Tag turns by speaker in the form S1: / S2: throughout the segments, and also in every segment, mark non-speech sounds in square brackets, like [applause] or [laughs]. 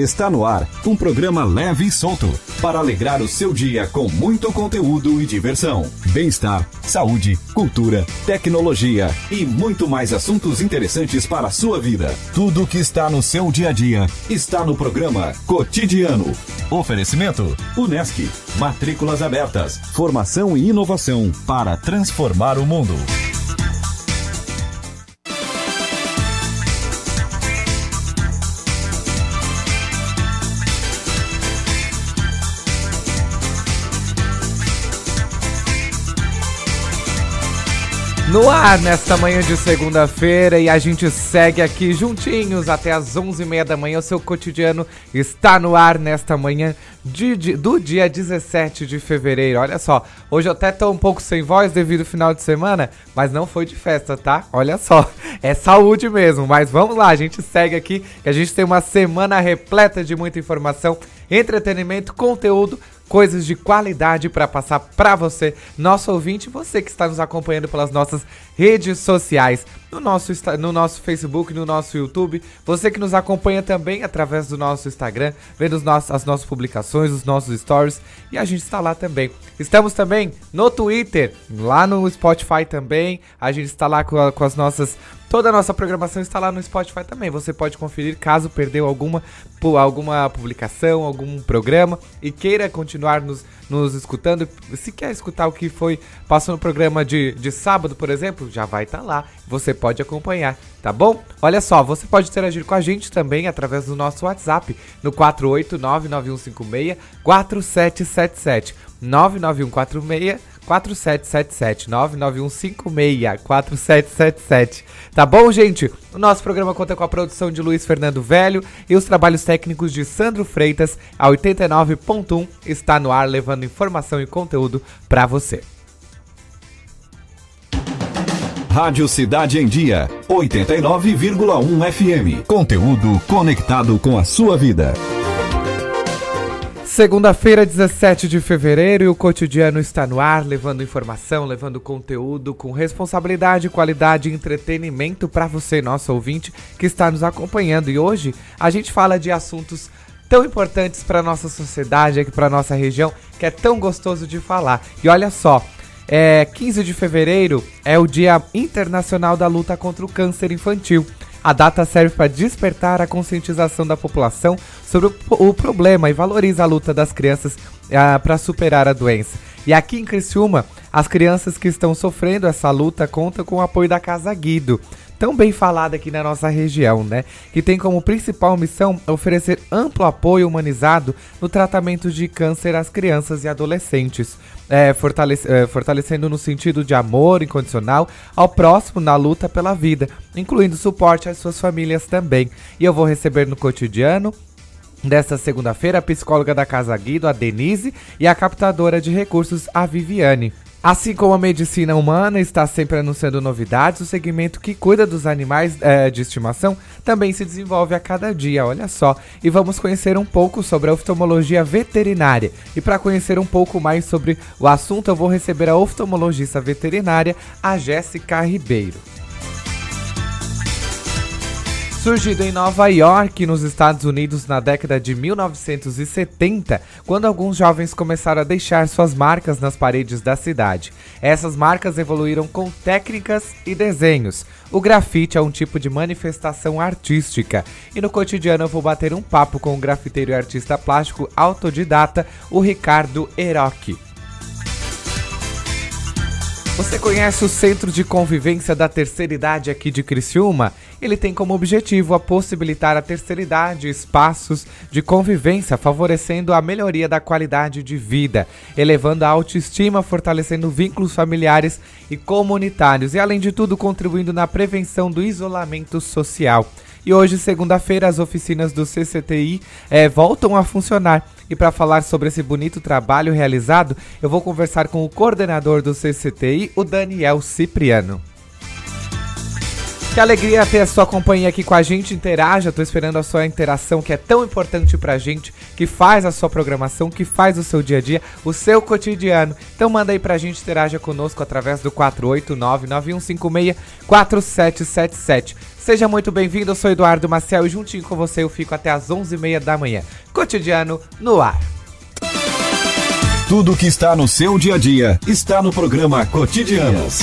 S1: Está no ar um programa leve e solto para alegrar o seu dia com muito conteúdo e diversão, bem-estar, saúde, cultura, tecnologia e muito mais assuntos interessantes para a sua vida. Tudo que está no seu dia a dia está no programa Cotidiano. Oferecimento: Unesc. Matrículas abertas. Formação e inovação para transformar o mundo.
S2: No ar, nesta manhã de segunda-feira, e a gente segue aqui juntinhos até as 11h30 da manhã. O seu cotidiano está no ar nesta manhã de, de, do dia 17 de fevereiro. Olha só, hoje eu até tô um pouco sem voz devido ao final de semana, mas não foi de festa, tá? Olha só, [laughs] é saúde mesmo. Mas vamos lá, a gente segue aqui, que a gente tem uma semana repleta de muita informação, entretenimento, conteúdo coisas de qualidade para passar para você, nosso ouvinte, você que está nos acompanhando pelas nossas redes sociais, no nosso, no nosso Facebook, no nosso YouTube, você que nos acompanha também através do nosso Instagram, vendo os nossos, as nossas publicações, os nossos stories, e a gente está lá também. Estamos também no Twitter, lá no Spotify também, a gente está lá com, a, com as nossas Toda a nossa programação está lá no Spotify também. Você pode conferir caso perdeu alguma, alguma publicação, algum programa e queira continuar nos, nos escutando. Se quer escutar o que foi passou no programa de, de sábado, por exemplo, já vai estar tá lá. Você pode acompanhar, tá bom? Olha só, você pode interagir com a gente também através do nosso WhatsApp no 4899156 4777 99146 4777 99156 4777. Tá bom, gente? O nosso programa conta com a produção de Luiz Fernando Velho e os trabalhos técnicos de Sandro Freitas. A 89.1 está no ar levando informação e conteúdo para você.
S1: Rádio Cidade em Dia, 89,1 FM. Conteúdo conectado com a sua vida.
S2: Segunda-feira, 17 de fevereiro, e o cotidiano está no ar, levando informação, levando conteúdo com responsabilidade, qualidade e entretenimento para você, nosso ouvinte, que está nos acompanhando. E hoje a gente fala de assuntos tão importantes para nossa sociedade, aqui para nossa região, que é tão gostoso de falar. E olha só, é 15 de fevereiro é o Dia Internacional da Luta contra o Câncer Infantil. A data serve para despertar a conscientização da população sobre o, o problema e valoriza a luta das crianças ah, para superar a doença. E aqui em Criciúma, as crianças que estão sofrendo essa luta contam com o apoio da Casa Guido, tão bem falada aqui na nossa região, né? Que tem como principal missão oferecer amplo apoio humanizado no tratamento de câncer às crianças e adolescentes é, fortalece, é, fortalecendo no sentido de amor incondicional ao próximo na luta pela vida, incluindo suporte às suas famílias também. E eu vou receber no cotidiano Desta segunda-feira, a psicóloga da Casa Guido, a Denise, e a captadora de recursos, a Viviane. Assim como a medicina humana está sempre anunciando novidades, o segmento que cuida dos animais é, de estimação também se desenvolve a cada dia, olha só. E vamos conhecer um pouco sobre a oftalmologia veterinária. E para conhecer um pouco mais sobre o assunto, eu vou receber a oftalmologista veterinária, a Jéssica Ribeiro. Surgido em Nova York, nos Estados Unidos, na década de 1970, quando alguns jovens começaram a deixar suas marcas nas paredes da cidade. Essas marcas evoluíram com técnicas e desenhos. O grafite é um tipo de manifestação artística, e no cotidiano eu vou bater um papo com o grafiteiro e artista plástico autodidata, o Ricardo Eroque. Você conhece o Centro de Convivência da Terceira Idade aqui de Criciúma? Ele tem como objetivo a possibilitar a terceira idade espaços de convivência, favorecendo a melhoria da qualidade de vida, elevando a autoestima, fortalecendo vínculos familiares e comunitários e, além de tudo, contribuindo na prevenção do isolamento social. E hoje, segunda-feira, as oficinas do CCTI é, voltam a funcionar. E para falar sobre esse bonito trabalho realizado, eu vou conversar com o coordenador do CCTI, o Daniel Cipriano. Que alegria ter a sua companhia aqui com a gente. Interaja, tô esperando a sua interação que é tão importante pra gente, que faz a sua programação, que faz o seu dia a dia, o seu cotidiano. Então manda aí pra gente, interaja conosco através do 489-9156-4777. Seja muito bem-vindo, eu sou Eduardo Maciel e juntinho com você eu fico até às 11h30 da manhã. Cotidiano no ar.
S1: Tudo que está no seu dia a dia está no programa Cotidianos.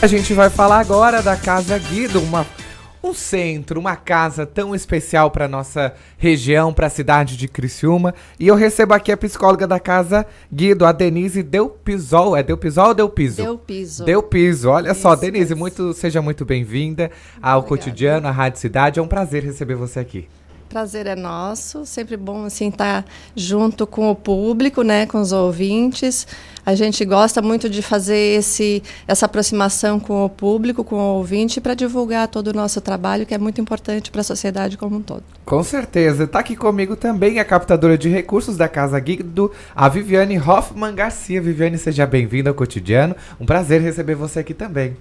S2: A gente vai falar agora da Casa Guido, uma um centro, uma casa tão especial para nossa região, para a cidade de Criciúma. E eu recebo aqui a psicóloga da casa Guido, a Denise Deu Pisol. É Deu Pisol ou Deu Piso?
S3: Deu Piso.
S2: Deu Piso. Olha isso, só, Denise, isso. muito seja muito bem-vinda ao Obrigada. cotidiano, à Rádio Cidade. É um prazer receber você aqui.
S3: Prazer é nosso, sempre bom assim estar junto com o público, né, com os ouvintes. A gente gosta muito de fazer esse, essa aproximação com o público, com o ouvinte, para divulgar todo o nosso trabalho, que é muito importante para a sociedade como um todo.
S2: Com certeza. Está aqui comigo também a captadora de recursos da Casa Guido, a Viviane Hoffman Garcia. Viviane, seja bem-vinda ao Cotidiano. Um prazer receber você aqui também.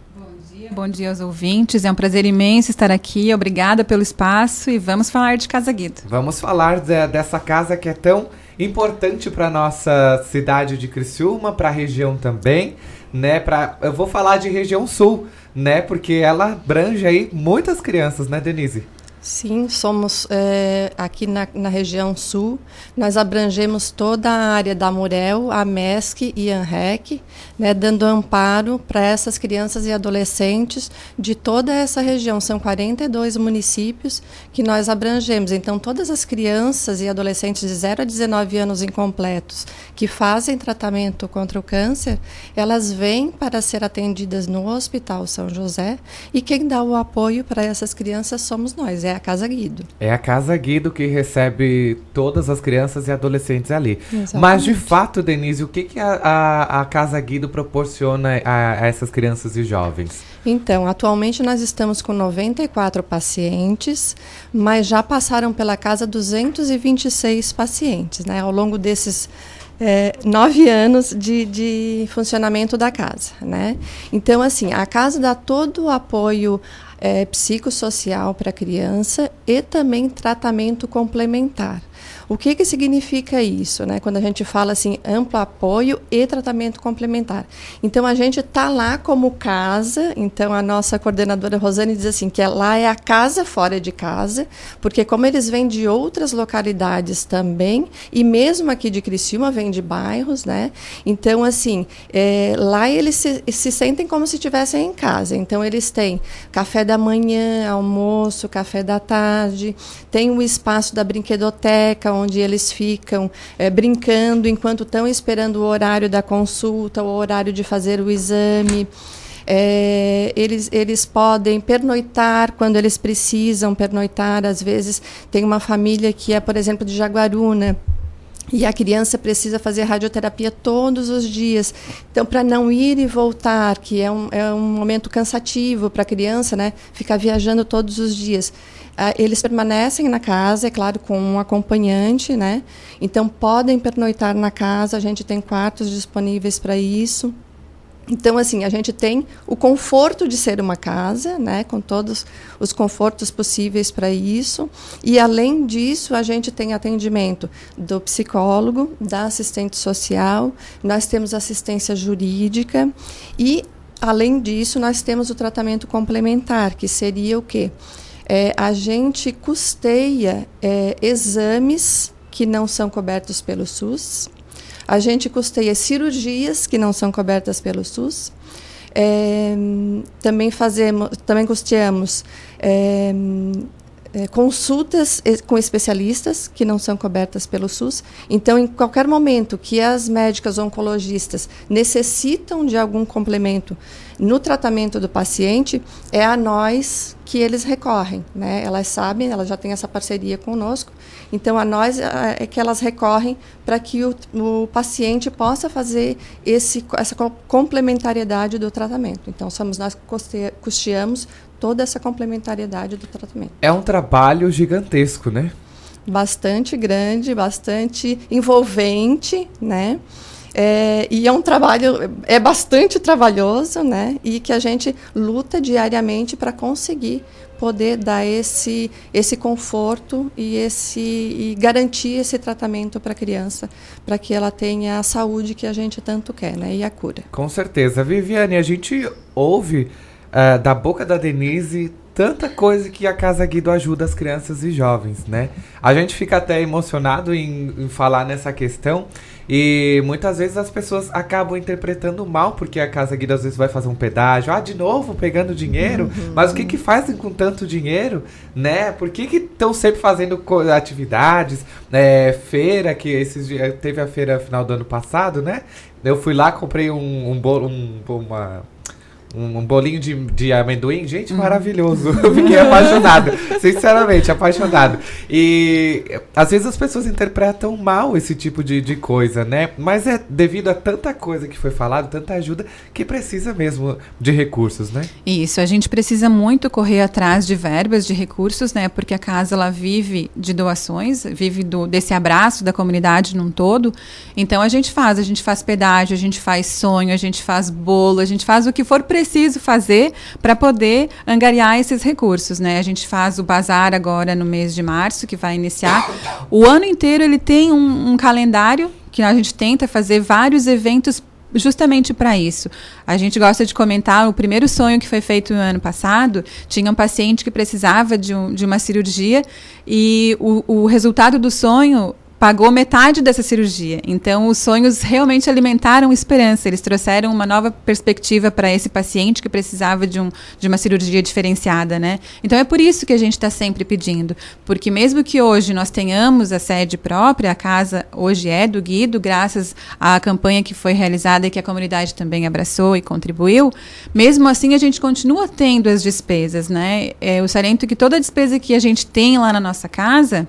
S4: Bom dia aos ouvintes, é um prazer imenso estar aqui. Obrigada pelo espaço e vamos falar de Casa Guido.
S2: Vamos falar de, dessa casa que é tão importante para nossa cidade de Criciúma, para a região também, né? Pra, eu vou falar de região sul, né? Porque ela abrange aí muitas crianças, né, Denise?
S3: Sim, somos é, aqui na, na, região sul, nós abrangemos toda a área da Murel, a MESC e ANREC, né, dando amparo para essas crianças e adolescentes de toda essa região. São 42 municípios que nós abrangemos. Então, todas as crianças e adolescentes de 0 a 19 anos incompletos que fazem tratamento contra o câncer, elas vêm para ser atendidas no Hospital São José e quem dá o apoio para essas crianças somos nós, é a Casa Guido.
S2: É a Casa Guido que recebe todas as crianças e adolescentes ali. Exatamente. Mas, de fato, Denise, o que, que a, a, a Casa Guido proporciona a, a essas crianças e jovens?
S3: Então, atualmente nós estamos com 94 pacientes, mas já passaram pela casa 226 pacientes, né? Ao longo desses é, nove anos de, de funcionamento da casa, né? Então, assim, a casa dá todo o apoio é, psicossocial para a criança e também tratamento complementar. O que, que significa isso, né? Quando a gente fala assim, amplo apoio e tratamento complementar. Então a gente está lá como casa, então a nossa coordenadora Rosane diz assim, que é, lá é a casa fora de casa, porque como eles vêm de outras localidades também, e mesmo aqui de Criciúma, vêm de bairros, né? Então, assim, é, lá eles se, se sentem como se estivessem em casa. Então eles têm café da manhã, almoço, café da tarde, tem o espaço da brinquedoteca, onde eles ficam é, brincando enquanto estão esperando o horário da consulta, o horário de fazer o exame. É, eles, eles podem pernoitar quando eles precisam pernoitar. Às vezes, tem uma família que é, por exemplo, de Jaguaruna. E a criança precisa fazer radioterapia todos os dias. Então, para não ir e voltar, que é um, é um momento cansativo para a criança, né? Ficar viajando todos os dias. Uh, eles permanecem na casa, é claro, com um acompanhante, né? Então podem pernoitar na casa, a gente tem quartos disponíveis para isso. Então, assim, a gente tem o conforto de ser uma casa, né, com todos os confortos possíveis para isso. E, além disso, a gente tem atendimento do psicólogo, da assistente social, nós temos assistência jurídica e, além disso, nós temos o tratamento complementar, que seria o quê? É, a gente custeia é, exames que não são cobertos pelo SUS, a gente custeia cirurgias que não são cobertas pelo SUS, é, também fazemos, também custeamos é, consultas com especialistas que não são cobertas pelo SUS. Então, em qualquer momento que as médicas oncologistas necessitam de algum complemento no tratamento do paciente, é a nós que eles recorrem. Né? Elas sabem, elas já têm essa parceria conosco, então a nós é que elas recorrem para que o, o, paciente possa fazer esse, essa complementariedade do tratamento. Então somos nós que custeamos toda essa complementariedade do tratamento.
S2: É um trabalho gigantesco, né?
S3: Bastante grande, bastante envolvente, né? É, e é um trabalho, é bastante trabalhoso, né? E que a gente luta diariamente para conseguir poder dar esse, esse conforto e, esse, e garantir esse tratamento para a criança, para que ela tenha a saúde que a gente tanto quer, né? E a cura.
S2: Com certeza. Viviane, a gente ouve uh, da boca da Denise tanta coisa que a Casa Guido ajuda as crianças e jovens, né? A gente fica até emocionado em, em, falar nessa questão e muitas vezes as pessoas acabam interpretando mal porque a Casa Guido às vezes vai fazer um pedágio, ah, de novo pegando dinheiro, uhum. mas o que que fazem com tanto dinheiro, né? Por que que estão sempre fazendo atividades, né? Feira que esses teve a feira final do ano passado, né? Eu fui lá, comprei um, um bolo, um, uma um, um bolinho de, de amendoim, gente, uhum. maravilhoso. [laughs] Eu fiquei apaixonado, sinceramente, apaixonado. E às vezes as pessoas interpretam mal esse tipo de, de coisa, né? Mas é devido a tanta coisa que foi falado, tanta ajuda, que precisa mesmo de recursos, né?
S4: Isso, a gente precisa muito correr atrás de verbas, de recursos, né? Porque a casa ela vive de doações, vive do, desse abraço da comunidade num todo. Então a gente faz, a gente faz pedágio, a gente faz sonho, a gente faz bolo, a gente faz o que for preciso preciso fazer para poder angariar esses recursos, né? A gente faz o bazar agora no mês de março, que vai iniciar. O ano inteiro ele tem um, um calendário que a gente tenta fazer vários eventos justamente para isso. A gente gosta de comentar o primeiro sonho que foi feito no ano passado. Tinha um paciente que precisava de, um, de uma cirurgia e o, o resultado do sonho pagou metade dessa cirurgia. Então, os sonhos realmente alimentaram esperança. Eles trouxeram uma nova perspectiva para esse paciente que precisava de, um, de uma cirurgia diferenciada, né? Então, é por isso que a gente está sempre pedindo, porque mesmo que hoje nós tenhamos a sede própria, a casa hoje é do Guido, graças à campanha que foi realizada e que a comunidade também abraçou e contribuiu. Mesmo assim, a gente continua tendo as despesas, né? É, eu saliento que toda despesa que a gente tem lá na nossa casa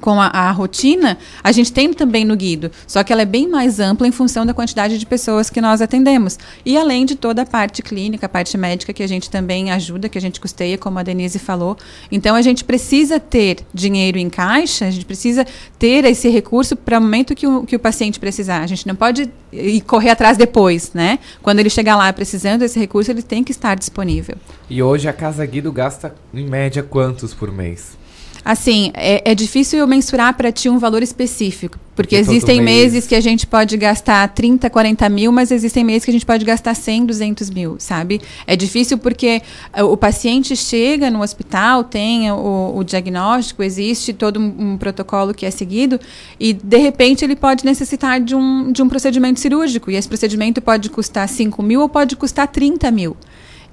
S4: com a, a, rotina, a gente tem também no Guido, só que ela é bem mais ampla em função da quantidade de pessoas que nós atendemos. E além de toda a parte clínica, a parte médica que a gente também ajuda, que a gente custeia, como a Denise falou. Então a gente precisa ter dinheiro em caixa, a gente precisa ter esse recurso para o momento que o, que o paciente precisar. A gente não pode ir correr atrás depois, né? Quando ele chegar lá precisando desse recurso, ele tem que estar disponível.
S2: E hoje a Casa Guido gasta em média quantos por mês?
S4: Assim, é, é difícil eu mensurar para ti um valor específico. Porque, porque existem mês... meses que a gente pode gastar 30, 40 mil, mas existem meses que a gente pode gastar 100, 200 mil, sabe? É difícil porque eh, o paciente chega no hospital, tem o, o diagnóstico, existe todo um, um, protocolo que é seguido, e de repente ele pode necessitar de um, de um procedimento cirúrgico. E esse procedimento pode custar 5 mil ou pode custar 30 mil.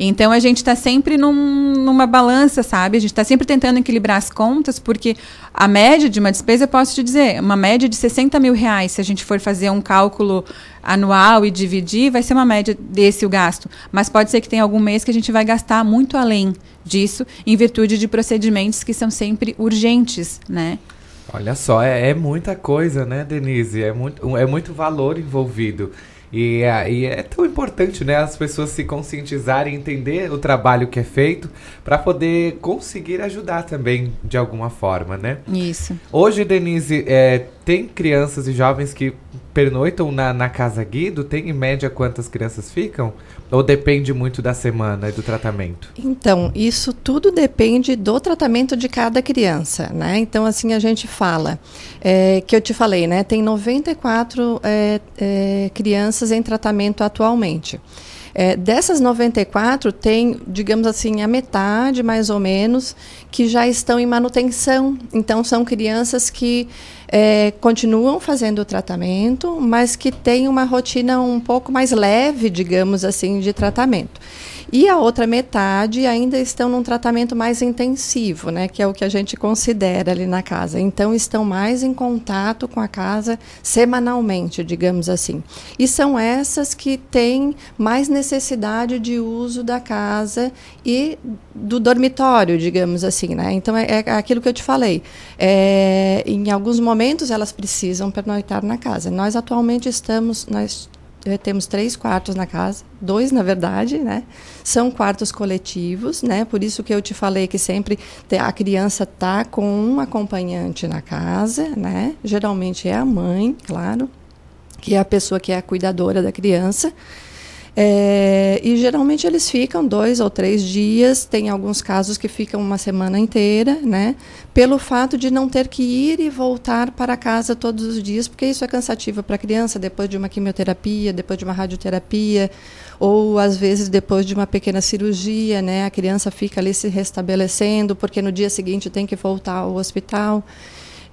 S4: Então a gente está sempre num, numa balança, sabe? A gente está sempre tentando equilibrar as contas, porque a média de uma despesa, eu posso te dizer, uma média de 60 mil reais, se a gente for fazer um cálculo anual e dividir, vai ser uma média desse o gasto. Mas pode ser que tenha algum mês que a gente vai gastar muito além disso, em virtude de procedimentos que são sempre urgentes, né?
S2: Olha só, é, é muita coisa, né, Denise? É muito, é muito valor envolvido. E, e, é tão importante, né, as pessoas se conscientizarem, entender o trabalho que é feito para poder conseguir ajudar também de alguma forma, né?
S4: Isso.
S2: Hoje, Denise, é, tem crianças e jovens que pernoitam na, na casa Guido? Tem em média quantas crianças ficam? Ou depende muito da semana e do tratamento?
S3: Então, isso tudo depende do tratamento de cada criança, né? Então, assim, a gente fala, é, que eu te falei, né? Tem 94 é, é, crianças em tratamento atualmente. É, dessas 94, tem, digamos assim, a metade, mais ou menos, que já estão em manutenção. Então, são crianças que é, continuam fazendo o tratamento, mas que têm uma rotina um pouco mais leve, digamos assim, de tratamento. E a outra metade ainda estão num tratamento mais intensivo, né, que é o que a gente considera ali na casa. Então estão mais em contato com a casa semanalmente, digamos assim. E são essas que têm mais necessidade de uso da casa e do dormitório, digamos assim, né? Então é, é aquilo que eu te falei. É, em alguns momentos elas precisam pernoitar na casa. Nós atualmente estamos, nós temos três quartos na casa, dois na verdade, né? São quartos coletivos, né? Por isso que eu te falei que sempre a criança tá com um acompanhante na casa, né? Geralmente é a mãe, claro, que é a pessoa que é a cuidadora da criança. É, e geralmente eles ficam dois ou três dias, tem alguns casos que ficam uma semana inteira, né? Pelo fato de não ter que ir e voltar para casa todos os dias, porque isso é cansativo para a criança depois de uma quimioterapia, depois de uma radioterapia, ou às vezes depois de uma pequena cirurgia, né? A criança fica ali se restabelecendo, porque no dia seguinte tem que voltar ao hospital.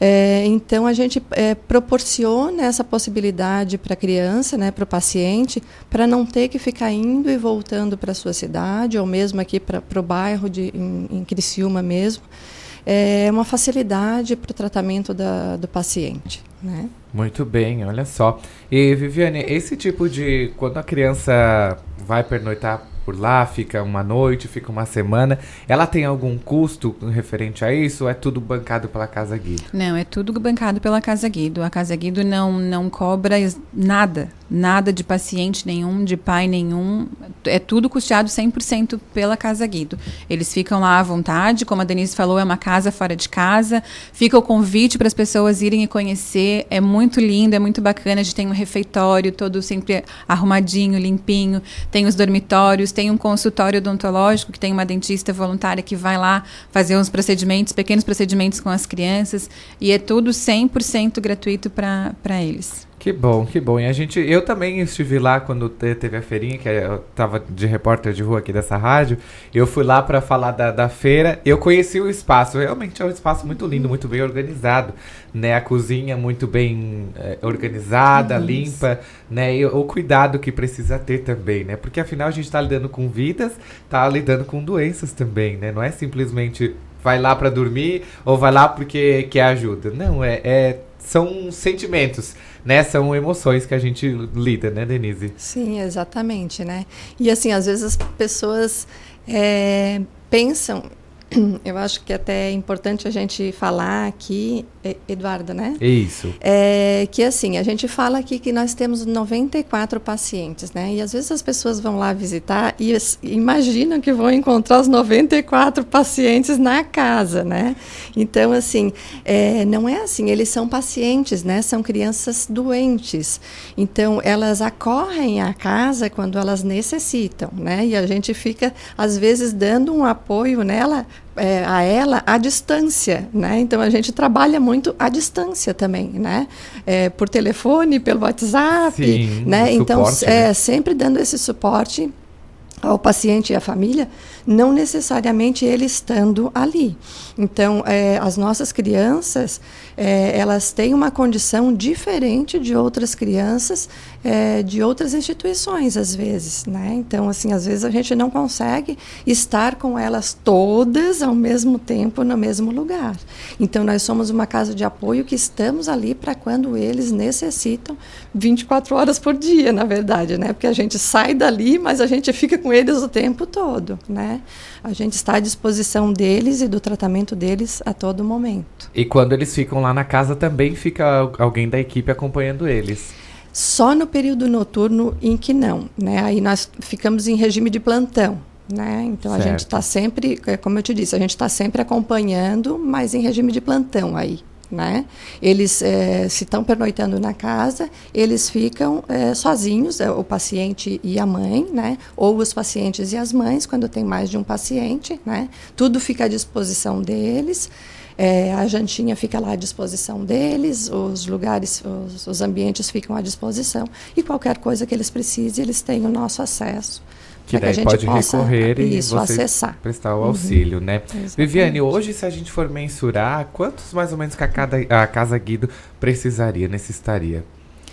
S3: É, então a gente é, proporciona essa possibilidade para a criança, né, para o paciente, para não ter que ficar indo e voltando para a sua cidade ou mesmo aqui para o bairro de, em, em Criciúma mesmo. É uma facilidade para o tratamento da, do paciente. Né?
S2: Muito bem, olha só. E Viviane, esse tipo de quando a criança vai pernoitar por lá, fica uma noite, fica uma semana. Ela tem algum custo referente a isso ou é tudo bancado pela Casa Guido?
S4: Não, é tudo bancado pela Casa Guido. A Casa Guido não, não cobra nada, nada de paciente nenhum, de pai nenhum. É tudo custeado 100% pela Casa Guido. Eles ficam lá à vontade, como a Denise falou, é uma casa fora de casa. Fica o convite para as pessoas irem e conhecer. É muito lindo, é muito bacana. A gente tem um refeitório todo sempre arrumadinho, limpinho. Tem os dormitórios, tem um consultório odontológico que tem uma dentista voluntária que vai lá fazer uns procedimentos, pequenos procedimentos com as crianças, e é tudo 100% gratuito para eles.
S2: Que bom, que bom. E a gente, eu também estive lá quando teve a feirinha, que eu tava de repórter de rua aqui dessa rádio. Eu fui lá para falar da, da feira. Eu conheci o espaço. Realmente é um espaço muito lindo, muito bem organizado, né? A cozinha muito bem é, organizada, Isso. limpa, né? E o cuidado que precisa ter também, né? Porque afinal a gente está lidando com vidas, tá lidando com doenças também, né? Não é simplesmente vai lá para dormir ou vai lá porque quer ajuda. Não, é, é são sentimentos, né? São emoções que a gente lida, né, Denise?
S3: Sim, exatamente, né? E assim, às vezes as pessoas é, pensam, [clears throat] eu acho que até é importante a gente falar aqui Eduardo, né?
S2: Isso.
S3: É, que assim, a gente fala aqui que nós temos 94 pacientes, né? E às vezes as pessoas vão lá visitar e imaginam que vão encontrar os 94 pacientes na casa, né? Então, assim, é, não é assim, eles são pacientes, né? São crianças doentes. Então, elas acorrem à casa quando elas necessitam, né? E a gente fica, às vezes, dando um apoio nela, é, a ela à distância, né? Então, a gente trabalha muito à distância também, né? É, por telefone, pelo WhatsApp, Sim, né? Então, suporte, é, né? sempre dando esse suporte ao paciente e à família, não necessariamente ele estando ali. Então, é, as nossas crianças, é, elas têm uma condição diferente de outras crianças é, de outras instituições, às vezes, né? Então, assim, às vezes a gente não consegue estar com elas todas ao mesmo tempo no mesmo lugar. Então, nós somos uma casa de apoio que estamos ali para quando eles necessitam 24 horas por dia, na verdade, né? Porque a gente sai dali, mas a gente fica com eles o tempo todo, né? A gente está à disposição deles e do tratamento deles a todo momento.
S2: E quando eles ficam lá na casa, também fica alguém da equipe acompanhando eles?
S3: Só no período noturno em que não, né? Aí nós ficamos em regime de plantão, né? Então certo. a gente está sempre, é, como eu te disse, a gente está sempre acompanhando, mas em regime de plantão aí. Né? Eles, é, se estão pernoitando na casa, eles ficam é, sozinhos, é, o paciente e a mãe, né? ou os pacientes e as mães, quando tem mais de um paciente. Né? Tudo fica à disposição deles. É, a jantinha fica lá à disposição deles, os lugares, os, os, ambientes ficam à disposição e qualquer coisa que eles precisem, eles têm o nosso acesso.
S2: Que daí que pode recorrer e isso, acessar. prestar o uhum. auxílio, uhum. né? Exatamente. Viviane, hoje se a gente for mensurar, quantos mais ou menos que a, cada, a Casa Guido precisaria, necessitaria?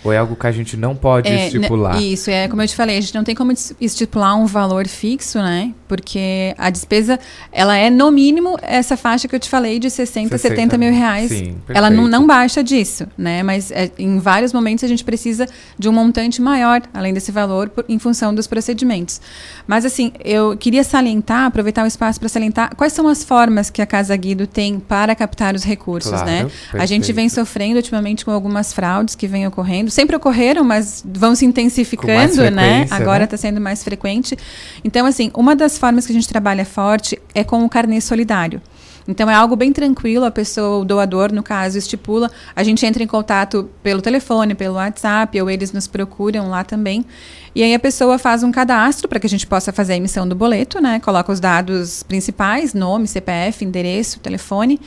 S2: Ou é algo que a gente não pode é, estipular?
S4: Isso, é como eu te falei, a gente não tem como estipular um valor fixo, né? Porque a despesa, ela é no mínimo essa faixa que eu te falei de 60, 60 70 mil reais. Sim, ela não, não baixa disso, né? Mas é, em vários momentos a gente precisa de um montante maior, além desse valor, por, em função dos procedimentos. Mas assim, eu queria salientar, aproveitar o espaço para salientar quais são as formas que a Casa Guido tem para captar os recursos, claro, né? Perfeito. A gente vem sofrendo ultimamente com algumas fraudes que vêm ocorrendo sempre ocorreram, mas vão se intensificando, né? Agora está né? sendo mais frequente. Então, assim, uma das formas que a gente trabalha forte é com o carnê solidário. Então é algo bem tranquilo, a pessoa, o doador, no caso, estipula, a gente entra em contato pelo telefone, pelo WhatsApp, ou eles nos procuram lá também. E aí a pessoa faz um cadastro para que a gente possa fazer a emissão do boleto, né? Coloca os dados principais, nome, CPF, endereço, telefone.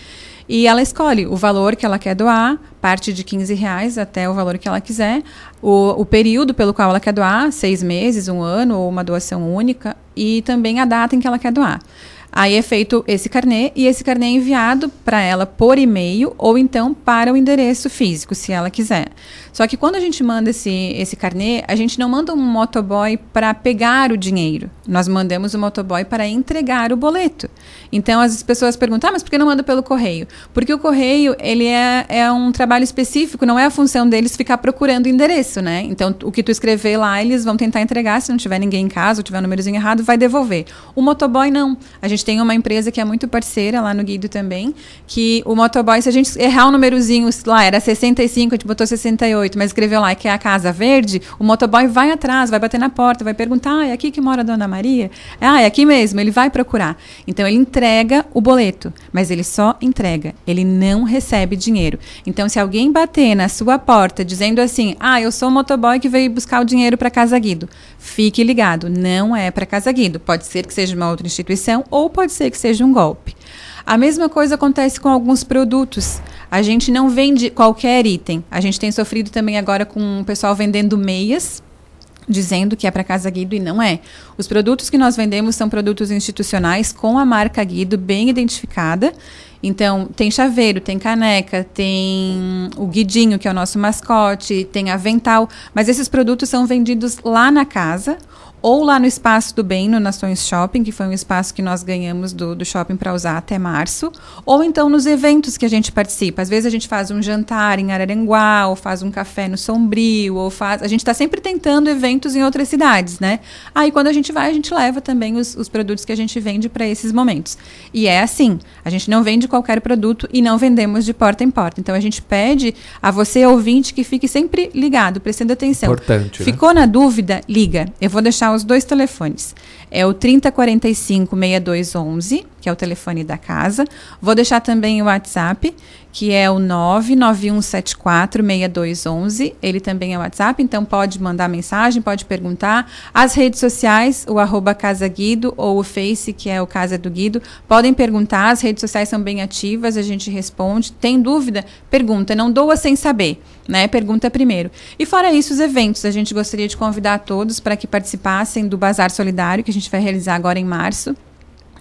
S4: E ela escolhe o valor que ela quer doar, parte de 15 reais até o valor que ela quiser, o, o período pelo qual ela quer doar, seis meses, um ano ou uma doação única, e também a data em que ela quer doar. Aí é feito esse carnê e esse carnê é enviado para ela por e-mail ou então para o endereço físico, se ela quiser. Só que quando a gente manda esse, esse carnê, a gente não manda um motoboy para pegar o dinheiro. Nós mandamos o motoboy para entregar o boleto. Então as pessoas perguntam, ah, mas por que não manda pelo correio? Porque o correio, ele é, é um trabalho específico, não é a função deles ficar procurando endereço, né? Então o que tu escrever lá, eles vão tentar entregar, se não tiver ninguém em casa ou tiver um númerozinho errado, vai devolver. O motoboy não. A gente tem uma empresa que é muito parceira lá no Guido também, que o motoboy, se a gente errar o um númerozinho lá, era 65, a gente botou 68, mas escreveu lá que é a Casa Verde, o motoboy vai atrás, vai bater na porta, vai perguntar: ah, é aqui que mora a Dona Maria? Ah, é aqui mesmo, ele vai procurar. Então ele entrega o boleto, mas ele só entrega, ele não recebe dinheiro. Então se alguém bater na sua porta dizendo assim: ah, eu sou o motoboy que veio buscar o dinheiro para Casa Guido, fique ligado, não é para Casa Guido. Pode ser que seja uma outra instituição ou pode ser que seja um golpe. A mesma coisa acontece com alguns produtos. A gente não vende qualquer item. A gente tem sofrido também agora com o pessoal vendendo meias, dizendo que é para Casa Guido e não é. Os produtos que nós vendemos são produtos institucionais com a marca Guido bem identificada. Então, tem chaveiro, tem caneca, tem o guidinho, que é o nosso mascote, tem avental, mas esses produtos são vendidos lá na casa ou lá no Espaço do Bem, no Nações Shopping, que foi um espaço que nós ganhamos do, do shopping para usar até março, ou então nos eventos que a gente participa. Às vezes a gente faz um jantar em Araranguá, ou faz um café no Sombrio, ou faz. A gente está sempre tentando eventos em outras cidades, né? Aí quando a gente vai, a gente leva também os, os produtos que a gente vende para esses momentos. E é assim: a gente não vende qualquer produto e não vendemos de porta em porta. Então a gente pede a você, ouvinte, que fique sempre ligado, prestando atenção.
S2: Importante.
S4: Né? Ficou né? na dúvida? Liga. Eu vou deixar os dois telefones. É o 3045 6211, que é o telefone da casa. Vou deixar também o WhatsApp, que é o 99174 6211. Ele também é WhatsApp, então pode mandar mensagem, pode perguntar. As redes sociais, o arroba Casa Guido ou o Face, que é o Casa do Guido, podem perguntar. As redes sociais são bem ativas, a gente responde. Tem dúvida? Pergunta, não doa sem saber né? Pergunta primeiro. E fora isso, os eventos. A gente gostaria de convidar todos para que participassem do Bazar Solidário, que a gente vai realizar agora em março.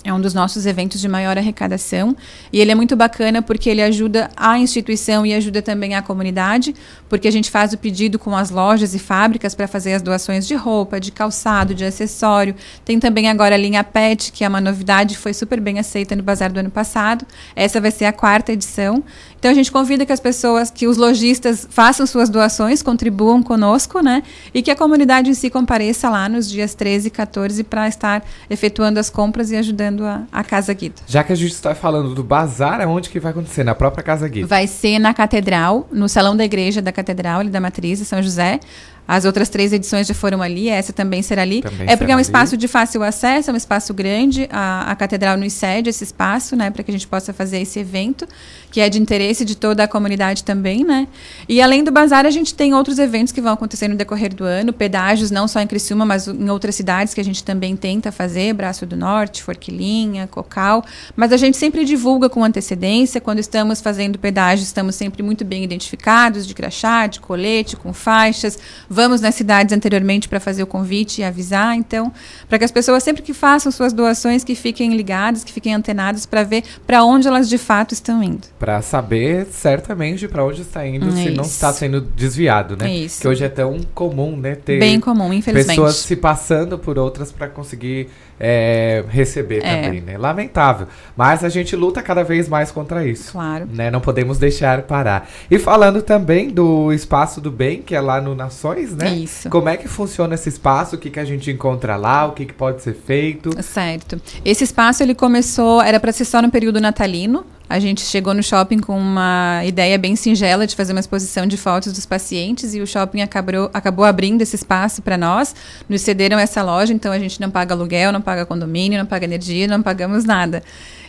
S4: É um dos nossos eventos de maior arrecadação e ele é muito bacana porque ele ajuda a instituição e ajuda também a comunidade, porque a gente faz o pedido com as lojas e fábricas para fazer as doações de roupa, de calçado, de acessório. Tem também agora a linha PET, que é uma novidade, foi super bem aceita no bazar do ano passado. Essa vai ser a quarta edição. Então a gente convida que as pessoas, que os lojistas façam suas doações, contribuam conosco, né? E que a comunidade em si compareça lá nos dias 13 e 14 para estar efetuando as compras e ajudando a, a Casa Guido.
S2: Já que a gente está falando do bazar, aonde que vai acontecer? Na própria Casa Guido?
S4: Vai ser na Catedral, no Salão da Igreja da Catedral, ali da Matriz, de São José. As outras três edições já foram ali, essa também será ali. Também é porque é um espaço ali. de fácil acesso, é um espaço grande. A, a catedral nos cede esse espaço, né, para que a gente possa fazer esse evento, que é de interesse de toda a comunidade também, né? E além do bazar, a gente tem outros eventos que vão acontecer no decorrer do ano, pedágios não só em Criciúma, mas em outras cidades que a gente também tenta fazer, Braço do Norte, Forquilinha, Cocal. Mas a gente sempre divulga com antecedência. Quando estamos fazendo pedágio, estamos sempre muito bem identificados, de crachá, de colete, com faixas Vamos nas cidades anteriormente para fazer o convite e avisar. Então, para que as pessoas sempre que façam suas doações, que fiquem ligadas, que fiquem antenadas para ver para onde elas de fato estão indo.
S2: Para saber certamente para onde está indo, se não está sendo desviado, né?
S4: Isso.
S2: Que hoje é tão comum, né? Ter
S4: Bem comum, infelizmente.
S2: Pessoas se passando por outras para conseguir é, receber é. também, né? Lamentável. Mas a gente luta cada vez mais contra isso.
S4: Claro.
S2: Né? Não podemos deixar parar. E falando também do Espaço do Bem, que é lá no Nações, né?
S4: Isso.
S2: Como é que funciona esse espaço? O que, que a gente encontra lá? O que, que pode ser feito?
S4: Certo. Esse espaço ele começou, era para ser só no período natalino, a gente chegou no shopping com uma ideia bem singela de fazer uma exposição de fotos dos pacientes e o shopping acabou, acabou abrindo esse espaço para nós. Nos cederam essa loja, então a gente não paga aluguel, não paga condomínio, não paga energia, não pagamos nada.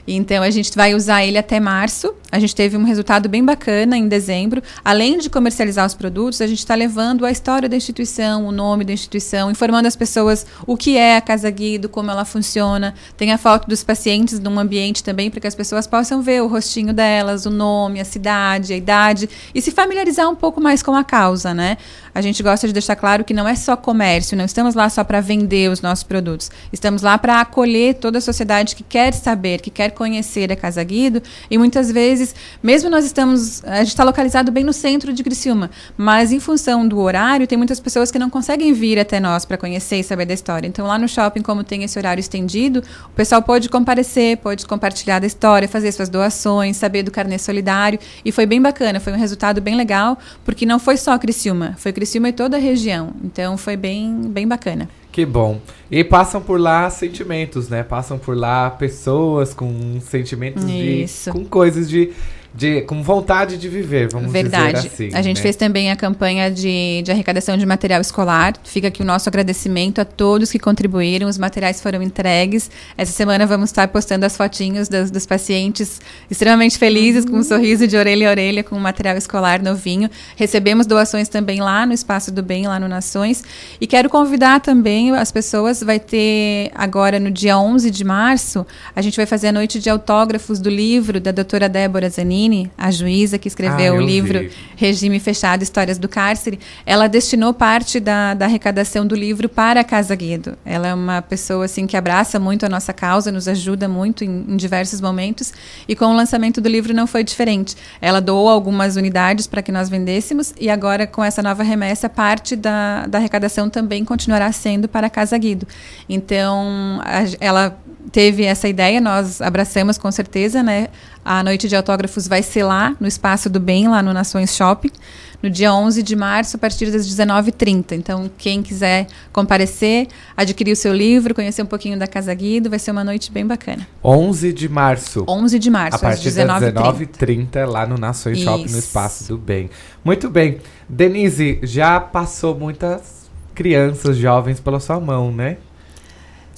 S4: Então a gente vai usar ele até março. A gente teve um resultado bem bacana em dezembro. Além de comercializar os produtos, a gente está levando a história da instituição, o nome da instituição, informando as pessoas o que é a Casa Guido, como ela funciona. Tem a foto dos pacientes num ambiente também para que as pessoas possam ver o rostinho delas, o nome, a cidade, a idade e se familiarizar um pouco mais com a causa, né? A gente gosta de deixar claro que não é só comércio, não estamos lá só para vender os nossos produtos. Estamos lá para acolher toda a sociedade que quer saber, que quer conhecer a Casa Guido. E muitas vezes, mesmo nós estamos. A gente está localizado bem no centro de Criciúma, mas em função do horário, tem muitas pessoas que não conseguem vir até nós para conhecer e saber da história. Então, lá no shopping, como tem esse horário estendido, o pessoal pode comparecer, pode compartilhar da história, fazer suas doações, saber do carnê solidário. E foi bem bacana, foi um resultado bem legal, porque não foi só Criciúma, foi Criciúma e toda a região. Então, foi bem, bem bacana.
S2: Que bom. E passam por lá sentimentos, né? Passam por lá pessoas com sentimentos
S4: Isso.
S2: de. com coisas de de, com vontade de viver, vamos
S4: Verdade.
S2: dizer assim.
S4: A gente
S2: né?
S4: fez também a campanha de, de arrecadação de material escolar. Fica aqui o nosso agradecimento a todos que contribuíram. Os materiais foram entregues. Essa semana vamos estar postando as fotinhos dos, dos pacientes extremamente felizes, uhum. com um sorriso de orelha a orelha, com o material escolar novinho. Recebemos doações também lá no Espaço do Bem, lá no Nações. E quero convidar também as pessoas. Vai ter agora, no dia 11 de março, a gente vai fazer a noite de autógrafos do livro da doutora Débora Zanin a juíza que escreveu
S2: ah,
S4: o livro
S2: vi.
S4: Regime Fechado, Histórias do Cárcere, ela destinou parte da, da arrecadação do livro para a Casa Guido. Ela é uma pessoa assim que abraça muito a nossa causa, nos ajuda muito em, em diversos momentos e com o lançamento do livro não foi diferente. Ela doou algumas unidades para que nós vendêssemos e agora com essa nova remessa parte da, da arrecadação também continuará sendo para a Casa Guido. Então a, ela teve essa ideia, nós abraçamos com certeza, né? A noite de autógrafos vai ser lá, no Espaço do Bem, lá no Nações Shopping, no dia 11 de março, a partir das 19h30. Então, quem quiser comparecer, adquirir o seu livro, conhecer um pouquinho da Casa Guido, vai ser uma noite bem bacana.
S2: 11 de março.
S4: 11 de março,
S2: a partir das 19h30, lá no Nações Isso. Shopping, no Espaço do Bem. Muito bem. Denise, já passou muitas crianças, jovens pela sua mão, né?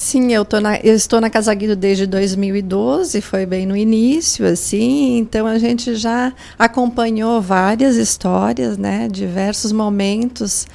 S3: Sim, eu, na, eu estou na Casa Guido desde 2012, foi bem no início, assim, então a gente já acompanhou várias histórias, né, diversos momentos.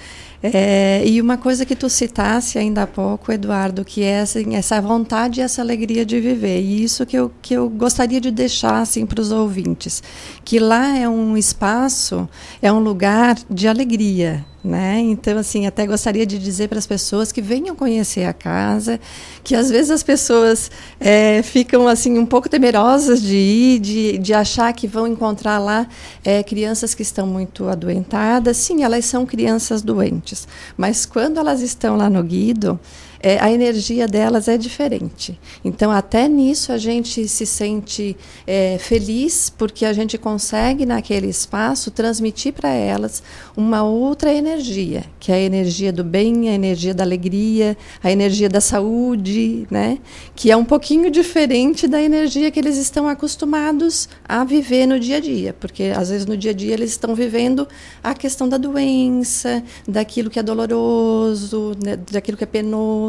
S3: É, e uma coisa que tu citasse ainda há pouco, Eduardo, que é assim, essa vontade e essa alegria de viver. E isso que eu, que eu gostaria de deixar assim, para os ouvintes. Que lá é um espaço, é um lugar de alegria, né? Então, assim, até gostaria de dizer para as pessoas que venham conhecer a casa, que às vezes as pessoas é, ficam assim um pouco temerosas de ir, de, de achar que vão encontrar lá é, crianças que estão muito adoentadas. Sim, elas são crianças doentes, mas quando elas estão lá no Guido, é, a energia delas é diferente. Então, até nisso a gente se sente é, feliz, porque a gente consegue, naquele espaço, transmitir para elas uma outra energia, que é a energia do bem, a energia da alegria, a energia da saúde, né? que é um pouquinho diferente da energia que eles estão acostumados a viver no dia a dia, porque às vezes no dia a dia eles estão vivendo a questão da doença, daquilo que é doloroso, né? daquilo que é penoso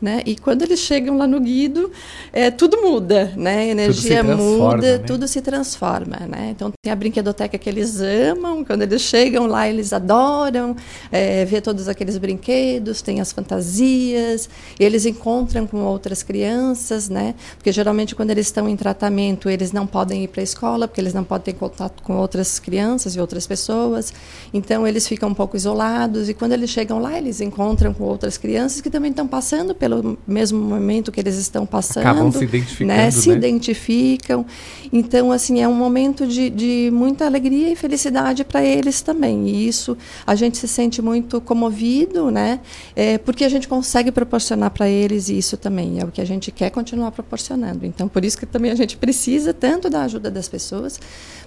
S3: né? E quando eles chegam lá no Guido, é, tudo muda, né? A energia tudo muda, né? tudo se transforma, né? Então tem a brinquedoteca que eles amam, quando eles chegam lá eles adoram é, ver todos aqueles brinquedos, tem as fantasias, eles encontram com outras crianças, né? Porque geralmente quando eles estão em tratamento eles não podem ir para a escola porque eles não podem ter contato com outras crianças e outras pessoas, então eles ficam um pouco isolados e quando eles chegam lá eles encontram com outras crianças que também estão passando pelo mesmo momento que eles estão passando.
S2: Acabam se identificando, né?
S3: Se né? identificam. Então, assim, é um momento de, de muita alegria e felicidade para eles também. E isso a gente se sente muito comovido, né? É, porque a gente consegue proporcionar para eles isso também. É o que a gente quer continuar proporcionando. Então, por isso que também a gente precisa tanto da ajuda das pessoas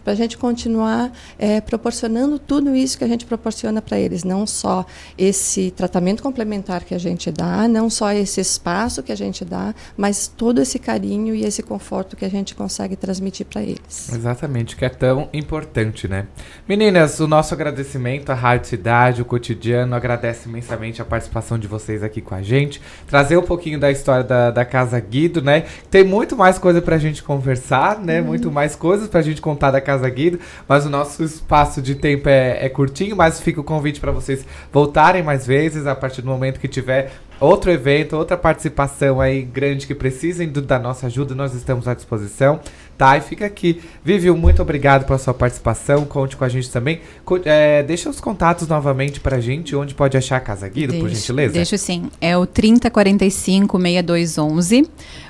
S3: para a gente continuar é, proporcionando tudo isso que a gente proporciona para eles, não só esse tratamento complementar que a gente dá, não só esse espaço que a gente dá, mas todo esse carinho e esse conforto que a gente consegue transmitir para eles.
S2: Exatamente, que é tão importante, né? Meninas, o nosso agradecimento à Rádio Cidade, o cotidiano, agradece imensamente a participação de vocês aqui com a gente, trazer um pouquinho da história da, da Casa Guido, né? Tem muito mais coisa pra gente conversar, né? Uhum. Muito mais coisas pra gente contar da Casa Guido, mas o nosso espaço de tempo é, é curtinho, mas fica o convite para vocês voltarem mais vezes a partir do momento que tiver outro evento, outra participação aí grande que precisem do, da nossa ajuda, nós estamos à disposição, tá? E fica aqui. Viviu, muito obrigado pela sua participação, conte com a gente também. Co é, deixa os contatos novamente pra gente, onde pode achar a Casa Guido, deixa, por gentileza?
S4: Deixa sim, é o 3045 6211,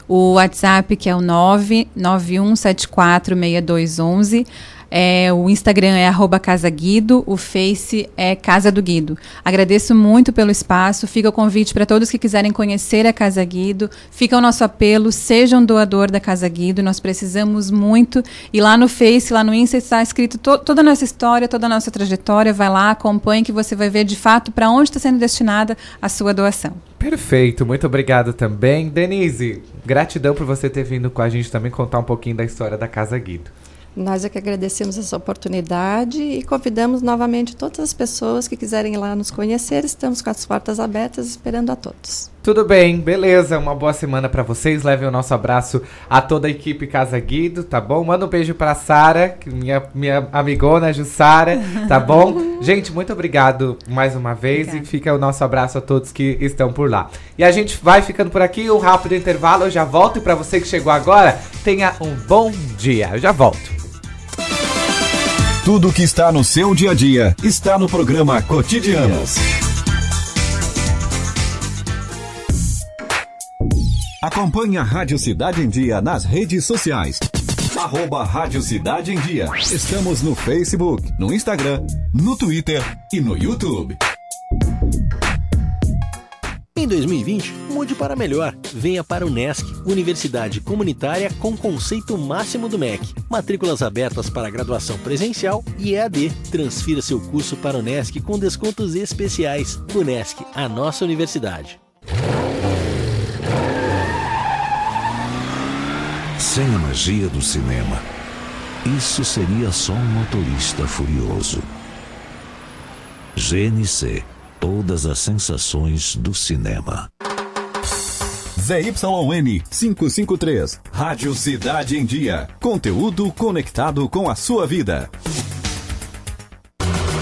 S4: o WhatsApp que é o 99174 6211, é, o Instagram é arroba Casa Guido, o Face é Casa do Guido. Agradeço muito pelo espaço, fica o convite para todos que quiserem conhecer a Casa Guido, fica o nosso apelo, seja um doador da Casa Guido, nós precisamos muito. E lá no Face, lá no Insta está escrito to toda a nossa história, toda a nossa trajetória, vai lá, acompanhe que você vai ver de fato para onde está sendo destinada a sua doação.
S2: Perfeito, muito obrigado também. Denise, gratidão por você ter vindo com a gente também contar um pouquinho da história da Casa Guido.
S3: Nós é que agradecemos essa oportunidade e convidamos novamente todas as pessoas que quiserem ir lá nos conhecer. Estamos com as portas abertas esperando a todos.
S2: Tudo bem, beleza. Uma boa semana para vocês. Levem o nosso abraço a toda a equipe Casa Guido, tá bom? Manda um beijo pra Sara, minha, minha amigona Jussara, tá [laughs] bom? gente, muito obrigado mais uma vez Obrigada. e fica o nosso abraço a todos que estão por lá. E a gente vai ficando por aqui, um rápido intervalo, eu já volto e para você que chegou agora, tenha um bom dia. Eu já volto.
S1: Tudo que está no seu dia a dia está no programa Cotidianos. Acompanhe a Rádio Cidade em Dia nas redes sociais. Arroba Rádio Cidade em Dia. Estamos no Facebook, no Instagram, no Twitter e no YouTube.
S5: Em 2020, mude para melhor. Venha para o NESC, Universidade Comunitária com conceito máximo do MEC. Matrículas abertas para graduação presencial e EAD. Transfira seu curso para o NESC com descontos especiais. O NESC, a nossa universidade.
S6: Sem a magia do cinema, isso seria só um motorista furioso. GNC todas as sensações do cinema.
S1: ZYN 553, Rádio Cidade em Dia. Conteúdo conectado com a sua vida.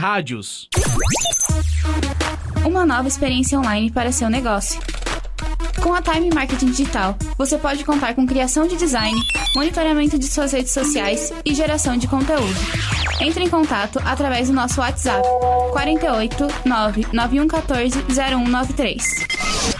S7: rádios.
S8: Uma nova experiência online para seu negócio. Com a Time Marketing Digital, você pode contar com criação de design, monitoramento de suas redes sociais e geração de conteúdo. Entre em contato através do nosso WhatsApp 48 99114 0193.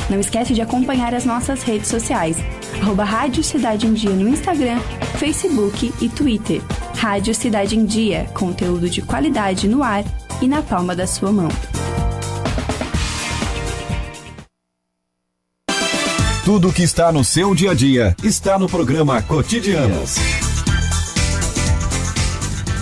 S9: Não esquece de acompanhar as nossas redes sociais arroba Rádio Cidade em Dia no Instagram, Facebook e Twitter. Rádio Cidade em Dia, conteúdo de qualidade no ar e na palma da sua mão.
S1: Tudo que está no seu dia a dia está no programa Cotidianos.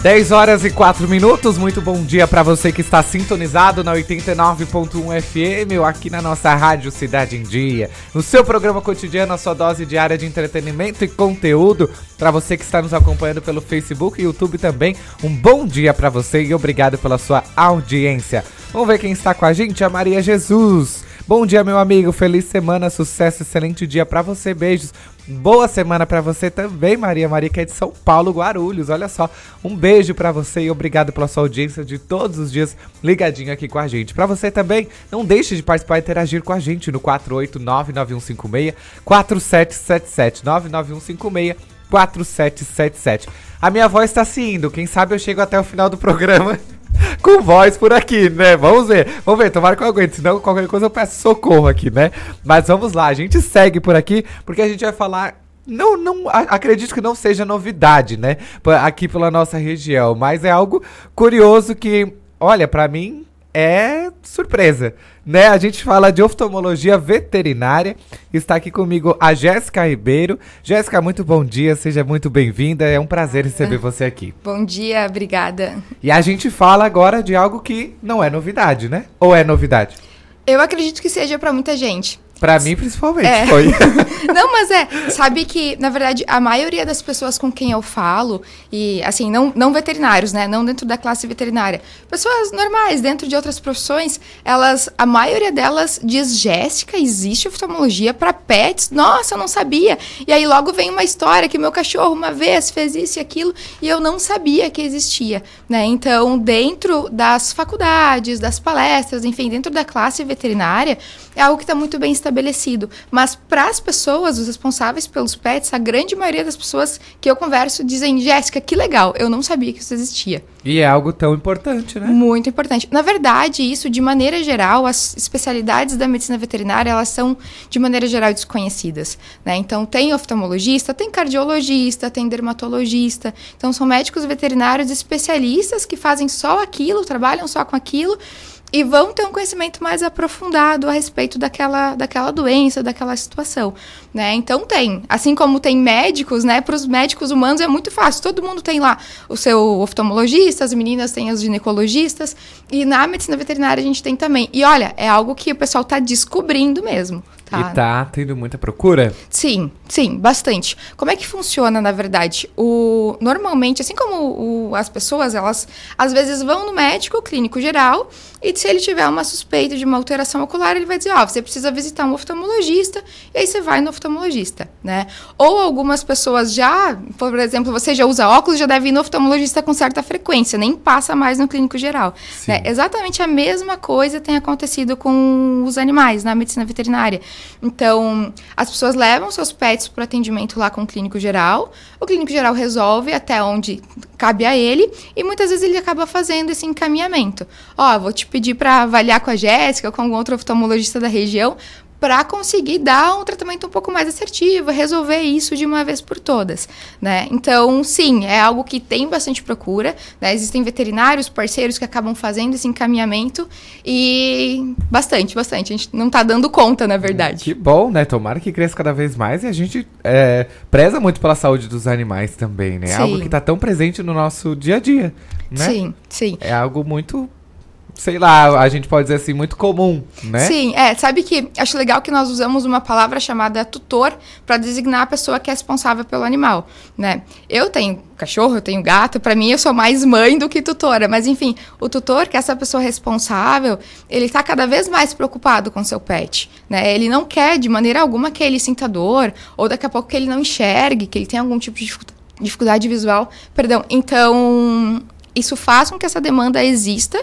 S2: 10 horas e 4 minutos, muito bom dia para você que está sintonizado na 89.1 FM, aqui na nossa Rádio Cidade em Dia, no seu programa cotidiano, a sua dose diária de entretenimento e conteúdo, para você que está nos acompanhando pelo Facebook e YouTube também, um bom dia para você e obrigado pela sua audiência. Vamos ver quem está com a gente, a Maria Jesus. Bom dia, meu amigo. Feliz semana, sucesso, excelente dia para você. Beijos. Boa semana para você também, Maria. Maria que é de São Paulo, Guarulhos. Olha só, um beijo para você e obrigado pela sua audiência de todos os dias ligadinho aqui com a gente. Para você também, não deixe de participar e interagir com a gente no 4899156 4777 99156 4777. A minha voz tá se indo. Quem sabe eu chego até o final do programa [laughs] com voz por aqui, né? Vamos ver, vamos ver, tomara que eu aguente, senão qualquer coisa eu peço socorro aqui, né? Mas vamos lá, a gente segue por aqui, porque a gente vai falar não, não, acredito que não seja novidade, né? Aqui pela nossa região, mas é algo curioso que, olha, para mim é surpresa, né? A gente fala de oftalmologia veterinária. Está aqui comigo a Jéssica Ribeiro. Jéssica, muito bom dia, seja muito bem-vinda. É um prazer receber você aqui.
S10: Bom dia, obrigada.
S2: E a gente fala agora de algo que não é novidade, né? Ou é novidade?
S10: Eu acredito que seja para muita gente.
S2: Pra mim, principalmente, é. foi. [laughs]
S10: não, mas é, sabe que, na verdade, a maioria das pessoas com quem eu falo, e assim, não, não veterinários, né? Não dentro da classe veterinária. Pessoas normais, dentro de outras profissões, elas, a maioria delas diz, Jéssica, existe oftalmologia para pets? Nossa, eu não sabia. E aí logo vem uma história que meu cachorro uma vez fez isso e aquilo, e eu não sabia que existia, né? Então, dentro das faculdades, das palestras, enfim, dentro da classe veterinária, é algo que está muito bem estabelecido. Mas para as pessoas, os responsáveis pelos pets, a grande maioria das pessoas que eu converso dizem: Jéssica, que legal, eu não sabia que isso existia.
S2: E é algo tão importante, né?
S10: Muito importante. Na verdade, isso, de maneira geral, as especialidades da medicina veterinária, elas são, de maneira geral, desconhecidas. Né? Então, tem oftalmologista, tem cardiologista, tem dermatologista. Então, são médicos veterinários especialistas que fazem só aquilo, trabalham só com aquilo e vão ter um conhecimento mais aprofundado a respeito daquela, daquela doença, daquela situação, né? Então tem, assim como tem médicos, né? Para os médicos humanos é muito fácil. Todo mundo tem lá o seu oftalmologista, as meninas têm os ginecologistas e na medicina veterinária a gente tem também. E olha, é algo que o pessoal está descobrindo mesmo.
S2: Tá. E tá tendo muita procura?
S10: Sim, sim, bastante. Como é que funciona, na verdade? O, normalmente, assim como o, as pessoas, elas às vezes vão no médico clínico geral e se ele tiver uma suspeita de uma alteração ocular, ele vai dizer, ó, oh, você precisa visitar um oftalmologista, e aí você vai no oftalmologista, né? Ou algumas pessoas já, por exemplo, você já usa óculos, já deve ir no oftalmologista com certa frequência, nem passa mais no clínico geral. Né? Exatamente a mesma coisa tem acontecido com os animais na medicina veterinária. Então, as pessoas levam seus pets para atendimento lá com o clínico geral, o clínico geral resolve até onde cabe a ele, e muitas vezes ele acaba fazendo esse encaminhamento. Ó, oh, vou te pedir para avaliar com a Jéssica ou com algum outro oftalmologista da região para conseguir dar um tratamento um pouco mais assertivo, resolver isso de uma vez por todas, né? Então, sim, é algo que tem bastante procura, né? Existem veterinários, parceiros que acabam fazendo esse encaminhamento e bastante, bastante. A gente não está dando conta, na verdade.
S2: Que bom, né? Tomara que cresça cada vez mais e a gente é, preza muito pela saúde dos animais também, né? É algo que está tão presente no nosso dia a dia, né?
S10: Sim, sim.
S2: É algo muito sei lá, a gente pode dizer assim, muito comum, né?
S10: Sim, é. Sabe que acho legal que nós usamos uma palavra chamada tutor para designar a pessoa que é responsável pelo animal, né? Eu tenho cachorro, eu tenho gato, para mim eu sou mais mãe do que tutora, mas enfim, o tutor, que é essa pessoa responsável, ele está cada vez mais preocupado com seu pet, né? Ele não quer de maneira alguma que ele sinta dor ou daqui a pouco que ele não enxergue, que ele tenha algum tipo de dificuldade visual, perdão. Então, isso faz com que essa demanda exista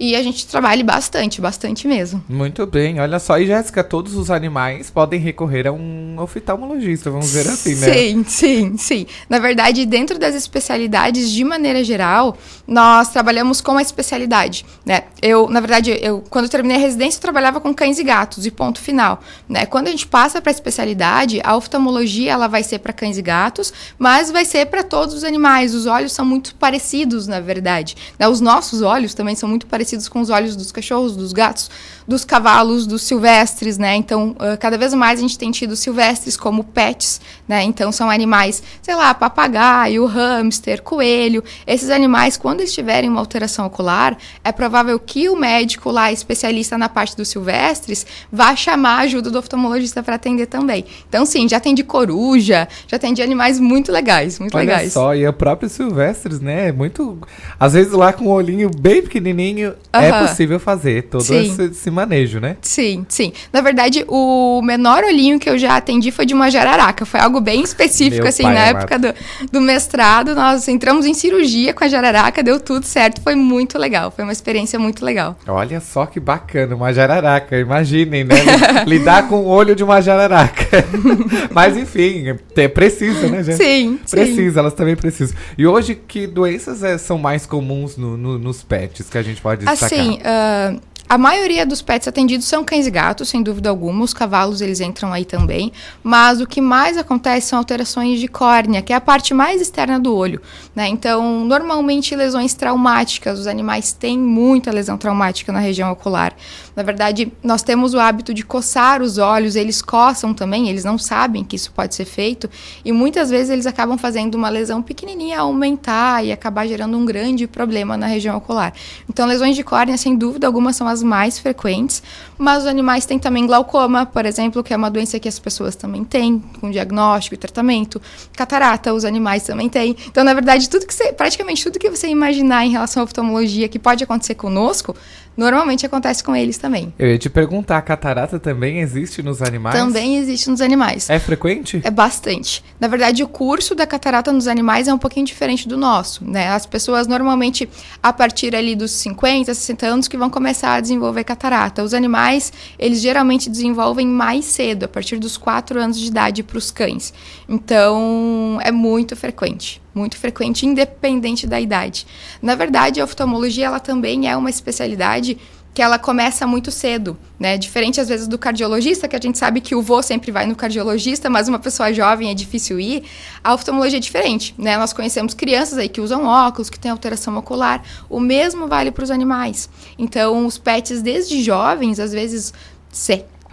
S10: e a gente trabalha bastante, bastante mesmo.
S2: Muito bem, olha só. E Jéssica, todos os animais podem recorrer a um oftalmologista, vamos dizer assim,
S10: né? Sim, sim, sim. Na verdade, dentro das especialidades, de maneira geral, nós trabalhamos com a especialidade, né? Eu, na verdade, eu quando eu terminei a residência, eu trabalhava com cães e gatos, e ponto final, né? Quando a gente passa para a especialidade, a oftalmologia ela vai ser para cães e gatos, mas vai ser para todos os animais. Os olhos são muito parecidos, na verdade. Né? Os nossos olhos também são muito parecidos parecidos com os olhos dos cachorros, dos gatos, dos cavalos, dos silvestres, né? Então, uh, cada vez mais a gente tem tido silvestres como pets, né? Então, são animais, sei lá, papagaio, hamster, coelho. Esses animais, quando eles tiverem uma alteração ocular, é provável que o médico lá, especialista na parte dos silvestres, vá chamar a ajuda do oftalmologista para atender também. Então, sim, já tem de coruja, já tem de animais muito legais, muito
S2: Olha
S10: legais.
S2: só, e o próprio silvestres, né? Muito. Às vezes lá com o olhinho bem pequenininho é
S10: Aham.
S2: possível fazer todo
S10: Sim.
S2: esse, esse manejo, né?
S10: Sim, sim. Na verdade, o menor olhinho que eu já atendi foi de uma jararaca. Foi algo bem específico,
S2: Meu
S10: assim, na
S2: amado.
S10: época do, do mestrado. Nós entramos em cirurgia com a jararaca, deu tudo certo. Foi muito legal. Foi uma experiência muito legal.
S2: Olha só que bacana, uma jararaca. Imaginem, né? [laughs] Lidar com o olho de uma jararaca. [laughs] Mas enfim, é, precisa, né, gente?
S10: Sim, sim.
S2: Precisa, elas também precisam. E hoje, que doenças é, são mais comuns no- no- nos pets que a gente pode destacar?
S10: Assim, ah, a maioria dos pets atendidos são cães e gatos, sem dúvida alguma. Os cavalos, eles entram aí também. Mas o que mais acontece são alterações de córnea, que é a parte mais externa do olho. Né? Então, normalmente, lesões traumáticas. Os animais têm muita lesão traumática na região ocular. Na verdade, nós temos o hábito de coçar os olhos, eles coçam também, eles não sabem que isso pode ser feito. E muitas vezes eles acabam fazendo uma lesão pequenininha aumentar e acabar gerando um grande problema na região ocular. Então, lesões de córnea, sem dúvida alguma, são as mais frequentes, mas os animais têm também glaucoma, por exemplo, que é uma doença que as pessoas também têm, com diagnóstico e tratamento. Catarata, os animais também têm. Então, na verdade, tudo que você, praticamente tudo que você imaginar em relação à oftalmologia que pode acontecer conosco, normalmente acontece com eles também.
S2: Eu ia te perguntar, a catarata também existe nos animais?
S10: Também existe nos animais.
S2: É frequente?
S10: É bastante. Na verdade, o curso da catarata nos animais é um pouquinho diferente do nosso, né? As pessoas normalmente a partir ali dos 50, 60 anos que vão começar a desenvolver catarata. Os animais, eles geralmente desenvolvem mais cedo, a partir dos 4 anos de idade para os cães. Então, é muito frequente, muito frequente independente da idade. Na verdade, a oftalmologia ela também é uma especialidade que ela começa muito cedo, né? Diferente às vezes do cardiologista, que a gente sabe que o vô sempre vai no cardiologista, mas uma pessoa jovem é difícil ir. A oftalmologia é diferente, né? Nós conhecemos crianças aí que usam óculos, que têm alteração ocular. O mesmo vale para os animais. Então, os pets desde jovens, às vezes,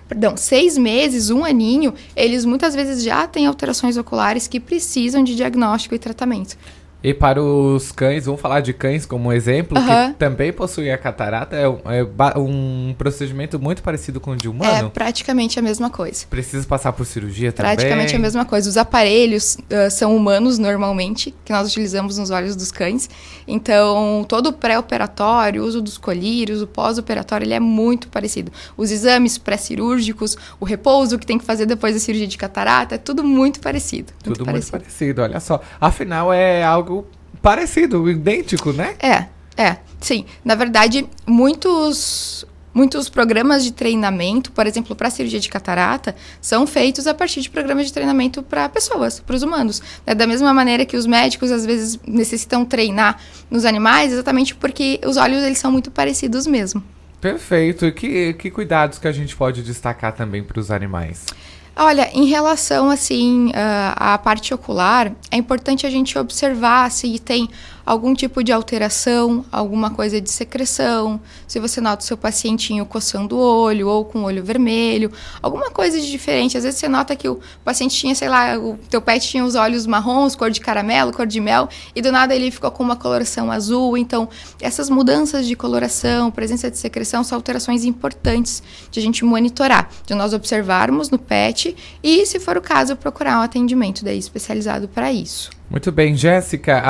S10: perdão, seis meses, um aninho, eles muitas vezes já têm alterações oculares que precisam de diagnóstico e tratamento.
S2: E para os cães, vamos falar de cães como exemplo,
S10: Aham.
S2: que também possuem a catarata, é, um- é um procedimento muito parecido com o de
S10: É
S2: humano.
S10: praticamente a mesma coisa.
S2: Precisa passar por cirurgia também.
S10: Praticamente a mesma coisa. Os aparelhos ah, são humanos normalmente, que nós utilizamos nos olhos dos cães. Então, todo o pré-operatório, o uso dos colírios, o pós-operatório, ele é muito parecido. Os exames pré-cirúrgicos, o repouso que tem que fazer depois da cirurgia de catarata, é tudo muito parecido.
S2: Tudo muito parecido, olha só. Afinal, é algo parecido, idêntico, né?
S10: É, é, sim. Na verdade, muitos muitos programas de treinamento, por exemplo, para cirurgia de catarata, são feitos a partir de programas de treinamento para pessoas, para os humanos. É da mesma maneira que os médicos às vezes necessitam treinar nos animais, exatamente porque os olhos eles são muito parecidos mesmo.
S2: Perfeito. E que, que cuidados que a gente pode destacar também para os animais?
S10: Olha, em relação assim ah, à parte ocular, é importante a gente observar se tem algum tipo de alteração, alguma coisa de secreção, se você nota o seu pacientinho coçando o olho ou com o olho vermelho, alguma coisa de diferente. Às vezes você nota que o paciente tinha, sei lá, o teu pet tinha os olhos marrons, cor de caramelo, cor de mel, e do nada ele ficou com uma coloração azul. Então, essas mudanças de coloração, presença de secreção, são alterações importantes de a gente monitorar, de nós observarmos no pet e, se for o caso, procurar um atendimento daí especializado para isso.
S2: Muito bem, Jéssica,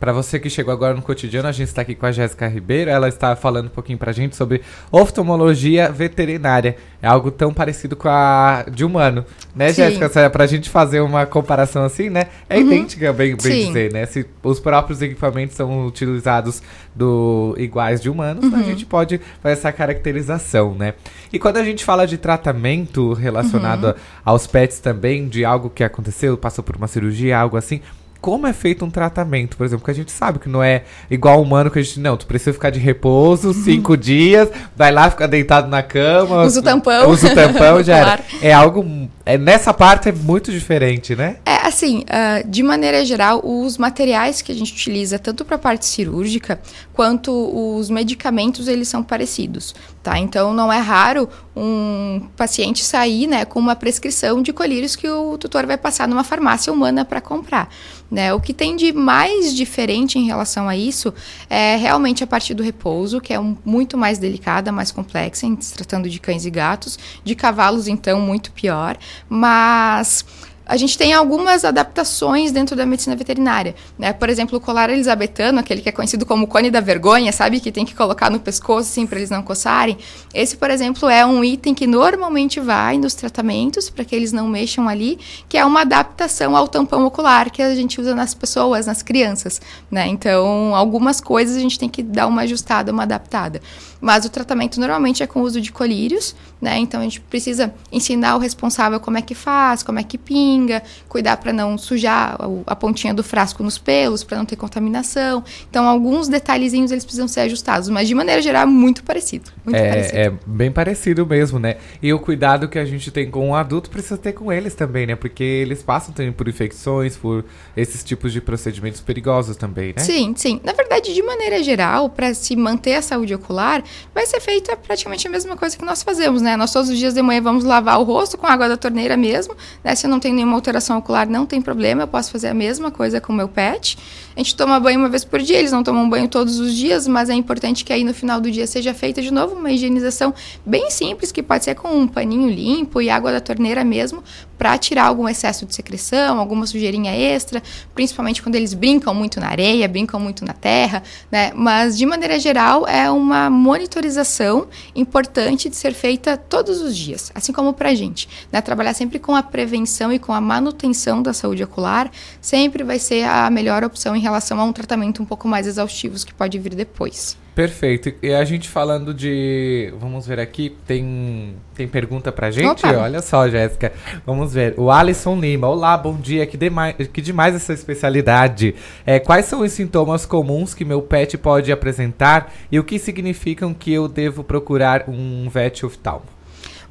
S2: para você que chegou agora no cotidiano, a gente está aqui com a Jéssica Ribeiro, ela está falando um pouquinho pra gente sobre oftalmologia veterinária. É algo tão parecido com a de humano, né,
S10: Sim.
S2: Jéssica? É Pra gente fazer uma comparação assim, né? É
S10: Uhum.
S2: idêntica, bem, bem
S10: Sim.
S2: dizer, né? Se os próprios equipamentos são utilizados do iguais de humanos, a
S10: Uhum.
S2: gente pode fazer essa caracterização, né? E quando a gente fala de tratamento relacionado
S10: Uhum.
S2: aos pets também, de algo que aconteceu, passou por uma cirurgia, algo assim, como é feito um tratamento, por exemplo, porque a gente sabe que não é igual humano que a gente, não, tu precisa ficar de repouso cinco dias, vai lá, fica deitado na cama.
S10: Usa o tampão.
S2: Usa o tampão, já. [laughs]
S10: Claro.
S2: É algo, é, nessa parte é muito diferente, né?
S10: É assim, ah, de maneira geral, os materiais que a gente utiliza tanto para a parte cirúrgica quanto os medicamentos eles são parecidos, tá? Então não é raro um paciente sair, né, com uma prescrição de colírios que o tutor vai passar numa farmácia humana para comprar, né? O que tem de mais diferente em relação a isso é realmente a parte do repouso, que é um, muito mais delicada, mais complexa, em se tratando de cães e gatos, de cavalos então muito pior, mas a gente tem algumas adaptações dentro da medicina veterinária. Né? Por exemplo, o colar elisabetano, aquele que é conhecido como cone da vergonha, sabe? Que tem que colocar no pescoço, assim, para eles não coçarem. Esse, por exemplo, é um item que normalmente vai nos tratamentos, para que eles não mexam ali, que é uma adaptação ao tampão ocular que a gente usa nas pessoas, nas crianças. Né? Então, algumas coisas a gente tem que dar uma ajustada, uma adaptada. Mas o tratamento normalmente é com o uso de colírios, né? Então a gente precisa ensinar o responsável como é que faz, como é que pinga, cuidar para não sujar a pontinha do frasco nos pelos, para não ter contaminação. Então alguns detalhezinhos eles precisam ser ajustados, mas de maneira geral muito parecido. Muito
S2: é,
S10: parecido.
S2: é bem parecido mesmo, né? E o cuidado que a gente tem com o adulto precisa ter com eles também, né? Porque eles passam também por infecções, por esses tipos de procedimentos perigosos também, né?
S10: Sim, sim. Na verdade, de maneira geral, para se manter a saúde ocular, vai ser feita praticamente a mesma coisa que nós fazemos, né? Nós todos os dias de manhã vamos lavar o rosto com água da torneira mesmo, né? Se não nenhuma alteração ocular, não tem problema, eu posso fazer a mesma coisa com o meu pet. A gente toma banho uma vez por dia, eles não tomam banho todos os dias, mas é importante que aí no final do dia seja feita de novo uma higienização bem simples, que pode ser com um paninho limpo e água da torneira mesmo, para tirar algum excesso de secreção, alguma sujeirinha extra, principalmente quando eles brincam muito na areia, brincam muito na terra, né? Mas de maneira geral é uma monitorização importante de ser feita todos os dias, assim como para a gente, né? Trabalhar sempre com a prevenção e com a manutenção da saúde ocular sempre vai ser a melhor opção em relação a um tratamento um pouco mais exaustivo que pode vir depois.
S2: Perfeito. E a gente falando de. Vamos ver aqui, tem, tem pergunta pra gente?
S10: Opa.
S2: Olha só, Jéssica. Vamos ver. O Alisson Lima. Olá, bom dia. Que, demais, que demais essa especialidade. É, quais são os sintomas comuns que meu pet pode apresentar e o que significam que eu devo procurar um vet oftalmo?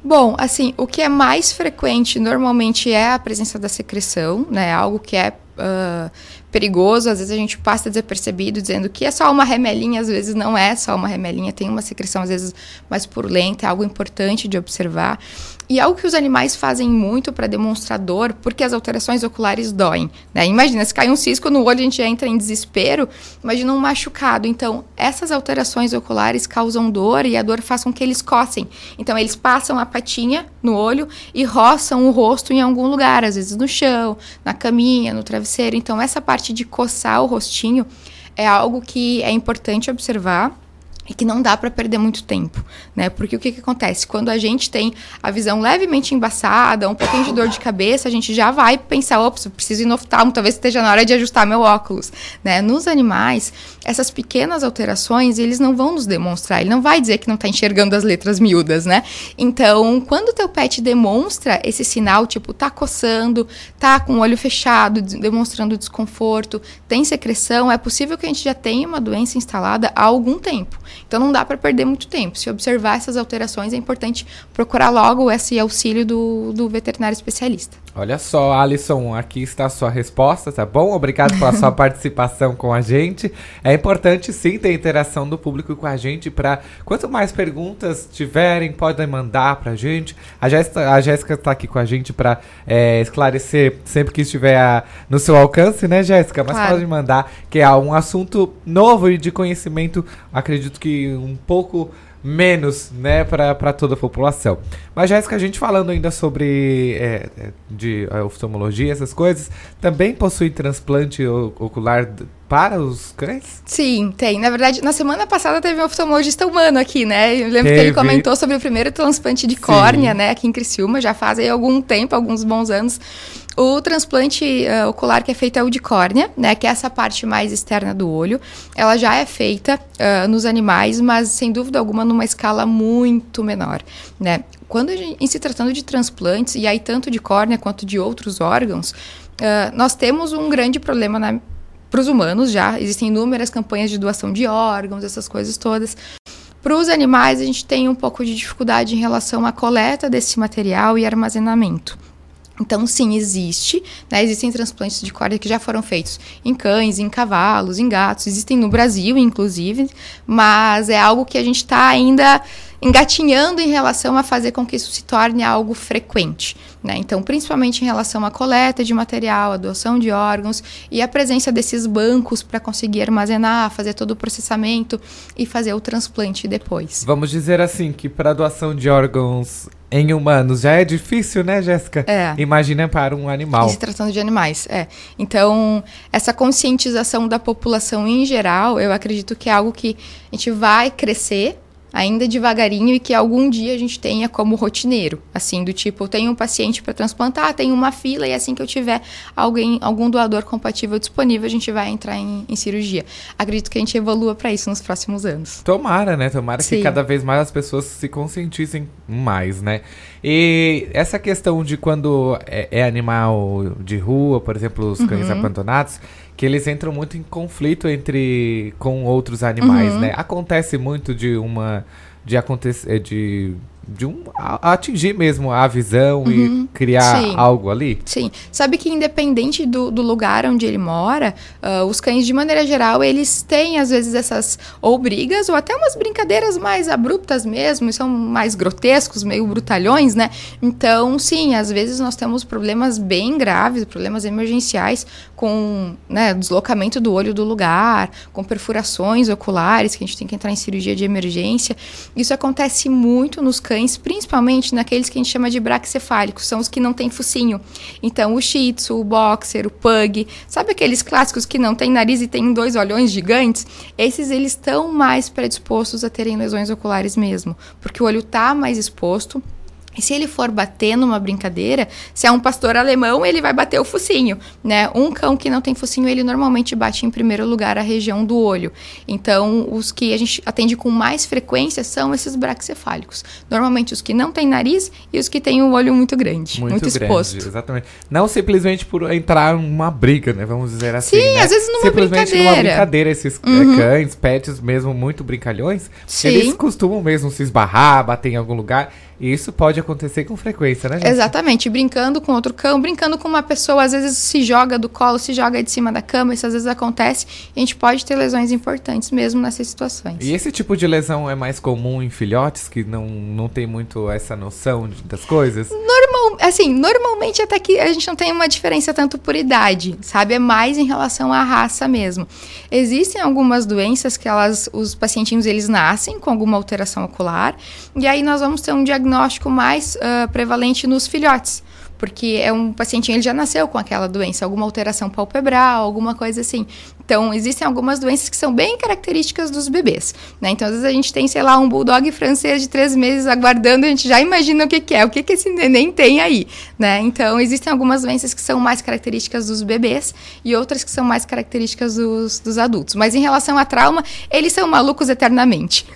S10: Bom, assim, o que é mais frequente normalmente é a presença da secreção, né? Algo que é uh, perigoso, às vezes a gente passa desapercebido dizendo que é só uma remelinha, às vezes não é só uma remelinha, tem uma secreção às vezes mais purulenta, é algo importante de observar. E algo que os animais fazem muito para demonstrar dor, porque as alterações oculares doem. Né? Imagina, se cai um cisco no olho, a gente entra em desespero. Imagina um machucado. Então, essas alterações oculares causam dor e a dor faz com que eles cocem. Então, eles passam a patinha no olho e roçam o rosto em algum lugar, às vezes no chão, na caminha, no travesseiro. Então, essa parte de coçar o rostinho é algo que é importante observar e que não dá para perder muito tempo, né? Porque o que, que acontece? Quando a gente tem a visão levemente embaçada, um pouquinho de dor de cabeça, a gente já vai pensar, ops, preciso ir no oftalmo, talvez esteja na hora de ajustar meu óculos, né? Nos animais, essas pequenas alterações, eles não vão nos demonstrar, ele não vai dizer que não está enxergando as letras miúdas, né? Então, quando o teu pet demonstra esse sinal, tipo, tá coçando, tá com o olho fechado, demonstrando desconforto, tem secreção, é possível que a gente já tenha uma doença instalada há algum tempo. Então não dá para perder muito tempo. Se observar essas alterações, é importante procurar logo esse auxílio do, do veterinário especialista.
S2: Olha só, Alisson, aqui está a sua resposta, tá bom? Obrigado pela sua [laughs] participação com a gente. É importante sim ter interação do público com a gente para quanto mais perguntas tiverem, podem mandar para a gente. A Jéssica, está aqui com a gente para é, esclarecer sempre que estiver a, no seu alcance, né, Jéssica? Mas
S10: Claro.
S2: pode mandar, que é um assunto novo e de conhecimento, acredito que um pouco menos, né, para toda a população. Mas, Jéssica, a gente falando ainda sobre é, é, de é, oftalmologia, essas coisas, também possui transplante ocular para os cães?
S10: Sim, tem. Na verdade, na semana passada teve um oftalmologista humano aqui, né? Eu lembro que
S2: Teve.
S10: ele comentou sobre o primeiro transplante de
S2: Sim.
S10: córnea, né, aqui em Criciúma, já faz aí algum tempo, alguns bons anos. O transplante eh, ocular que é feito é o de córnea, né, que é essa parte mais externa do olho. Ela já é feita ah, nos animais, mas sem dúvida alguma numa escala muito menor, né? Quando a gente, em se tratando de transplantes, e aí tanto de córnea quanto de outros órgãos, ah, nós temos um grande problema na para os humanos já. Existem inúmeras campanhas de doação de órgãos, essas coisas todas. Para os animais, a gente tem um pouco de dificuldade em relação à coleta desse material e armazenamento. Então, sim, existe. Né? Existem transplantes de córnea que já foram feitos em cães, em cavalos, em gatos. Existem no Brasil, inclusive. Mas é algo que a gente está ainda engatinhando em relação a fazer com que isso se torne algo frequente. Né? Então, principalmente em relação à coleta de material, a doação de órgãos e a presença desses bancos para conseguir armazenar, fazer todo o processamento e fazer o transplante depois.
S2: Vamos dizer assim que para doação de órgãos em humanos já é difícil, né, Jéssica?
S10: É.
S2: Imagina para um animal.
S10: E se tratando de animais, é. Então, essa conscientização da população em geral, eu acredito que é algo que a gente vai crescer ainda devagarinho e que algum dia a gente tenha como rotineiro, assim, do tipo, eu tenho um paciente para transplantar, tenho uma fila e assim que eu tiver alguém, algum doador compatível disponível, a gente vai entrar em, em cirurgia. Acredito que a gente evolua para isso nos próximos anos.
S2: Tomara, né? Tomara Sim. que cada vez mais as pessoas se conscientizem mais, né? E essa questão de quando é, é animal de rua, por exemplo, os cães uhum. abandonados, que eles entram muito em conflito entre com outros animais, uhum. né? Acontece muito de uma de acontecer de de um a, atingir mesmo a visão uhum. e criar Sim. algo ali?
S10: Sim. Sabe que independente do, do lugar onde ele mora, uh, os cães, de maneira geral, eles têm às vezes essas ou brigas ou até umas brincadeiras mais abruptas mesmo, são mais grotescos, meio brutalhões, né? Então, sim, às vezes nós temos problemas bem graves, problemas emergenciais com né, deslocamento do olho do lugar, com perfurações oculares, que a gente tem que entrar em cirurgia de emergência. Isso acontece muito nos cães cães, principalmente naqueles que a gente chama de braquicefálicos, são os que não têm focinho. Então, o Shih Tzu, o Boxer, o Pug, sabe aqueles clássicos que não têm nariz e têm dois olhões gigantes? Esses, eles estão mais predispostos a terem lesões oculares mesmo, porque o olho está mais exposto, e se ele for bater numa brincadeira, se é um pastor alemão, ele vai bater o focinho, né? Um cão que não tem focinho, ele normalmente bate em primeiro lugar a região do olho. Então, os que a gente atende com mais frequência são esses braxcefálicos. Normalmente os que não têm nariz e os que têm um olho muito grande, muito, muito grande, exposto.
S2: Exatamente. Não simplesmente por entrar numa briga, né? Vamos dizer assim.
S10: Sim,
S2: né?
S10: às vezes numa
S2: simplesmente
S10: brincadeira.
S2: Simplesmente numa brincadeira, esses é, uhum. cães, pets mesmo muito brincalhões, Sim. eles costumam mesmo se esbarrar, bater em algum lugar. E isso pode acontecer com frequência, né? Gente?
S10: Exatamente, brincando com outro cão, brincando com uma pessoa, às vezes se joga do colo, se joga de cima da cama, isso às vezes acontece. E a gente pode ter lesões importantes mesmo nessas situações.
S2: E esse tipo de lesão é mais comum em filhotes que não, não tem muito essa noção de, das coisas?
S10: Normal, assim, normalmente até que a gente não tem uma diferença tanto por idade, sabe? É mais em relação à raça mesmo. Existem algumas doenças que elas, os pacientinhos eles nascem com alguma alteração ocular, e aí nós vamos ter um diagnóstico mais uh, prevalente nos filhotes porque é um pacientinho, ele já nasceu com aquela doença, alguma alteração palpebral, alguma coisa assim. Então, existem algumas doenças que são bem características dos bebês, né? Então, às vezes a gente tem, sei lá, um bulldog francês de três meses aguardando, a gente já imagina o que, que é, o que, que esse neném tem aí, né? Então, existem algumas doenças que são mais características dos bebês e outras que são mais características dos, dos adultos. Mas em relação a trauma, eles são malucos eternamente.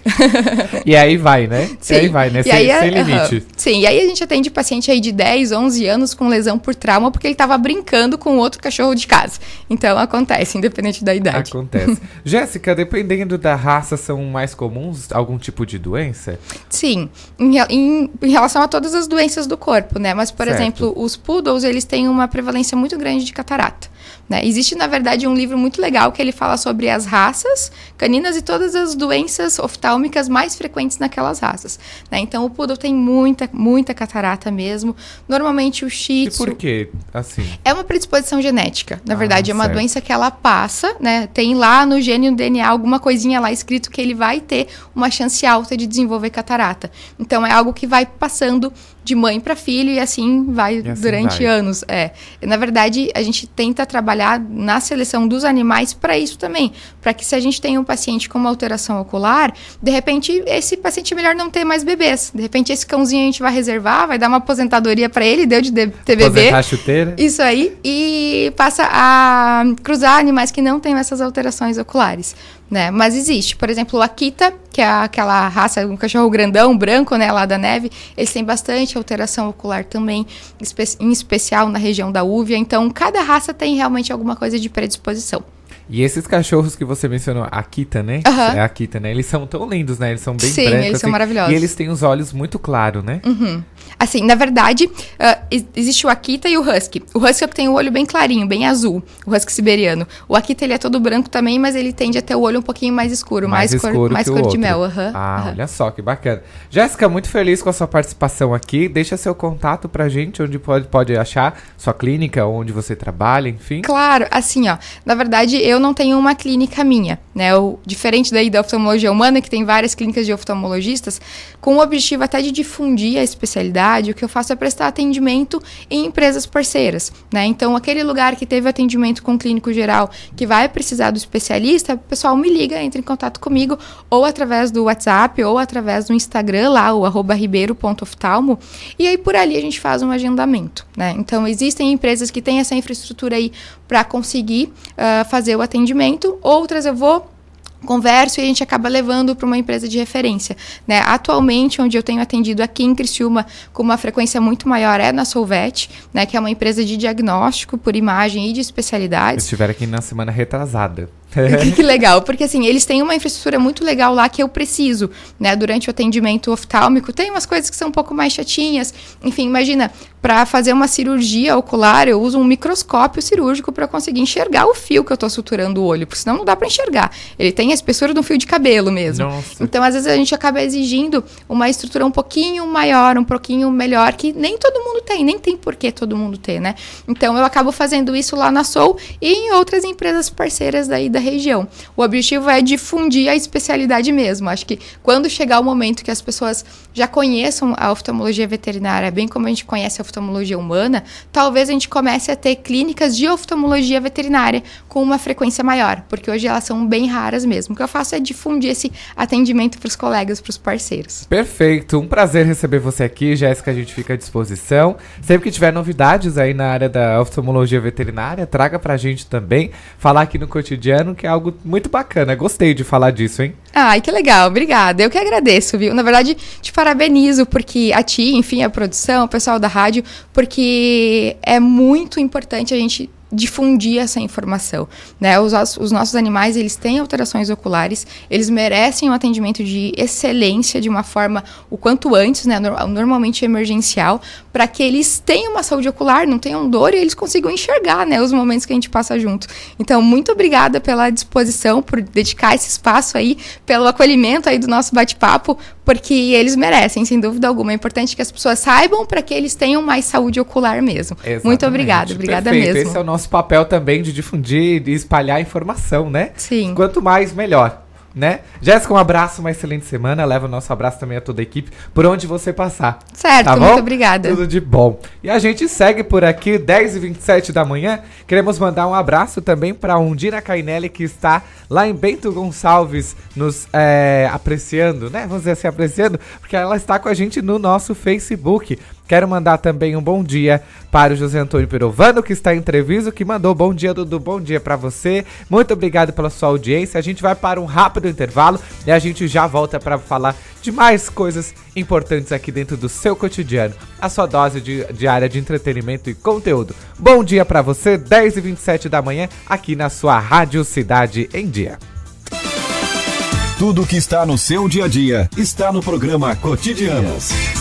S2: E aí vai, né?
S10: Sim.
S2: E aí vai, né?
S10: Sem, aí, sem limite. Sim, e aí a gente atende paciente aí de 10, 11 anos com lesão por trauma porque ele estava brincando com outro cachorro de casa. Então, acontece, independente da idade.
S2: Acontece. [laughs] Jéssica, dependendo da raça, são mais comuns algum tipo de doença?
S10: Sim, em, em, em relação a todas as doenças do corpo, né? Mas, por certo. exemplo, os poodles, eles têm uma prevalência muito grande de catarata. Né? Existe, na verdade, um livro muito legal que ele fala sobre as raças caninas e todas as doenças oftálmicas mais frequentes naquelas raças. Né? Então, o poodle tem muita, muita catarata mesmo. Normalmente, o shih tzu...
S2: E por quê? Assim?
S10: É uma predisposição genética. Na ah, verdade, é uma certo. doença que ela passa, né? Tem lá no gene, no DNA, alguma coisinha lá escrito que ele vai ter uma chance alta de desenvolver catarata. Então, é algo que vai passando de mãe para filho e assim vai e assim durante vai. anos. É. Na verdade, a gente tenta trabalhar na seleção dos animais para isso também, para que se a gente tem um paciente com uma alteração ocular, de repente esse paciente é melhor não ter mais bebês. De repente esse cãozinho a gente vai reservar, vai dar uma aposentadoria para ele, deu de ter bebê.
S2: A chuteira.
S10: Isso aí e passa a cruzar animais que não têm essas alterações oculares né? Mas existe, por exemplo, o Akita, que é aquela raça, um cachorro grandão, branco, né, lá da neve, eles têm bastante alteração ocular também, em especial na região da úvea. Então, cada raça tem realmente alguma coisa de predisposição.
S2: E esses cachorros que você mencionou, Akita, né?
S10: Uhum.
S2: É Akita, né? Eles são tão lindos, né? Eles são bem
S10: Sim,
S2: brancos.
S10: eles
S2: assim,
S10: são maravilhosos.
S2: E eles têm os olhos muito claros, né?
S10: Uhum. Assim, na verdade, uh, existe o Akita e o Husky. O Husky tem o olho bem clarinho, bem azul, o Husky siberiano. O Akita ele é todo branco também, mas ele tende a ter o olho um pouquinho mais escuro, mais, mais escuro cor, mais cor de mel. Uhum,
S2: ah,
S10: uhum.
S2: olha só que bacana. Jéssica, muito feliz com a sua participação aqui. Deixa seu contato pra gente, onde pode, pode achar sua clínica, onde você trabalha, enfim.
S10: Claro, assim, ó. Na verdade, eu não tenho uma clínica minha, né? O, diferente daí da oftalmologia humana, que tem várias clínicas de oftalmologistas, com o objetivo até de difundir a especialidade, o que eu faço é prestar atendimento em empresas parceiras, né? Então, aquele lugar que teve atendimento com o clínico geral, que vai precisar do especialista, o pessoal me liga, entra em contato comigo, ou através do WhatsApp, ou através do Instagram lá, o arroba ribeiro.oftalmo, e aí por ali a gente faz um agendamento, né? Então, existem empresas que têm essa infraestrutura aí para conseguir uh, fazer o atendimento, outras eu vou converso e a gente acaba levando para uma empresa de referência. Né? Atualmente, onde eu tenho atendido aqui em Criciúma com uma frequência muito maior é na Solvet, né, que é uma empresa de diagnóstico por imagem e de especialidades.
S2: Estiveram aqui na semana retrasada. [laughs]
S10: que legal, porque assim, eles têm uma infraestrutura muito legal lá que eu preciso, né? Durante o atendimento oftálmico, tem umas coisas que são um pouco mais chatinhas. Enfim, imagina, para fazer uma cirurgia ocular, eu uso um microscópio cirúrgico para conseguir enxergar o fio que eu estou suturando o olho, porque senão não dá para enxergar. Ele tem a espessura de um fio de cabelo mesmo. Nossa. Então, às vezes a gente acaba exigindo uma estrutura um pouquinho maior, um pouquinho melhor, que nem todo mundo tem, nem tem por que todo mundo ter, né? Então, eu acabo fazendo isso lá na Soul e em outras empresas parceiras daí da da região. O objetivo é difundir a especialidade mesmo. Acho que quando chegar o momento que as pessoas já conheçam a oftalmologia veterinária, bem como a gente conhece a oftalmologia humana, talvez a gente comece a ter clínicas de oftalmologia veterinária com uma frequência maior, porque hoje elas são bem raras mesmo. O que eu faço é difundir esse atendimento para os colegas, para os parceiros.
S2: Perfeito, um prazer receber você aqui, Jéssica. A gente fica à disposição. Sempre que tiver novidades aí na área da oftalmologia veterinária, traga para a gente também. Falar aqui no cotidiano que é algo muito bacana. Gostei de falar disso, hein?
S10: Ai, que legal, obrigada. Eu que agradeço, viu? Na verdade, te parabenizo porque a ti, enfim, a produção, o pessoal da rádio, porque é muito importante a gente difundir essa informação, né? Os, os, nossos animais, eles têm alterações oculares, eles merecem um atendimento de excelência de uma forma o quanto antes, né? Normalmente emergencial, para que eles tenham uma saúde ocular, não tenham dor e eles consigam enxergar, né? Os momentos que a gente passa junto. Então, muito obrigada pela disposição, por dedicar esse espaço aí, pelo acolhimento aí do nosso bate-papo, porque eles merecem, sem dúvida alguma. É importante que as pessoas saibam para que eles tenham mais saúde ocular mesmo. Exatamente. Muito obrigada, obrigada
S2: Perfeito.
S10: mesmo.
S2: Esse é o nosso papel também de difundir e espalhar informação, né?
S10: Sim.
S2: Quanto mais, melhor né? Jéssica, um abraço, uma excelente semana. Leva o nosso abraço também a toda a equipe, por onde você passar.
S10: Certo, tá muito obrigada.
S2: Tudo de bom. E a gente segue por aqui, 10h27 da manhã. Queremos mandar um abraço também para Undina Cainelli, que está lá em Bento Gonçalves, nos é, apreciando, né? Vamos dizer assim, apreciando, porque ela está com a gente no nosso Facebook. Quero mandar também um bom dia para o José Antônio Perovano, que está em entrevista, que mandou bom dia, Dudu, bom dia para você. Muito obrigado pela sua audiência. A gente vai para um rápido intervalo e a gente já volta para falar de mais coisas importantes aqui dentro do seu cotidiano. A sua dose de, diária de entretenimento e conteúdo. Bom dia para você, 10 e 27 da manhã, aqui na sua Rádio Cidade em Dia.
S1: Tudo que está no seu dia a dia está no programa Cotidianos.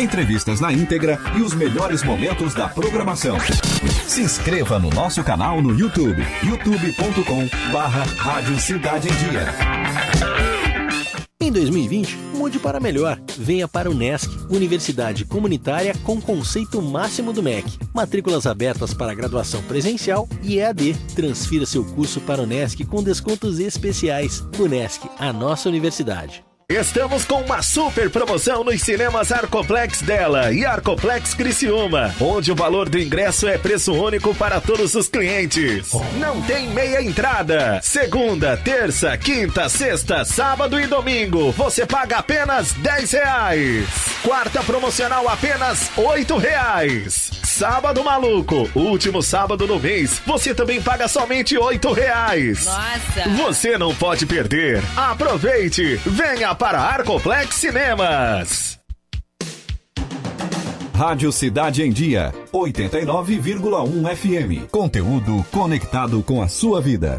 S1: Entrevistas na íntegra e os melhores momentos da programação. Se inscreva no nosso canal no YouTube, youtube.com barra Rádio Cidade em Dia.
S5: Em 2020, mude para melhor. Venha para o NESC, Universidade Comunitária com conceito máximo do MEC. Matrículas abertas para graduação presencial e EAD. Transfira seu curso para o NESC com descontos especiais. O NESC, a nossa universidade.
S11: Estamos com uma super promoção nos cinemas Arcoplex dela e Arcoplex Criciúma, onde o valor do ingresso é preço único para todos os clientes. Não tem meia entrada. Segunda, terça, quinta, sexta, sábado e domingo, você paga apenas 10 reais. Quarta promocional apenas 8 reais. Sábado Maluco, último sábado do mês, você também paga somente 8 reais.
S12: Nossa!
S11: Você não pode perder. Aproveite! Venha para Arcoplex Cinemas.
S1: Rádio Cidade em Dia, 89,1 FM. Conteúdo conectado com a sua vida.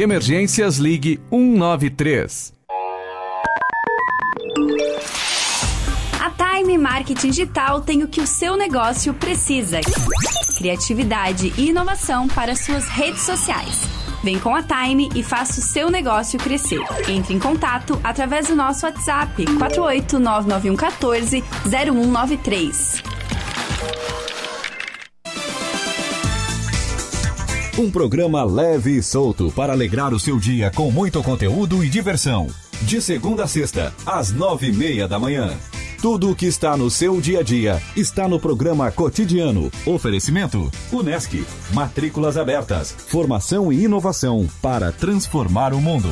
S12: emergências, ligue 193.
S9: A Time Marketing Digital tem o que o seu negócio precisa: criatividade e inovação para suas redes sociais. Vem com a Time e faça o seu negócio crescer. Entre em contato através do nosso WhatsApp 4899114
S1: Um programa leve e solto para alegrar o seu dia com muito conteúdo e diversão. De segunda a sexta, às nove e meia da manhã. Tudo o que está no seu dia a dia está no programa cotidiano. Oferecimento: Unesc. Matrículas abertas. Formação e inovação para transformar o mundo.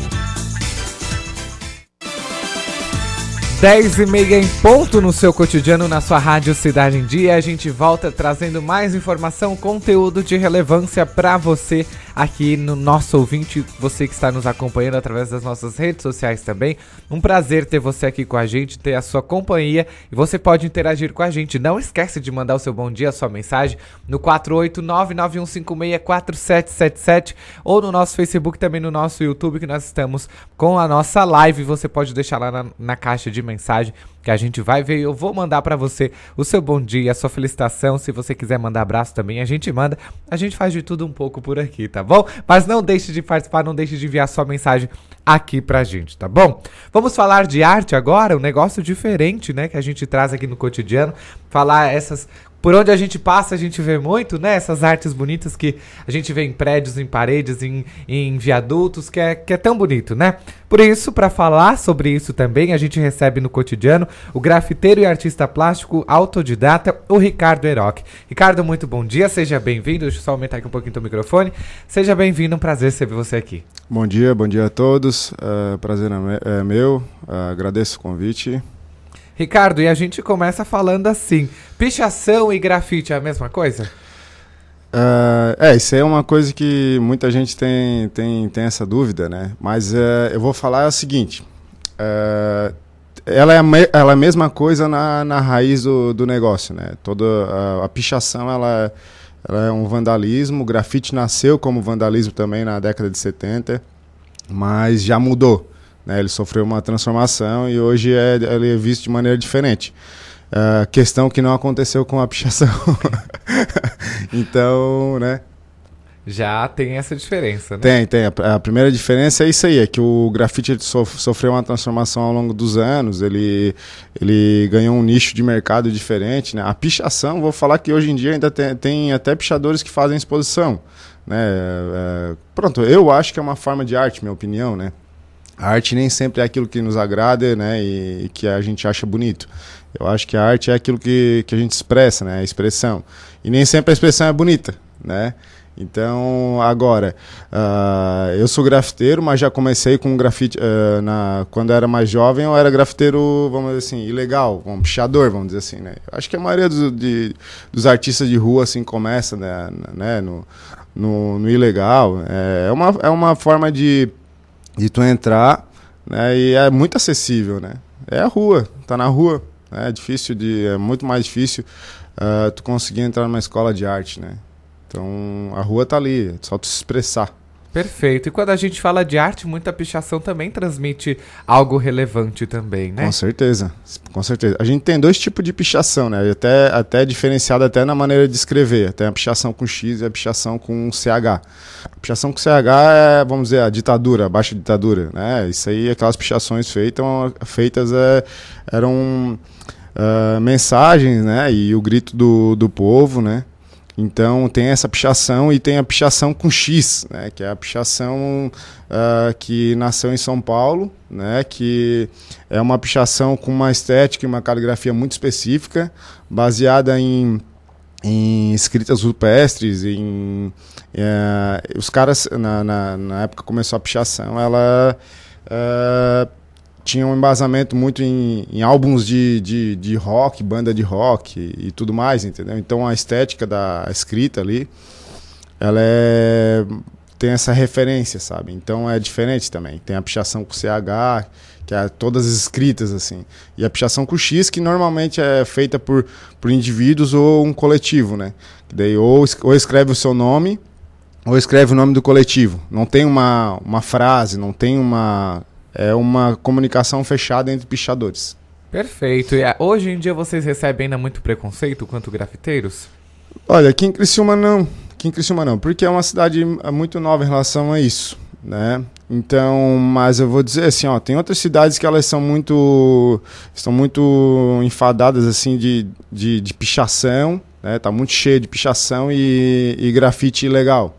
S2: 10 e meia em ponto no seu cotidiano, na sua rádio Cidade em Dia. A gente volta trazendo mais informação, conteúdo de relevância para você aqui no nosso ouvinte, você que está nos acompanhando através das nossas redes sociais também. Um prazer ter você aqui com a gente, ter a sua companhia e você pode interagir com a gente. Não esquece de mandar o seu bom dia, a sua mensagem no 48991564777 ou no nosso Facebook, também no nosso YouTube, que nós estamos com a nossa live. Você pode deixar lá na, na caixa de mensagem que a gente vai ver. Eu vou mandar para você o seu bom dia, a sua felicitação. Se você quiser mandar abraço também, a gente manda. A gente faz de tudo um pouco por aqui, tá bom? Mas não deixe de participar, não deixe de enviar sua mensagem aqui pra gente, tá bom? Vamos falar de arte agora, um negócio diferente, né, que a gente traz aqui no cotidiano, falar essas por onde a gente passa, a gente vê muito, né? Essas artes bonitas que a gente vê em prédios, em paredes, em, em viadutos, que é, que é tão bonito, né? Por isso, para falar sobre isso também, a gente recebe no cotidiano o grafiteiro e artista plástico autodidata, o Ricardo Eroc. Ricardo, muito bom dia, seja bem-vindo. Deixa eu só aumentar aqui um pouquinho o microfone. Seja bem-vindo, um prazer receber você aqui.
S13: Bom dia, bom dia a todos. Uh, prazer é meu. Uh, agradeço o convite.
S2: Ricardo, e a gente começa falando assim: pichação e grafite é a mesma coisa?
S13: Uh, é, isso aí é uma coisa que muita gente tem, tem, tem essa dúvida, né? Mas uh, eu vou falar o seguinte: uh, ela, é a ela é a mesma coisa na, na raiz do, do negócio, né? Toda a, a pichação ela, ela é um vandalismo, o grafite nasceu como vandalismo também na década de 70, mas já mudou. Né? Ele sofreu uma transformação e hoje é, ele é visto de maneira diferente. Uh, questão que não aconteceu com a pichação. [laughs] então, né?
S2: Já tem essa diferença, né?
S13: Tem, tem. A, a, primeira diferença é isso aí, é que o grafite sof sofreu uma transformação ao longo dos anos, ele, ele ganhou um nicho de mercado diferente, né? A pichação, vou falar que hoje em dia ainda tem, tem até pichadores que fazem exposição, né? É, pronto, eu acho que é uma forma de arte, minha opinião, né? A arte nem sempre é aquilo que nos agrada, né, e, e, que a gente acha bonito. Eu acho que a arte é aquilo que, que a gente expressa, né, a expressão. E nem sempre a expressão é bonita, né? Então, agora, uh, eu sou grafiteiro, mas já comecei com grafite uh, na, quando eu era mais jovem, eu era grafiteiro, vamos dizer assim, ilegal, um pichador, vamos dizer assim, né? Acho que a maioria dos, de, dos artistas de rua, assim, começa, né, né no, no, no ilegal. É, é uma, é uma forma de de tu entrar, né? E é muito acessível, né? É a rua, tá na rua. Né? É difícil de, é muito mais difícil uh, tu conseguir entrar numa escola de arte, né? Então a rua tá ali, é só tu se expressar.
S2: Perfeito. E quando a gente fala de arte, muita pichação também transmite algo relevante também, né?
S13: Com certeza, com certeza. A gente tem dois tipos de pichação, né? Até, até diferenciado até na maneira de escrever. Tem a pichação com X e a pichação com CH. A pichação com CH é, vamos dizer, a ditadura, a baixa ditadura, né? Isso aí, aquelas pichações feitas, feitas é, eram uh, mensagens, né? E o grito do, do povo, né? Então tem essa pichação e tem a pichação com X, né, que é a pichação uh, que nasceu em São Paulo, né, que é uma pichação com uma estética e uma caligrafia muito específica, baseada em em escritas rupestres, em é, os caras na, na, na, época começou a pichação, ela é, tinha um embasamento muito em, em álbuns de, de, de, rock, banda de rock e, e, tudo mais, entendeu? Então a estética da escrita ali, ela é, tem essa referência, sabe? Então é diferente também. Tem a pichação com CH, que é todas escritas assim. E a pichação com X, que normalmente é feita por, por indivíduos ou um coletivo, né? Daí ou, ou escreve o seu nome ou escreve o nome do coletivo. Não tem uma, uma frase, não tem uma. É uma comunicação fechada entre pichadores.
S2: Perfeito. E ah, hoje em dia vocês recebem ainda muito preconceito quanto grafiteiros?
S13: Olha, aqui em Criciúma não. Aqui em Criciúma não, porque é uma cidade muito nova em relação a isso, né? Então, mas eu vou dizer assim, ó, tem outras cidades que elas são muito estão muito enfadadas assim de, de, de pichação, né? Tá muito cheio de pichação e, e grafite ilegal.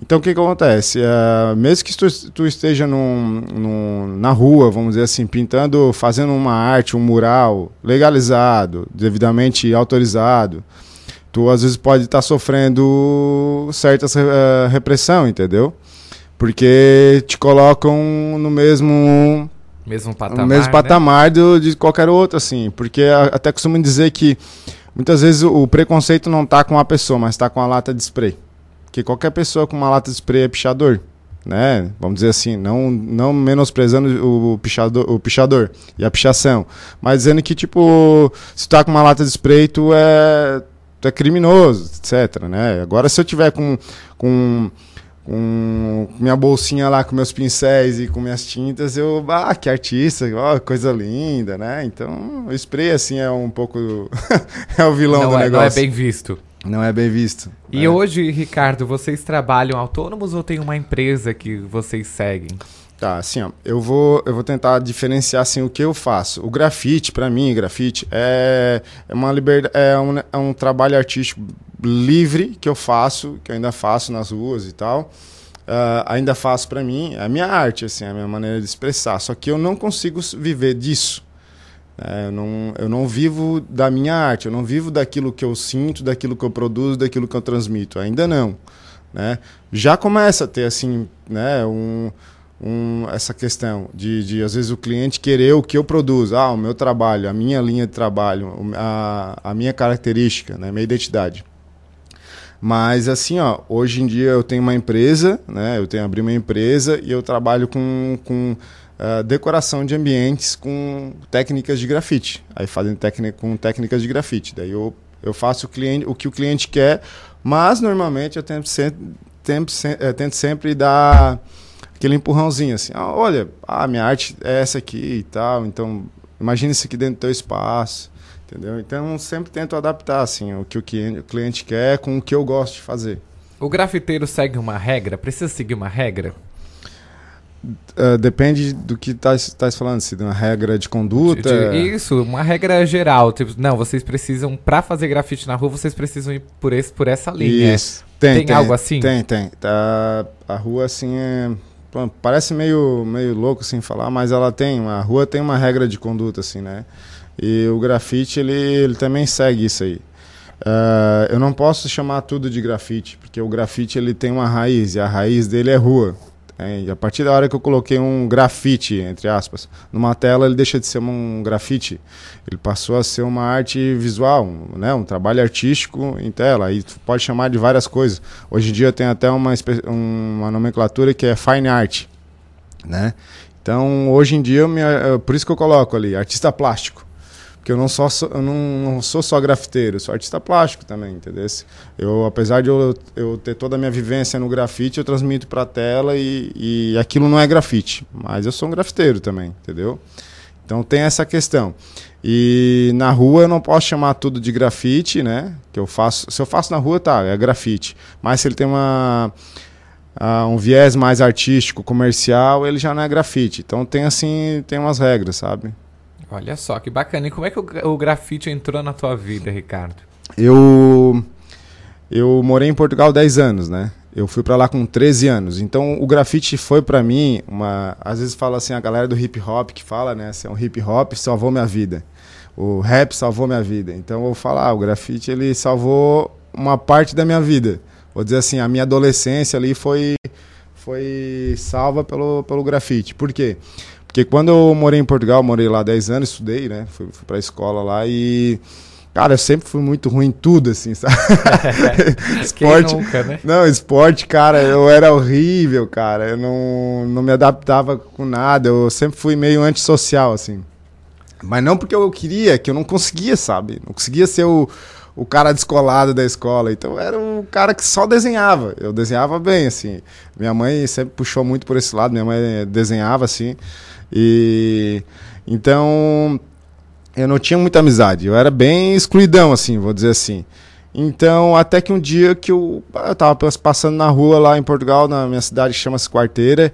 S13: Então o que, que acontece? É, mesmo que tu, tu esteja num, num, na rua, vamos dizer assim, pintando, fazendo uma arte, um mural legalizado, devidamente autorizado, tu às vezes pode estar tá sofrendo certa uh, repressão, entendeu? Porque te colocam no mesmo
S2: mesmo patamar,
S13: no mesmo patamar né? do, de qualquer outro, assim. Porque até costumam dizer que muitas vezes o preconceito não está com a pessoa, mas está com a lata de spray. Porque qualquer pessoa com uma lata de spray é pichador. Né? Vamos dizer assim, não, não menosprezando o pichador, o pichador e a pichação, mas dizendo que, tipo, se tu tá com uma lata de spray, tu é, tu é criminoso, etc. Né? Agora, se eu tiver com, com com minha bolsinha lá com meus pincéis e com minhas tintas, eu, ah, que artista, ó, coisa linda, né? Então, o spray assim é um pouco [laughs] é o vilão
S2: não
S13: do
S2: é,
S13: negócio.
S2: Não é bem visto.
S13: Não é bem visto.
S2: E
S13: é.
S2: hoje, Ricardo, vocês trabalham autônomos ou tem uma empresa que vocês seguem?
S13: Tá, assim, ó, eu vou, eu vou tentar diferenciar assim o que eu faço. O grafite, para mim, grafite é, é uma liberdade, é um, é um trabalho artístico livre que eu faço, que eu ainda faço nas ruas e tal. Uh, ainda faço para mim, é a minha arte, assim, é a minha maneira de expressar. Só que eu não consigo viver disso. É, eu, não, eu não vivo da minha arte, eu não vivo daquilo que eu sinto, daquilo que eu produzo, daquilo que eu transmito. Ainda não. Né? Já começa a ter assim, né, um, um, essa questão de, de, às vezes, o cliente querer o que eu produzo. Ah, o meu trabalho, a minha linha de trabalho, a, a minha característica, né, minha identidade. Mas assim, ó, hoje em dia eu tenho uma empresa, né? Eu tenho abri uma empresa e eu trabalho com, com uh, decoração de ambientes com técnicas de grafite. Aí fazendo técnica com técnicas de grafite. Daí eu, eu faço o, cliente, o que o cliente quer, mas normalmente eu tento sempre, tento, eh, tento sempre dar aquele empurrãozinho assim. Ah, olha, a ah, minha arte é essa aqui e tal, então imagine isso aqui dentro do teu espaço. Entendeu? Então sempre tento adaptar assim o que o cliente quer com o que eu gosto de fazer.
S2: O grafiteiro segue uma regra? Precisa seguir uma regra?
S13: Uh, depende do que está tá falando, se de uma regra de conduta.
S2: Isso, uma regra geral. Tipo, não, vocês precisam, para fazer grafite na rua, vocês precisam ir por, esse, por essa linha. Isso.
S13: Tem,
S2: tem, tem algo assim?
S13: Tem, tem. Tá, a rua, assim, é, parece meio, meio louco assim falar, mas ela tem. A rua tem uma regra de conduta, assim, né? E o grafite, ele, ele também segue isso aí. Uh, eu não posso chamar tudo de grafite, porque o grafite ele tem uma raiz, e a raiz dele é rua. É, e a partir da hora que eu coloquei um grafite, entre aspas, numa tela, ele deixa de ser um grafite. Ele passou a ser uma arte visual, um, né, um trabalho artístico em tela. E pode chamar de várias coisas. Hoje em dia tem até uma, uma nomenclatura que é fine art. Né? Então, hoje em dia, eu, por isso que eu coloco ali, artista plástico que eu não, só, eu não, não, sou só grafiteiro, sou artista plástico também, entendeu? Eu, apesar de eu, eu ter toda a minha vivência no grafite, eu transmito para a tela e, e aquilo não é grafite, mas eu sou um grafiteiro também, entendeu? Então tem essa questão. E na rua eu não posso chamar tudo de grafite, né? Que eu faço, se eu faço na rua, tá, é grafite. Mas se ele tem uma uh, um viés mais artístico, comercial, ele já não é grafite. Então tem assim, tem umas regras, sabe?
S2: Olha só, que bacana. E como é que o, o grafite entrou na tua vida, Ricardo?
S13: Eu eu morei em Portugal 10 anos, né? Eu fui para lá com 13 anos. Então o grafite foi para mim uma, às vezes fala assim a galera do hip hop que fala, né, assim, um hip hop salvou minha vida. o rap salvou minha vida. Então eu vou falar, o grafite ele salvou uma parte da minha vida. Vou dizer assim, a minha adolescência ali foi foi salva pelo, pelo grafite. Por quê? Porque quando eu morei em Portugal, morei lá 10 anos, estudei, né? Fui, fui pra escola lá e Cara, eu sempre fui muito ruim em tudo, assim, [laughs] sabe? [laughs]
S2: esporte. nunca, né?
S13: Não, esporte, cara, eu era horrível, cara. Eu não, não me adaptava com nada. Eu sempre fui meio antissocial, assim. Mas não porque eu queria, que eu não conseguia, sabe? Não conseguia ser o, o cara descolado da escola. Então era um cara que só desenhava. Eu desenhava bem, assim. Minha mãe sempre puxou muito por esse lado. Minha mãe desenhava, assim. E. Então. Eu não tinha muita amizade. Eu era bem excluidão, assim, vou dizer assim. Então, até que um dia que eu, eu tava passando na rua lá em Portugal, na minha cidade que chama-se Quarteira,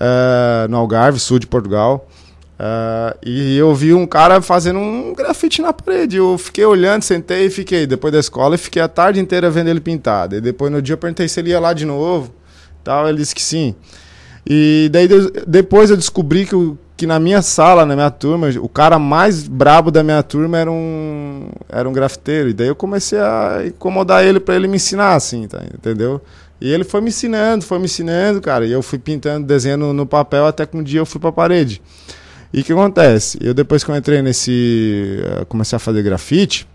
S13: uh, no Algarve, sul de Portugal. Uh, e eu vi um cara fazendo um grafite na parede. Eu fiquei olhando, sentei e fiquei. Depois da escola, e fiquei a tarde inteira vendo ele pintado. E depois no dia eu perguntei se ele ia lá de novo. Tal, ele disse que sim. E daí depois eu descobri que, que na minha sala, na minha turma, o cara mais brabo da minha turma era um, era um grafiteiro. E daí eu comecei a incomodar ele para ele me ensinar, assim, tá, entendeu? E ele foi me ensinando, foi me ensinando, cara. E eu fui pintando, desenhando no papel até que um dia eu fui para a parede. E o que acontece? Eu depois que eu entrei nesse. Uh, comecei a fazer grafite,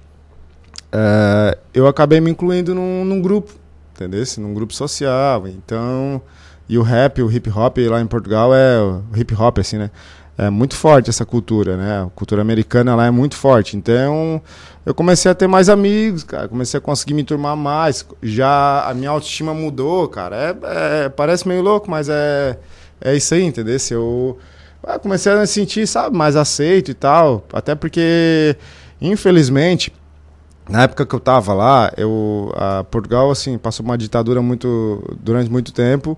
S13: uh, eu acabei me incluindo num, num grupo, entendeu? Num grupo social. Então. E o rap, o hip hop lá em Portugal é. O hip hop, assim, né? É muito forte essa cultura, né? A cultura americana lá é muito forte. Então, eu comecei a ter mais amigos, cara. Comecei a conseguir me turmar mais. Já a minha autoestima mudou, cara. É, é parece meio louco, mas é, é isso aí, entendeu? Se eu comecei a me sentir, sabe, mais aceito e tal. Até porque, infelizmente, na época que eu tava lá, eu, a Portugal, assim, passou uma ditadura muito, durante muito tempo.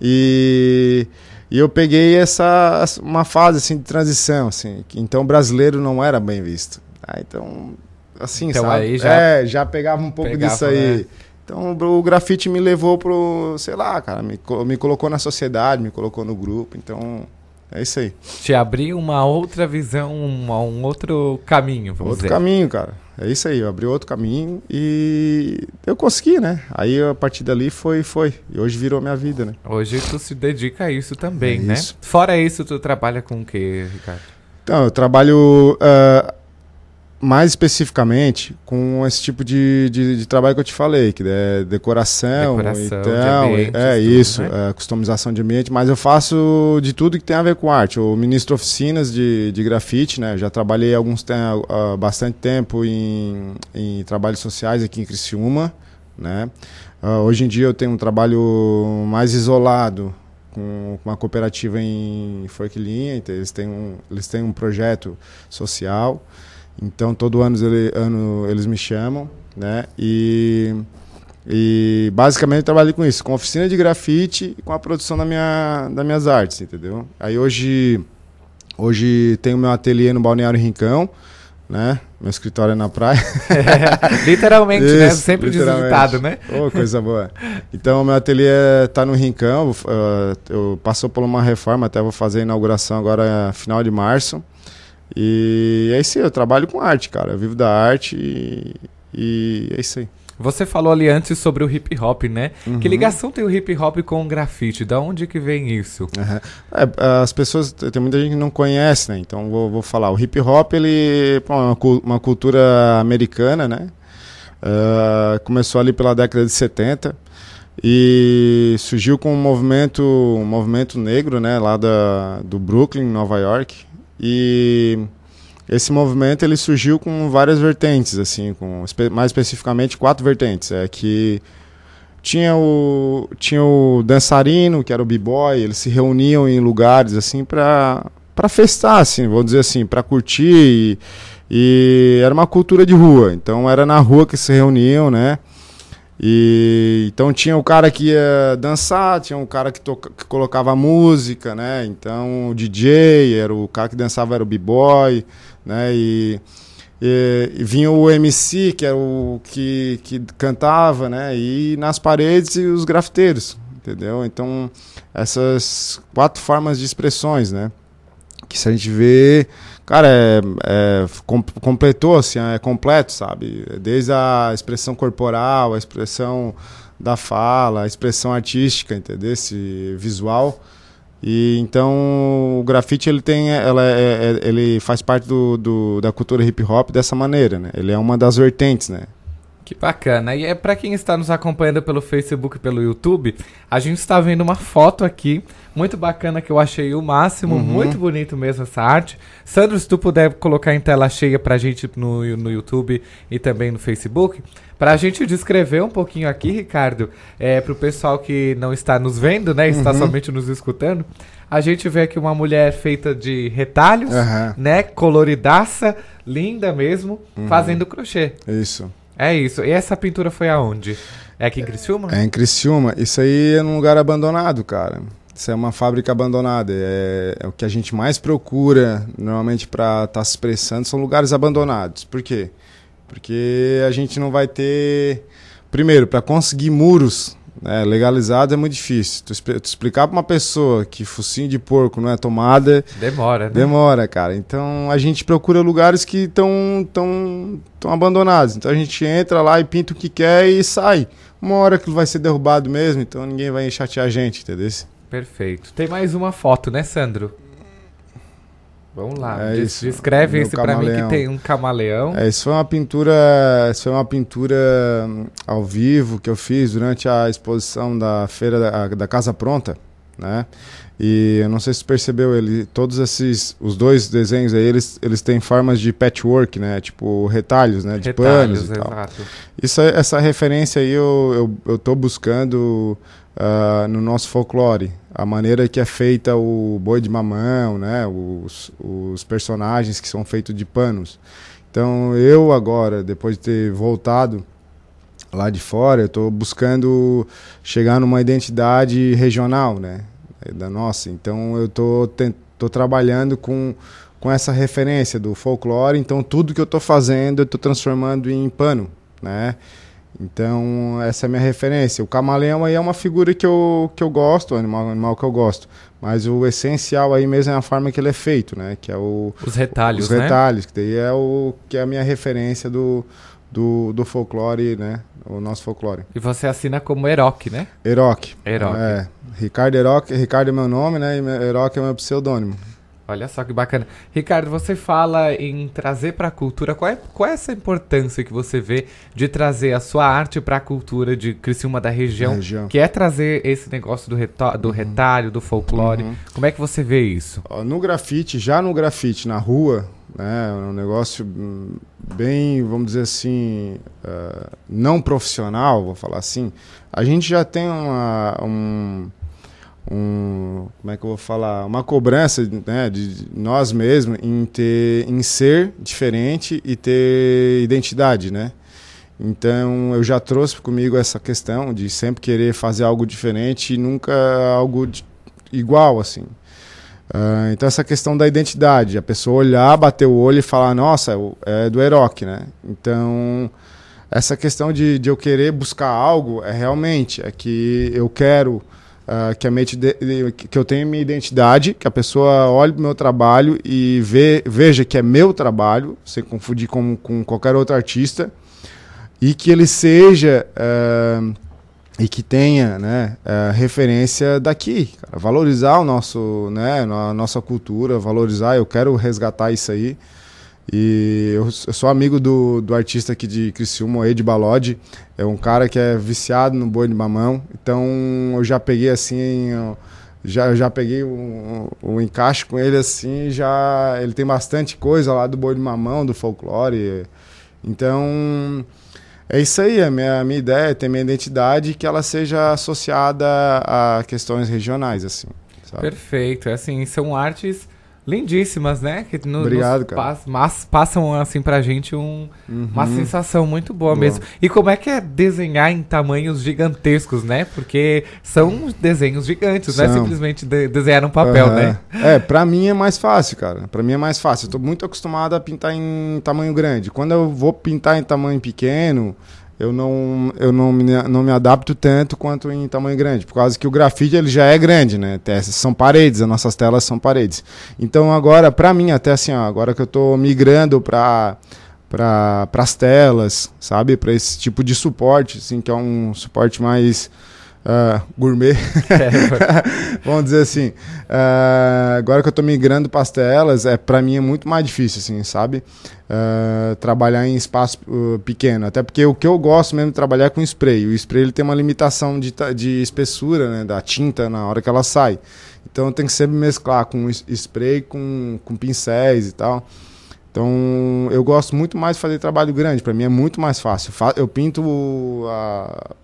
S13: E, e eu peguei essa, uma fase, assim, de transição, assim. Então, brasileiro não era bem visto. Ah, então, assim, então, sabe? Aí já é, já pegava um pouco pegava, disso aí. Né? Então o grafite me levou pro, sei lá, cara, me, me colocou na sociedade, me colocou no grupo. Então é isso aí.
S2: Te abriu uma outra visão, uma, um outro caminho,
S13: vamos Outro dizer. caminho, cara. É isso aí, eu abri outro caminho e eu consegui, né? Aí a partir dali foi, foi. E hoje virou minha vida, né?
S2: Hoje tu se dedica a isso também, é né? Isso. Fora isso, tu trabalha com o que, Ricardo?
S13: Então, eu trabalho uh, mais especificamente com esse tipo de, de, de, trabalho que eu te falei, que é decoração, decoração então, de ambiente, é tudo, isso, né? é, customização de ambiente, mas eu faço de tudo que tem a ver com arte. Eu ministro oficinas de, de grafite, né? já trabalhei alguns uh, bastante tempo em, em trabalhos sociais aqui em Criciúma, né? Uh, hoje em dia eu tenho um trabalho mais isolado com uma cooperativa em Forquilinha, então eles têm um, eles têm um projeto social. Então todo ano, ele, ano eles me chamam, né? E, e basicamente eu trabalho com isso, com oficina de grafite e com a produção da minha, das minhas artes, entendeu? Aí hoje, hoje tenho meu ateliê no Balneário Rincão, né? Meu escritório é na praia. [laughs] [laughs]
S2: literalmente, né? Isso, né? Sempre desvisitado, né?
S13: Oh, coisa boa. Então, meu ateliê está no Rincão. Uh, eu passou por uma reforma, até vou fazer a inauguração agora final de março. E é isso aí, eu trabalho com arte, cara. Eu vivo da arte e, e é isso aí.
S2: Você falou ali antes sobre o hip hop, né? Uhum. Que ligação tem o hip hop com o grafite? Da onde que vem isso?
S13: Uhum. É, as pessoas, tem muita gente que não conhece, né? Então vou, vou falar. O hip hop, ele é uma, uma cultura americana, né? Uh, começou ali pela década de 70 e surgiu com um movimento, um movimento negro, né? Lá da, do Brooklyn, Nova York. E esse movimento ele surgiu com várias vertentes, assim, com mais especificamente quatro vertentes. É que tinha o tinha o dançarino, que era o b-boy, eles se reuniam em lugares assim para para festar, assim, vou dizer assim, para curtir e, e era uma cultura de rua. Então era na rua que se reuniam, né? E então tinha o cara que ia dançar, tinha um cara que, toca, que colocava música, né? Então o DJ era o cara que dançava era o b-boy, né? E, e, e, vinha o MC que era o que, que cantava, né? E nas paredes e os grafiteiros, entendeu? Então essas quatro formas de expressões, né? Que se a gente vê cara, é, é, com, completou, assim, é completo, sabe? Desde a expressão corporal, a expressão da fala, a expressão artística, entendeu? Esse visual. E então o grafite ele tem, ela é, é, ele faz parte do, do, da cultura hip hop dessa maneira, né? Ele é uma das vertentes, né?
S2: Que bacana. E é para quem está nos acompanhando pelo Facebook e pelo YouTube, a gente está vendo uma foto aqui, muito bacana que eu achei o máximo,
S13: Uhum.
S2: muito bonito mesmo essa arte. Sandro, se tu puder colocar em tela cheia pra gente no, no YouTube e também no Facebook, pra gente descrever um pouquinho aqui, Ricardo, é, pro pessoal que não está nos vendo, né, está
S13: Uhum.
S2: somente nos escutando, a gente vê aqui uma mulher feita de retalhos,
S13: Aham.
S2: né, coloridaça, linda mesmo,
S13: Uhum.
S2: fazendo crochê.
S13: Isso.
S2: É isso. E essa pintura foi aonde? É aqui em Criciúma?
S13: É em Criciúma. Isso aí é num lugar abandonado, cara. Isso é uma fábrica abandonada. É, é o que a gente mais procura normalmente para estar se expressando são lugares abandonados. Por quê? Porque a gente não vai ter. Primeiro, para conseguir muros né, legalizados é muito difícil. Tu, tu explicar para uma pessoa que focinho de porco não é tomada.
S2: Demora, né?
S13: Demora, cara. Então a gente procura lugares que estão tão, tão abandonados. Então a gente entra lá e pinta o que quer e sai. Uma hora que vai ser derrubado mesmo, então ninguém vai chatear a gente, entendeu?
S2: Perfeito. Tem mais uma foto, né, Sandro? Vamos lá.
S13: É isso.
S2: Descreve esse pra mim que tem um camaleão.
S13: É, isso foi uma pintura, isso foi uma pintura hum, ao vivo que eu fiz durante a exposição da feira da, da Casa Pronta, né? E eu não sei se você percebeu, ele, todos esses, os dois desenhos aí, eles, eles têm formas de patchwork, né? Tipo retalhos, né? De
S2: Retalhos,
S13: panos e tal.
S2: exato.
S13: Isso, essa referência aí eu, eu, eu tô buscando ah, no nosso folclore. A maneira que é feita o boi de mamão, né? Os, os personagens que são feitos de panos. Então eu agora, depois de ter voltado lá de fora, eu estou buscando chegar numa identidade regional, né? eh, Da nossa. Então eu ten- tô trabalhando com, com essa referência do folclore. Então tudo que eu estou fazendo eu estou transformando em pano, né? Então essa é a minha referência. O camaleão aí é uma figura que eu, que eu gosto, um animal, um animal que eu gosto. Mas o essencial aí mesmo é a forma que ele é feito, né? Que é o
S2: Os retalhos,
S13: os
S2: né?
S13: retalhos, que daí é o que é a minha referência do, do, do folclore, né? O nosso folclore.
S2: E você assina como Eroc, né?
S13: Eroc.
S2: Eroc.
S13: É. Ricardo Eroc, Ricardo é meu nome, né? E Eroc é meu pseudônimo.
S2: Olha só que bacana. Ricardo, você fala em trazer para a cultura. Qual é, qual é essa importância que você vê de trazer a sua arte para a cultura de Criciúma da região,
S13: Da região.
S2: Que é trazer esse negócio do, reto- do retalho, do folclore.
S13: Uhum.
S2: Como é que você vê isso?
S13: No grafite, já no grafite, na rua, né, é um negócio bem, vamos dizer assim, ah, não profissional, vou falar assim, a gente já tem uma, um, um, como é que eu vou falar, uma cobrança né, de nós mesmos em ter, em ser diferente e ter identidade, né? Então eu já trouxe comigo essa questão de sempre querer fazer algo diferente e nunca algo de- igual assim. Ah, então essa questão da identidade, a pessoa olhar, bater o olho e falar, nossa, é do Eroc, né? Então essa questão de, de eu querer buscar algo é realmente é que eu quero ah, que a minha que eu tenha minha identidade, que a pessoa olhe para o meu trabalho e vê, veja que é meu trabalho, sem confundir com, com qualquer outro artista, e que ele seja ah, e que tenha né, eh, referência daqui, cara. valorizar o nosso, né, a nossa cultura, valorizar, eu quero resgatar isso aí. E eu, eu sou amigo do, do artista aqui de Criciúma, Ed Balodi, é um cara que é viciado no boi de mamão, então eu já peguei assim, eu já, já peguei um, um encaixe com ele assim, já ele tem bastante coisa lá do boi de mamão, do folclore, então é isso aí, a minha, a minha ideia é ter minha identidade que ela seja associada a questões regionais, assim. sabe?
S2: Perfeito. É assim, são artes lindíssimas, né? Que
S13: Obrigado,
S2: nos
S13: cara.
S2: mas passam assim pra gente um- uma
S13: Uhum.
S2: sensação muito boa,
S13: Boa.
S2: mesmo. E como é que é desenhar em tamanhos gigantescos, né? Porque são desenhos gigantes, não é
S13: São.
S2: simplesmente de- desenhar no papel,
S13: Aham.
S2: né?
S13: É, pra mim é mais fácil, cara. Pra mim é mais fácil. Eu tô muito acostumado a pintar em tamanho grande. Quando eu vou pintar em tamanho pequeno, eu não, eu não, me, não me adapto tanto quanto em tamanho grande, por causa que o grafite ele já é grande, né? São paredes, as nossas telas são paredes. Então agora, para mim, até assim, ó, agora que eu estou migrando para para as telas, sabe, para esse tipo de suporte, assim, que é um suporte mais uh, gourmet, [laughs] vamos dizer assim. Uh, agora que eu estou migrando para as telas, é, para mim é muito mais difícil, assim, sabe? Uh, trabalhar em espaço pequeno. Até porque o que eu gosto mesmo de trabalhar é com spray. O spray ele tem uma limitação de, de espessura né, da tinta na hora que ela sai. Então tem que sempre mesclar com spray, com, com pincéis e tal. Então eu gosto muito mais de fazer trabalho grande. Para mim é muito mais fácil. Eu pinto a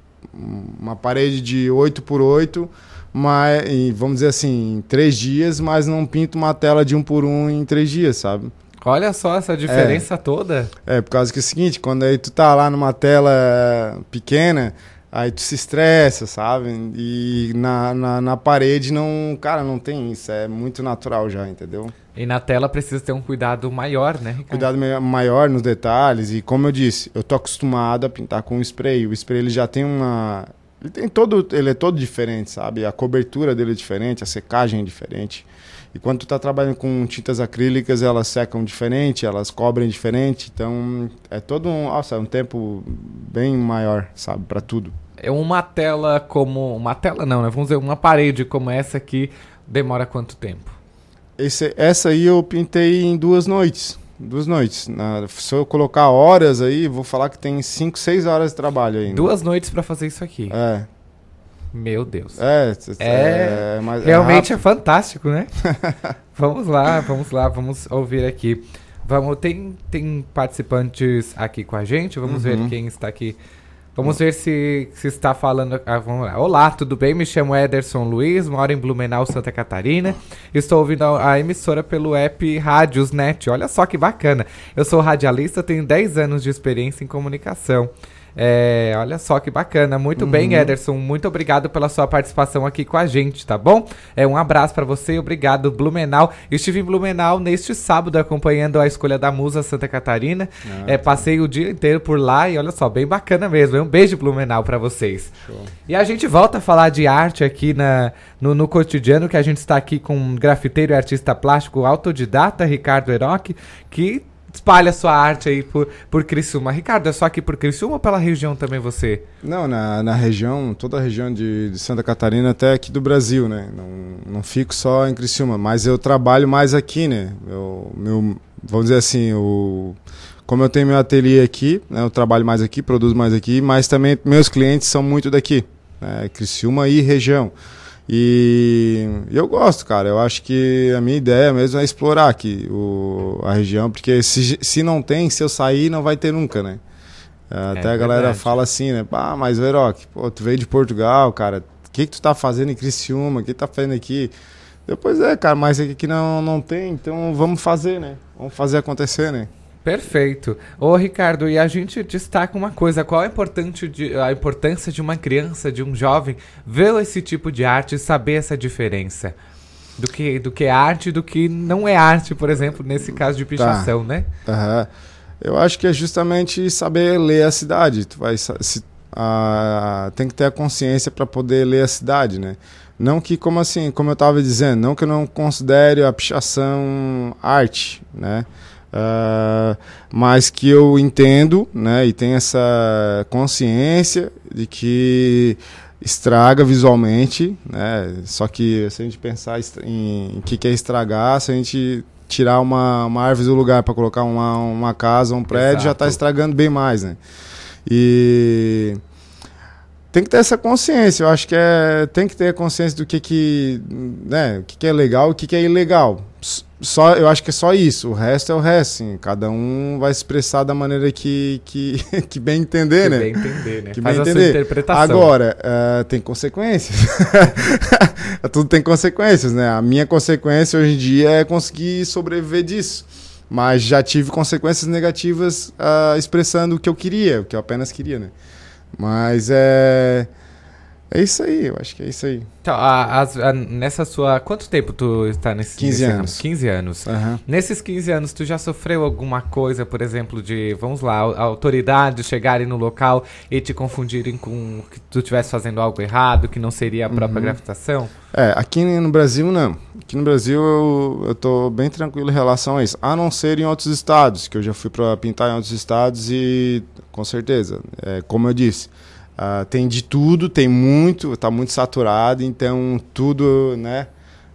S13: uma parede de 8 por 8 mas, vamos dizer assim, em três dias, mas não pinto uma tela de um por um em três dias, sabe?
S2: Olha só essa diferença
S13: é,
S2: toda.
S13: É, por causa que é o seguinte, quando aí tu tá lá numa tela pequena, aí tu se estressa, sabe? E na, na, na parede não, cara, não tem isso, é muito natural já, entendeu?
S2: E na tela precisa ter um cuidado maior, né, Ricardo?
S13: Cuidado maior nos detalhes. E como eu disse, eu tô acostumado a pintar com spray. O spray ele já tem uma. Ele tem todo. Ele é todo diferente, sabe? A cobertura dele é diferente, a secagem é diferente. E quando tu tá trabalhando com tintas acrílicas, elas secam diferente, elas cobrem diferente. Então é todo um. Nossa, é um tempo bem maior, sabe? para tudo.
S2: É uma tela como. Uma tela não, né? Vamos dizer, uma parede como essa aqui demora quanto tempo?
S13: Esse, essa aí eu pintei em duas noites. Duas noites. Na, se eu colocar horas aí, vou falar que tem 5, 6 horas de trabalho aí.
S2: Duas noites para fazer isso aqui.
S13: É.
S2: Meu Deus.
S13: É, é,
S2: é mas realmente é, é fantástico, né? [laughs] vamos lá, vamos lá, vamos ouvir aqui. Vamos, tem, tem participantes aqui com a gente, vamos uhum. ver quem está aqui Vamos ver se, se está falando. Ah, vamos lá. Olá, tudo bem? Me chamo Ederson Luiz, moro em Blumenau, Santa Catarina. Estou ouvindo a, a, emissora pelo app Rádios Net. Olha só que bacana. Eu sou radialista, tenho 10 anos de experiência em comunicação. É, olha só que bacana. Muito uhum. bem, Ederson. Muito obrigado pela sua participação aqui com a gente, tá bom? É um abraço para você, obrigado, Blumenau. Eu estive em Blumenau neste sábado acompanhando a escolha da Musa Santa Catarina. Ah, é, tá. passei o dia inteiro por lá e olha só, bem bacana mesmo. Um beijo, Blumenau, para vocês. Show. E a gente volta a falar de arte aqui na, no, no cotidiano, que a gente está aqui com um grafiteiro e artista plástico autodidata, Ricardo Eroc, que espalha sua arte aí por, por Criciúma. Ricardo, é só aqui por Criciúma ou pela região também você?
S13: Não, na, na região, toda a região de, de Santa Catarina até aqui do Brasil, né? Não, não fico só em Criciúma, mas eu trabalho mais aqui, né? Eu, meu, vamos dizer assim, o, como eu tenho meu ateliê aqui, né, eu trabalho mais aqui, produzo mais aqui, mas também meus clientes são muito daqui, né? Criciúma e região. E eu gosto, cara. Eu acho que a minha ideia mesmo é explorar aqui o, a região, porque se, se não tem, se eu sair, não vai ter nunca, né? É, Até é a galera verdade. fala assim, né? Ah, mas Veroc, pô, tu veio de Portugal, cara. O que, que tu tá fazendo em Criciúma? O que tu tá fazendo aqui? Depois é, cara, mas aqui não, não tem, então vamos fazer, né? Vamos fazer acontecer, né?
S2: Perfeito. Ô, Ricardo, e a gente destaca uma coisa: qual é importante de, a importância de uma criança, de um jovem, ver esse tipo de arte e saber essa diferença? Do que, do que é arte e do que não é arte, por exemplo, nesse caso de pichação, tá. né?
S13: Uhum. Eu acho que é justamente saber ler a cidade. Tu vai, se, a, tem que ter a consciência para poder ler a cidade, né? Não que, como assim, como eu estava dizendo, não que eu não considere a pichação arte, né? Uh, mas que eu entendo né, e tenho essa consciência de que estraga visualmente, né? Só que se a gente pensar em o que, é estragar, se a gente tirar uma, uma árvore do lugar para colocar uma, uma casa, um prédio, Exato. já está estragando bem mais, né? E tem que ter essa consciência. Eu acho que é, tem que ter a consciência do que que, né, o que, que é legal e o que, que é ilegal. Só, eu acho que é só isso. O resto é o resto. Assim. Cada um vai expressar da maneira que, que, [laughs] que bem entender, que né?
S2: Bem entender, né?
S13: Que Faz bem entender. interpretação. Agora, uh, tem consequências. [laughs] Tudo tem consequências, né? A minha consequência hoje em dia é conseguir sobreviver disso. Mas já tive consequências negativas uh, expressando o que eu queria, o que eu apenas queria, né? Mas é, É isso aí, eu acho que é isso aí.
S2: Então, a, as- a- nessa sua. Quanto tempo tu está nesse
S13: 15
S2: nesse
S13: anos.
S2: ramo? 15 anos.
S13: Aham.
S2: Nesses 15 anos, tu já sofreu alguma coisa, por exemplo, de, vamos lá, a- autoridades chegarem no local e te confundirem com que tu estivesse fazendo algo errado, que não seria a própria
S13: Uhum.
S2: gravitação?
S13: É, aqui no Brasil não. Aqui no Brasil eu, eu tô bem tranquilo em relação a isso. A não ser em outros estados, que eu já fui para pintar em outros estados e com certeza, é, como eu disse, ah, tem de tudo, tem muito, tá muito saturado, então tudo, né?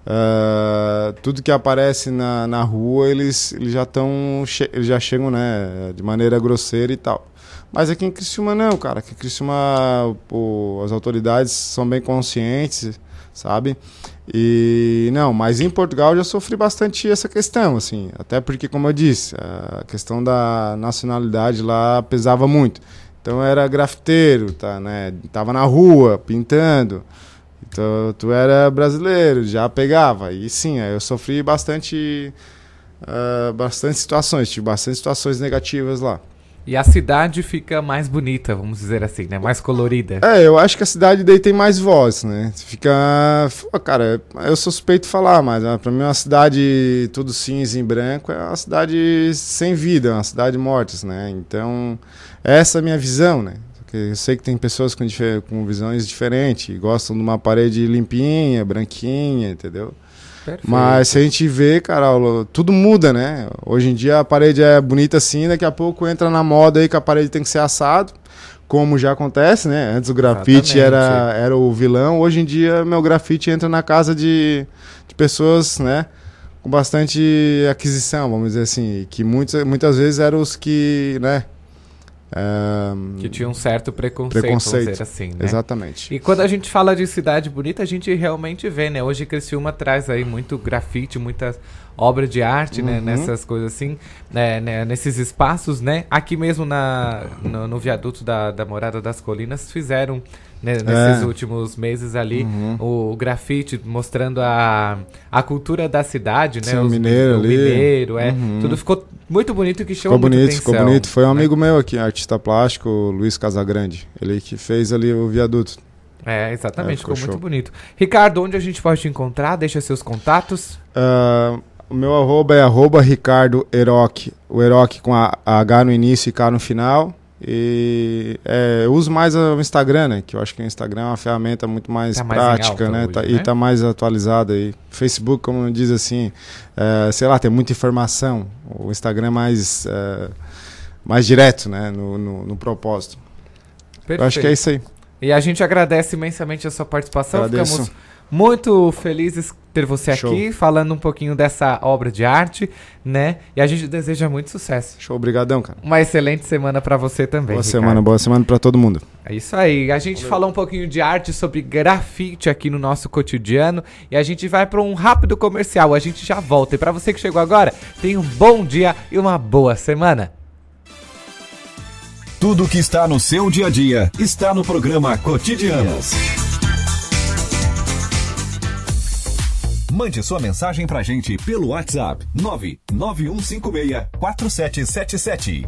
S13: ah, tudo que aparece na, na rua eles, eles já estão eles já chegam né de maneira grosseira e tal mas aqui em Criciúma não cara aqui em Criciúma pô, as autoridades são bem conscientes sabe? E não, mas em Portugal eu já sofri bastante essa questão, assim, até porque, como eu disse, a questão da nacionalidade lá pesava muito. Então era grafiteiro, tá, né? Tava na rua pintando. Então tu era brasileiro, já pegava. E sim, eu sofri bastante, ah, bastante situações, tive bastante situações negativas lá.
S2: E a cidade fica mais bonita, vamos dizer assim, né? Mais colorida.
S13: É, eu acho que a cidade daí tem mais voz, né? Fica. Cara, eu suspeito falar, mas ah, pra mim uma cidade tudo cinza e branco é uma cidade sem vida, é uma cidade morta, né? Então, essa é a minha visão, né? Porque Eu sei que tem pessoas com, com visões diferentes, gostam de uma parede limpinha, branquinha, entendeu?
S2: Perfeito.
S13: Mas se a gente vê, Carol, tudo muda, né? Hoje em dia a parede é bonita assim, daqui a pouco entra na moda aí que a parede tem que ser assado, como já acontece, né? Antes o grafite era, era o vilão, hoje em dia meu grafite entra na casa de, de pessoas, né? Com bastante aquisição, vamos dizer assim, que muitas, muitas vezes eram os que, né?
S2: Que tinha um certo preconceito,
S13: Preconceito,
S2: assim, né?
S13: exatamente.
S2: E quando a gente fala de cidade bonita, a gente realmente vê, né? Hoje Criciúma traz aí muito grafite, muitas obras de arte, né?
S13: Uhum.
S2: Nessas coisas assim, né? né, Nesses espaços, né? Aqui mesmo na, no, no viaduto da, da Morada das Colinas fizeram, né, nesses
S13: É.
S2: últimos meses ali,
S13: Uhum.
S2: o, grafite mostrando a, a cultura da cidade, né?
S13: Sim, o
S2: Os-
S13: mineiro
S2: o
S13: ali.
S2: mineiro, é.
S13: Uhum.
S2: Tudo ficou muito bonito que chamou
S13: Ficou bonito, ficou
S2: atenção,
S13: bonito. Foi um
S2: né?
S13: amigo meu aqui, artista plástico, Luiz Casagrande. Ele que fez ali o viaduto.
S2: É, exatamente,
S13: É,
S2: ficou,
S13: ficou
S2: muito bonito. Ricardo, onde a gente pode te encontrar? Deixa seus contatos.
S13: Ah, o meu arroba é arroba Ricardo Eroc. O Eroc com a a H no início e K no final. E é, eu uso mais o Instagram, né? Que eu acho que o Instagram é uma ferramenta muito mais
S2: Tá mais
S13: prática, né?
S2: hoje,
S13: Tá-
S2: né?
S13: E tá mais atualizada aí. Facebook, como diz assim, é, sei lá, tem muita informação. O Instagram é mais, é, mais direto, né? No, no, no propósito. Eu acho que é isso aí.
S2: E a gente agradece imensamente a sua participação.
S13: Agradeço.
S2: Ficamos muito felizes ter você
S13: Show.
S2: aqui, falando um pouquinho dessa obra de arte, né? E a gente deseja muito sucesso.
S13: Show, obrigadão, cara.
S2: Uma excelente semana pra você também.
S13: Boa
S2: Ricardo.
S13: semana, boa semana pra todo mundo.
S2: É isso aí. A gente falou um pouquinho de arte sobre grafite aqui no nosso cotidiano e a gente vai para um rápido comercial. A gente já volta. E para você que chegou agora, tenha um bom dia e uma boa semana.
S1: Tudo que está no seu dia a dia está no programa Cotidianos. Mande sua mensagem pra gente pelo WhatsApp 991564777.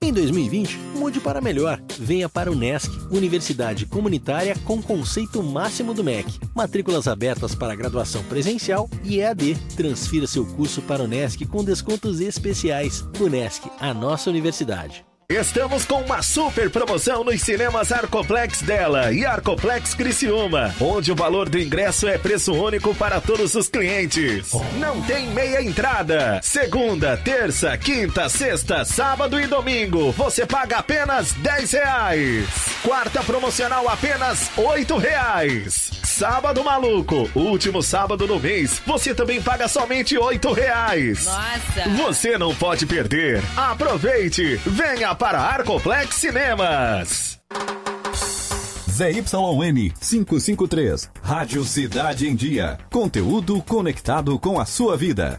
S5: Em 2020, mude para melhor. Venha para o NESC, Universidade Comunitária com conceito máximo do MEC. Matrículas abertas para graduação presencial e EAD. Transfira seu curso para o NESC com descontos especiais. O NESC, a nossa universidade.
S11: Estamos com uma super promoção nos cinemas Arcoplex dela e Arcoplex Criciúma, onde o valor do ingresso é preço único para todos os clientes. Não tem meia entrada. Segunda, terça, quinta, sexta, sábado e domingo, você paga apenas 10 reais. Quarta promocional apenas 8 reais. Sábado maluco, último sábado do mês, você também paga somente 8 reais.
S14: Nossa!
S11: Você não pode perder. Aproveite! Venha para Arcoplex Cinemas.
S1: ZYN 553, Rádio Cidade em Dia. Conteúdo conectado com a sua vida.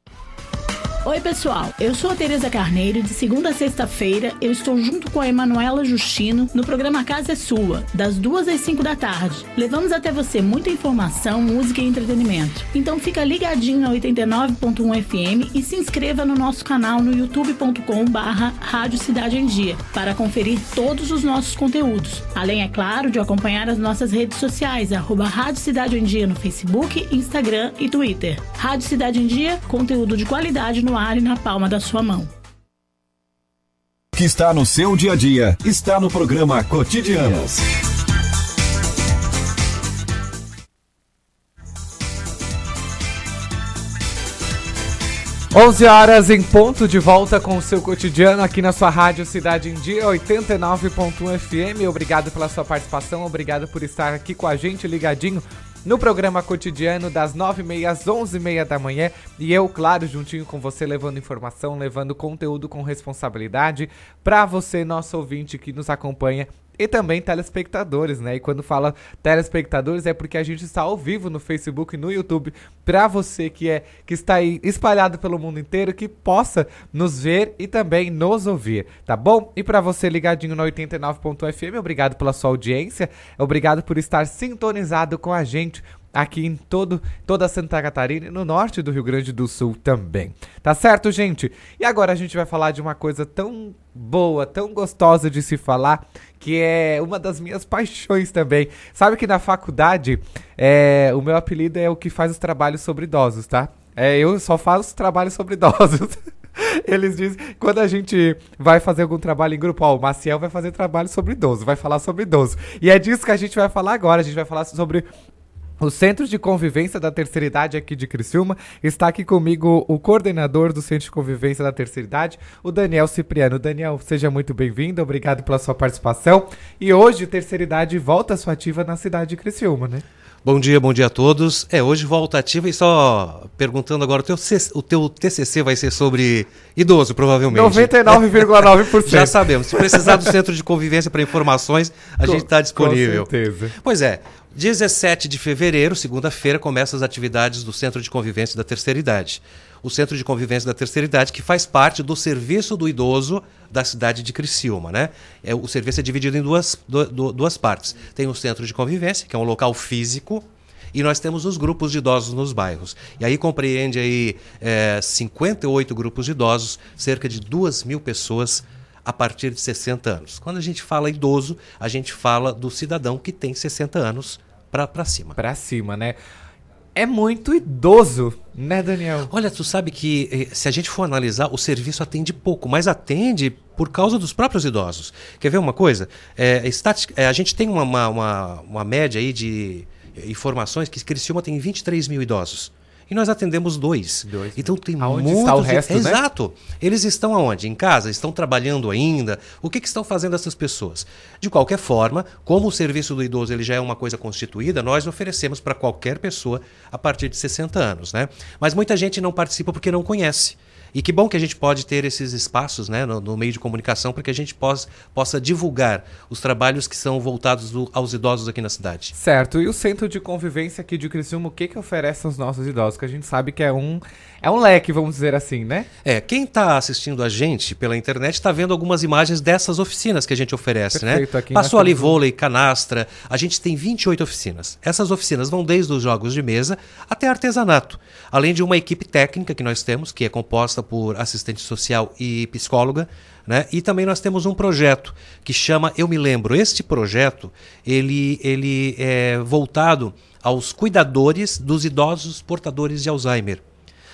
S15: Oi, pessoal. Eu sou a Tereza Carneiro e de segunda a sexta-feira eu estou junto com a Emanuela Justino no programa Casa é Sua, das duas às cinco da tarde. Levamos até você muita informação, música e entretenimento. Então fica ligadinho na 89.1 FM e se inscreva no nosso canal no youtube.com barra Rádio Cidade em Dia para conferir todos os nossos conteúdos. Além, é claro, de acompanhar as nossas redes sociais, arroba Rádio Cidade em Dia no Facebook, Instagram e Twitter. Rádio Cidade em Dia, conteúdo de qualidade no ar e na palma da sua mão.
S1: O que está no seu dia a dia está no programa Cotidianos.
S2: Onze horas em ponto, de volta com o seu cotidiano aqui na sua rádio Cidade em Dia 89.1 FM. Obrigado pela sua participação, obrigado por estar aqui com a gente ligadinho no programa cotidiano das 9h30 às 11h30 da manhã. E eu, claro, juntinho com você, levando informação, levando conteúdo com responsabilidade para você, nosso ouvinte que nos acompanha. E também telespectadores, né? E quando fala telespectadores é porque a gente está ao vivo no Facebook e no YouTube para você que é que está aí espalhado pelo mundo inteiro que possa nos ver e também nos ouvir, tá bom? E para você ligadinho no 89.fm, obrigado pela sua audiência, obrigado por estar sintonizado com a gente aqui em todo, toda Santa Catarina e no norte do Rio Grande do Sul também. Tá certo, gente? E agora a gente vai falar de uma coisa tão boa, tão gostosa de se falar, que é uma das minhas paixões também. Sabe que na faculdade, é, o meu apelido é o que faz os trabalhos sobre idosos, tá? É, eu só faço trabalhos sobre idosos. [laughs] Eles dizem, quando a gente vai fazer algum trabalho em grupo, ó, o Maciel vai fazer trabalho sobre idoso, vai falar sobre idoso. E é disso que a gente vai falar agora. A gente vai falar sobre o Centro de Convivência da Terceira Idade aqui de Criciúma. Está aqui comigo o coordenador do Centro de Convivência da Terceira Idade, o Daniel Cipriano. Daniel, seja muito bem-vindo, obrigado pela sua participação. E hoje, Terceira Idade volta à sua ativa na cidade de Criciúma, né?
S16: Bom dia, bom dia a todos. É, hoje volta ativa e só perguntando agora, o teu, o teu TCC vai ser sobre idoso, provavelmente.
S2: 99,9%. [laughs]
S16: Já sabemos. Se precisar do Centro de Convivência para informações, a com, gente está disponível.
S2: Com certeza.
S16: Pois é, 17 de fevereiro, segunda-feira, começam as atividades do Centro de Convivência da Terceira Idade. O Centro de Convivência da Terceira Idade, que faz parte do Serviço do Idoso da cidade de Criciúma. Né? É, o serviço é dividido em duas, du, duas partes. Tem o Centro de Convivência, que é um local físico, e nós temos os grupos de idosos nos bairros. E aí compreende aí, é, 58 grupos de idosos, cerca de 2 mil pessoas a partir de 60 anos. Quando a gente fala idoso, a gente fala do cidadão que tem 60 anos para cima.
S2: Para cima, né? É muito idoso, né, Daniel?
S16: Olha, tu sabe que eh, se a gente for analisar, o serviço atende pouco, mas atende por causa dos próprios idosos. Quer ver uma coisa? É, é, a gente tem uma, uma, uma, uma média aí de informações que Criciúma tem 23 mil idosos. E nós atendemos dois.
S2: Dois.
S16: Então tem
S2: Aonde
S16: muitos...
S2: está o resto, né?
S16: Exato. Eles estão aonde? Em casa? Estão trabalhando ainda? O que, que estão fazendo essas pessoas? De qualquer forma, como o serviço do idoso ele já é uma coisa constituída, nós oferecemos para qualquer pessoa a partir de 60 anos, né? Mas muita gente não participa porque não conhece. E que bom que a gente pode ter esses espaços né, no, no meio de comunicação para que a gente possa, possa divulgar os trabalhos que são voltados do- aos idosos aqui na cidade.
S2: Certo, e o centro de convivência aqui de Criciúma, o que que oferece aos nossos idosos? Que a gente sabe que é um, é um leque, vamos dizer assim, né?
S16: É, quem está assistindo a gente pela internet está vendo algumas imagens dessas oficinas que a gente oferece,
S2: Perfeito,
S16: né?
S2: aqui nós
S16: Passou ali vôlei, canastra, a gente tem 28 oficinas. Essas oficinas vão desde os jogos de mesa até artesanato, além de uma equipe técnica que nós temos, que é composta por assistente social e psicóloga, né? E também nós temos um projeto que chama Eu Me Lembro. Este projeto, ele, ele é voltado aos cuidadores dos idosos portadores de Alzheimer.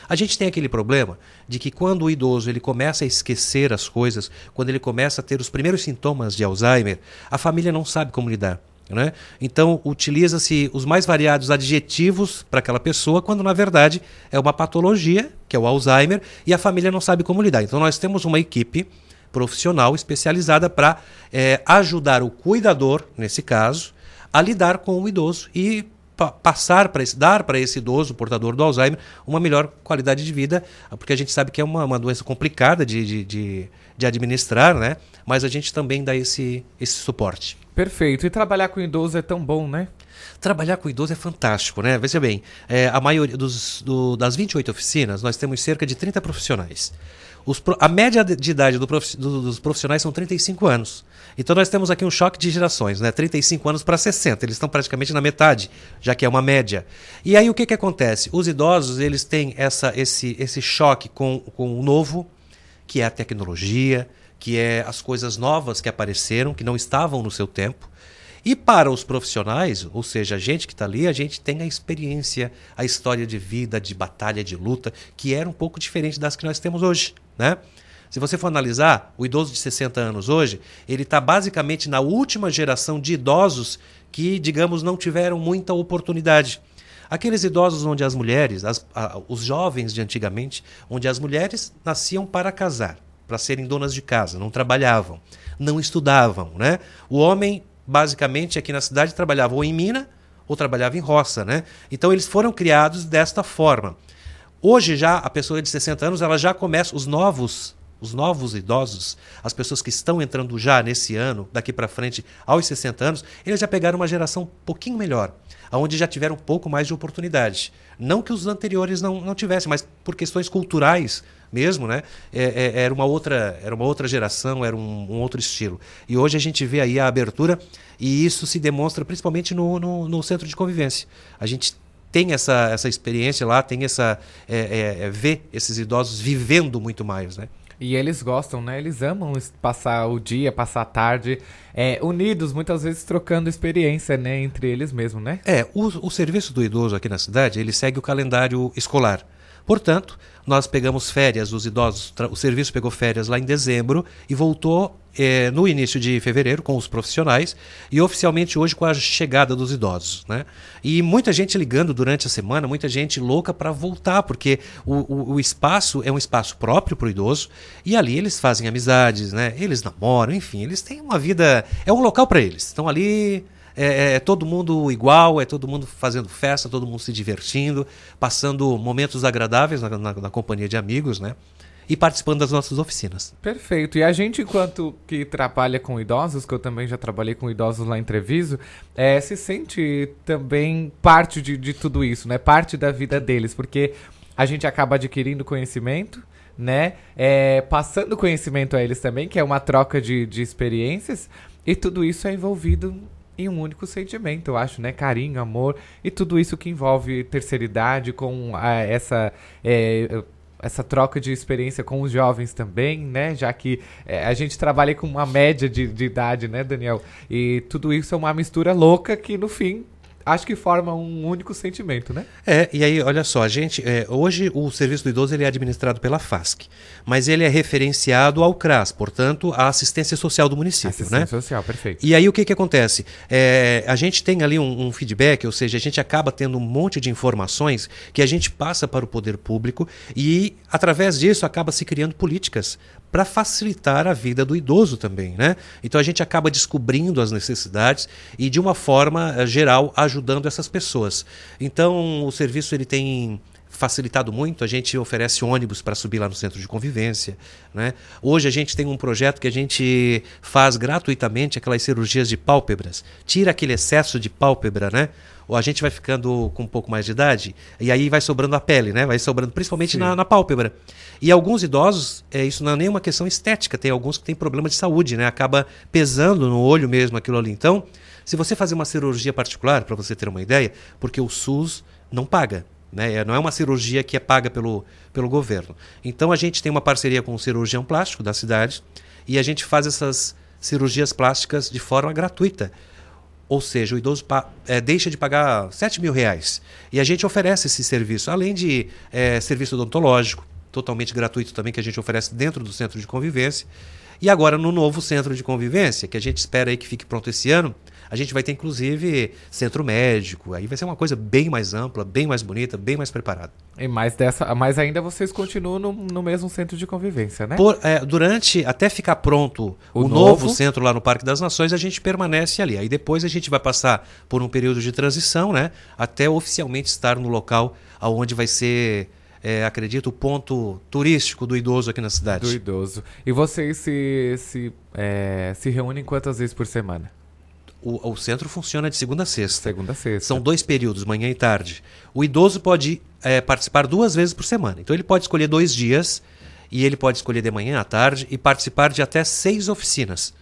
S16: A gente tem aquele problema de que quando o idoso ele começa a esquecer as coisas, quando ele começa a ter os primeiros sintomas de Alzheimer, a família não sabe como lidar. Né? Então, utiliza-se os mais variados adjetivos para aquela pessoa, quando na verdade é uma patologia, que é o Alzheimer, e a família não sabe como lidar. Então, nós temos uma equipe profissional especializada para eh, ajudar o cuidador, nesse caso, a lidar com o idoso e passar para esse, dar para esse idoso, portador do Alzheimer, uma melhor qualidade de vida, porque a gente sabe que é uma, uma doença complicada de, de, de, de administrar, né? Mas a gente também dá esse, esse suporte.
S2: Perfeito. E trabalhar com idoso é tão bom, né?
S16: Trabalhar com idoso é fantástico, né? Veja bem, é, a maioria dos, do- das 28 oficinas, nós temos cerca de 30 profissionais. Os a média de, de idade do profi- do- dos profissionais são 35 anos. Então nós temos aqui um choque de gerações, né? 35 anos para 60. Eles estão praticamente na metade, já que é uma média. E aí o que, que acontece? Os idosos eles têm essa, esse, esse choque com, com o novo, que é a tecnologia, que é as coisas novas que apareceram, que não estavam no seu tempo. E para os profissionais, ou seja, a gente que está ali, a gente tem a experiência, a história de vida, de batalha, de luta, que era um pouco diferente das que nós temos hoje, né? Se você for analisar, o idoso de 60 anos hoje, ele está basicamente na última geração de idosos que, digamos, não tiveram muita oportunidade. Aqueles idosos onde as mulheres, as- a- os jovens de antigamente, onde as mulheres nasciam para casar, para serem donas de casa, não trabalhavam, não estudavam, né? O homem, basicamente, aqui na cidade trabalhava ou em mina ou trabalhava em roça, né? Então eles foram criados desta forma. Hoje já a pessoa de 60 anos, ela já começa os novos os novos idosos, as pessoas que estão entrando já nesse ano, daqui para frente, aos 60 anos, eles já pegaram uma geração um pouquinho melhor, aonde já tiveram um pouco mais de oportunidade. Não que os anteriores não, não tivessem, mas por questões culturais mesmo, né? É- é- era, uma outra, era uma outra geração, era um, um outro estilo. E hoje a gente vê aí a abertura e isso se demonstra principalmente no, no, no centro de convivência. A gente tem essa, essa experiência lá, tem essa. É, é, é, vê esses idosos vivendo muito mais, né?
S2: E eles gostam, né? Eles amam passar o dia, passar a tarde é, unidos, muitas vezes trocando experiência, né? Entre eles mesmos, né?
S16: É, o, o serviço do idoso aqui na cidade, ele segue o calendário escolar. Portanto, nós pegamos férias, os idosos, o serviço pegou férias lá em dezembro e voltou eh, no início de fevereiro com os profissionais e oficialmente hoje com a chegada dos idosos. Né? E muita gente ligando durante a semana, muita gente louca para voltar, porque o, o, o espaço é um espaço próprio para o idoso e ali eles fazem amizades, né? eles namoram, enfim, eles têm uma vida. É um local para eles. Estão ali é, é todo mundo igual, é todo mundo fazendo festa, todo mundo se divertindo, passando momentos agradáveis na, na- na companhia de amigos, né? E participando das nossas oficinas.
S2: Perfeito. E a gente, enquanto que trabalha com idosos, que eu também já trabalhei com idosos lá em Treviso, é, se sente também parte de, de tudo isso, né? Parte da vida deles, porque a gente acaba adquirindo conhecimento, né? É, passando conhecimento a eles também, que é uma troca de, de experiências, e tudo isso é envolvido em um único sentimento, eu acho, né? Carinho, amor e tudo isso que envolve terceira idade com ah, essa é, essa troca de experiência com os jovens também, né? Já que é, a gente trabalha com uma média de, de idade, né, Daniel? E tudo isso é uma mistura louca que no fim acho que forma um único sentimento, né?
S16: É, e aí, olha só, a gente, é, hoje o Serviço do Idoso ele é administrado pela FASC, mas ele é referenciado ao CRAS, portanto, a Assistência Social do município,
S2: Assistência
S16: né?
S2: social, perfeito.
S16: E aí o que, que acontece? É, a gente tem ali um, um feedback, ou seja, a gente acaba tendo um monte de informações que a gente passa para o poder público e, através disso, acaba se criando políticas para facilitar a vida do idoso também, né? Então a gente acaba descobrindo as necessidades e de uma forma eh, geral ajudando essas pessoas. Então o serviço ele tem facilitado muito. A gente oferece ônibus para subir lá no centro de convivência. Né? Hoje a gente tem um projeto que a gente faz gratuitamente aquelas cirurgias de pálpebras. Tira aquele excesso de pálpebra, né? Ou a gente vai ficando com um pouco mais de idade e aí vai sobrando a pele, né? Vai sobrando principalmente na, na, pálpebra. E alguns idosos, é, isso não é nenhuma questão estética, tem alguns que têm problema de saúde, né? Acaba pesando no olho mesmo aquilo ali. Então, se você fazer uma cirurgia particular, para você ter uma ideia, porque o SUS não paga. Né? Não é uma cirurgia que é paga pelo, pelo governo. Então a gente tem uma parceria com um cirurgião plástico da cidade e a gente faz essas cirurgias plásticas de forma gratuita. Ou seja, o idoso é, deixa de pagar 7 mil reais. E a gente oferece esse serviço, além de é, serviço odontológico, totalmente gratuito também, que a gente oferece dentro do centro de convivência. E agora, no novo centro de convivência, que a gente espera aí que fique pronto esse ano, a gente vai ter inclusive centro médico. Aí vai ser uma coisa bem mais ampla, bem mais bonita, bem mais preparada.
S2: E mais dessa, mas ainda vocês continuam no, no mesmo centro de convivência, né?
S16: Por, é, durante até ficar pronto o, o novo, novo centro lá no Parque das Nações, a gente permanece ali. Aí depois a gente vai passar por um período de transição, né? Até oficialmente estar no local aonde vai ser é, acredito, o ponto turístico do idoso aqui na cidade.
S2: Do idoso. E vocês se, se, é, se reúnem quantas vezes por semana?
S16: O, o, centro funciona de segunda a sexta.
S2: Segunda a sexta.
S16: São dois períodos, manhã e tarde. O idoso pode é, participar duas vezes por semana. Então ele pode escolher dois dias e ele pode escolher de manhã à tarde e participar de até seis oficinas.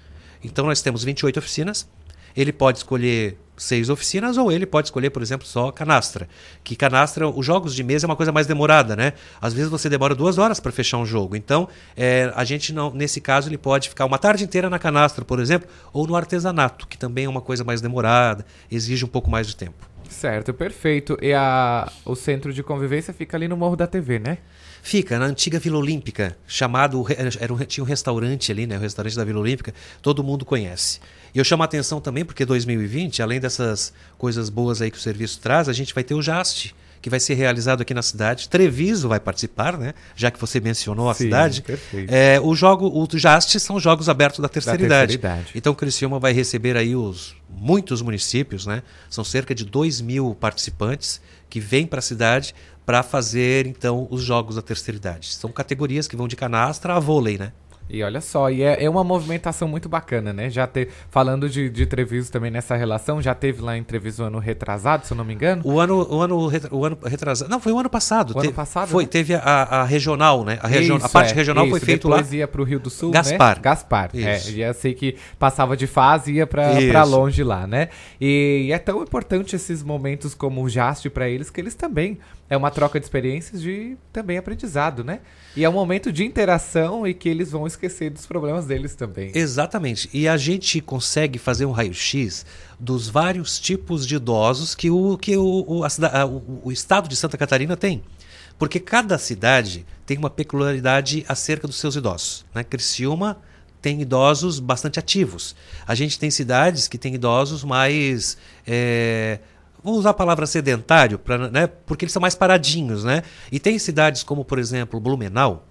S16: Então nós temos 28 oficinas. Ele pode escolher seis oficinas ou ele pode escolher, por exemplo, só canastra. Que canastra, os jogos de mesa é uma coisa mais demorada, né? Às vezes você demora duas horas para fechar um jogo. Então, é, a gente não, nesse caso, ele pode ficar uma tarde inteira na canastra, por exemplo, ou no artesanato, que também é uma coisa mais demorada, exige um pouco mais de tempo.
S2: Certo, perfeito. E a, o centro de convivência fica ali no Morro da TV, né?
S16: Fica na antiga Vila Olímpica, chamado. Era um, tinha um restaurante ali, né? O restaurante da Vila Olímpica, todo mundo conhece. E eu chamo a atenção também porque 2020, além dessas coisas boas aí que o serviço traz, a gente vai ter o JAST, que vai ser realizado aqui na cidade. Treviso vai participar, né? Já que você mencionou a
S2: Sim,
S16: cidade.
S2: Perfeito.
S16: É, o jogo, o JAST são jogos abertos da terceira,
S2: Da terceira
S16: idade.
S2: idade.
S16: Então Criciúma vai receber aí os muitos municípios, né? São cerca de 2 mil participantes que vêm para a cidade para fazer então os jogos da terceira idade. São categorias que vão de canastra a vôlei, né?
S2: E olha só, e é, é uma movimentação muito bacana, né? Já ter, falando de, de Treviso também nessa relação, já teve lá em Treviso o ano retrasado, se eu não me engano?
S16: O ano, o ano, o ano retrasado. Não, foi o ano passado.
S2: O ano passado,
S16: Foi,
S2: né?
S16: teve a, a regional, né? A, region, a
S2: Isso,
S16: parte
S2: é,
S16: regional foi
S2: isso.
S16: feita lá.
S2: Depois ia pro Rio do Sul,
S16: Gaspar.
S2: né? Gaspar, é.
S16: Isso.
S2: E eu sei que passava de fase e ia
S16: Isso.
S2: pra longe lá, né? E, é tão importante esses momentos como o Jast pra eles, que eles também é uma troca de experiências de também aprendizado, né? E é um momento de interação e que eles vão esquecer dos problemas deles também.
S16: Exatamente. E a gente consegue fazer um raio-x dos vários tipos de idosos que o, que o, o, a o- o estado de Santa Catarina tem. Porque cada cidade tem uma peculiaridade acerca dos seus idosos. Né? Criciúma tem idosos bastante ativos. A gente tem cidades que têm idosos mais. é, Vou usar a palavra sedentário, pra, né? porque eles são mais paradinhos. Né? E tem cidades como, por exemplo, Blumenau,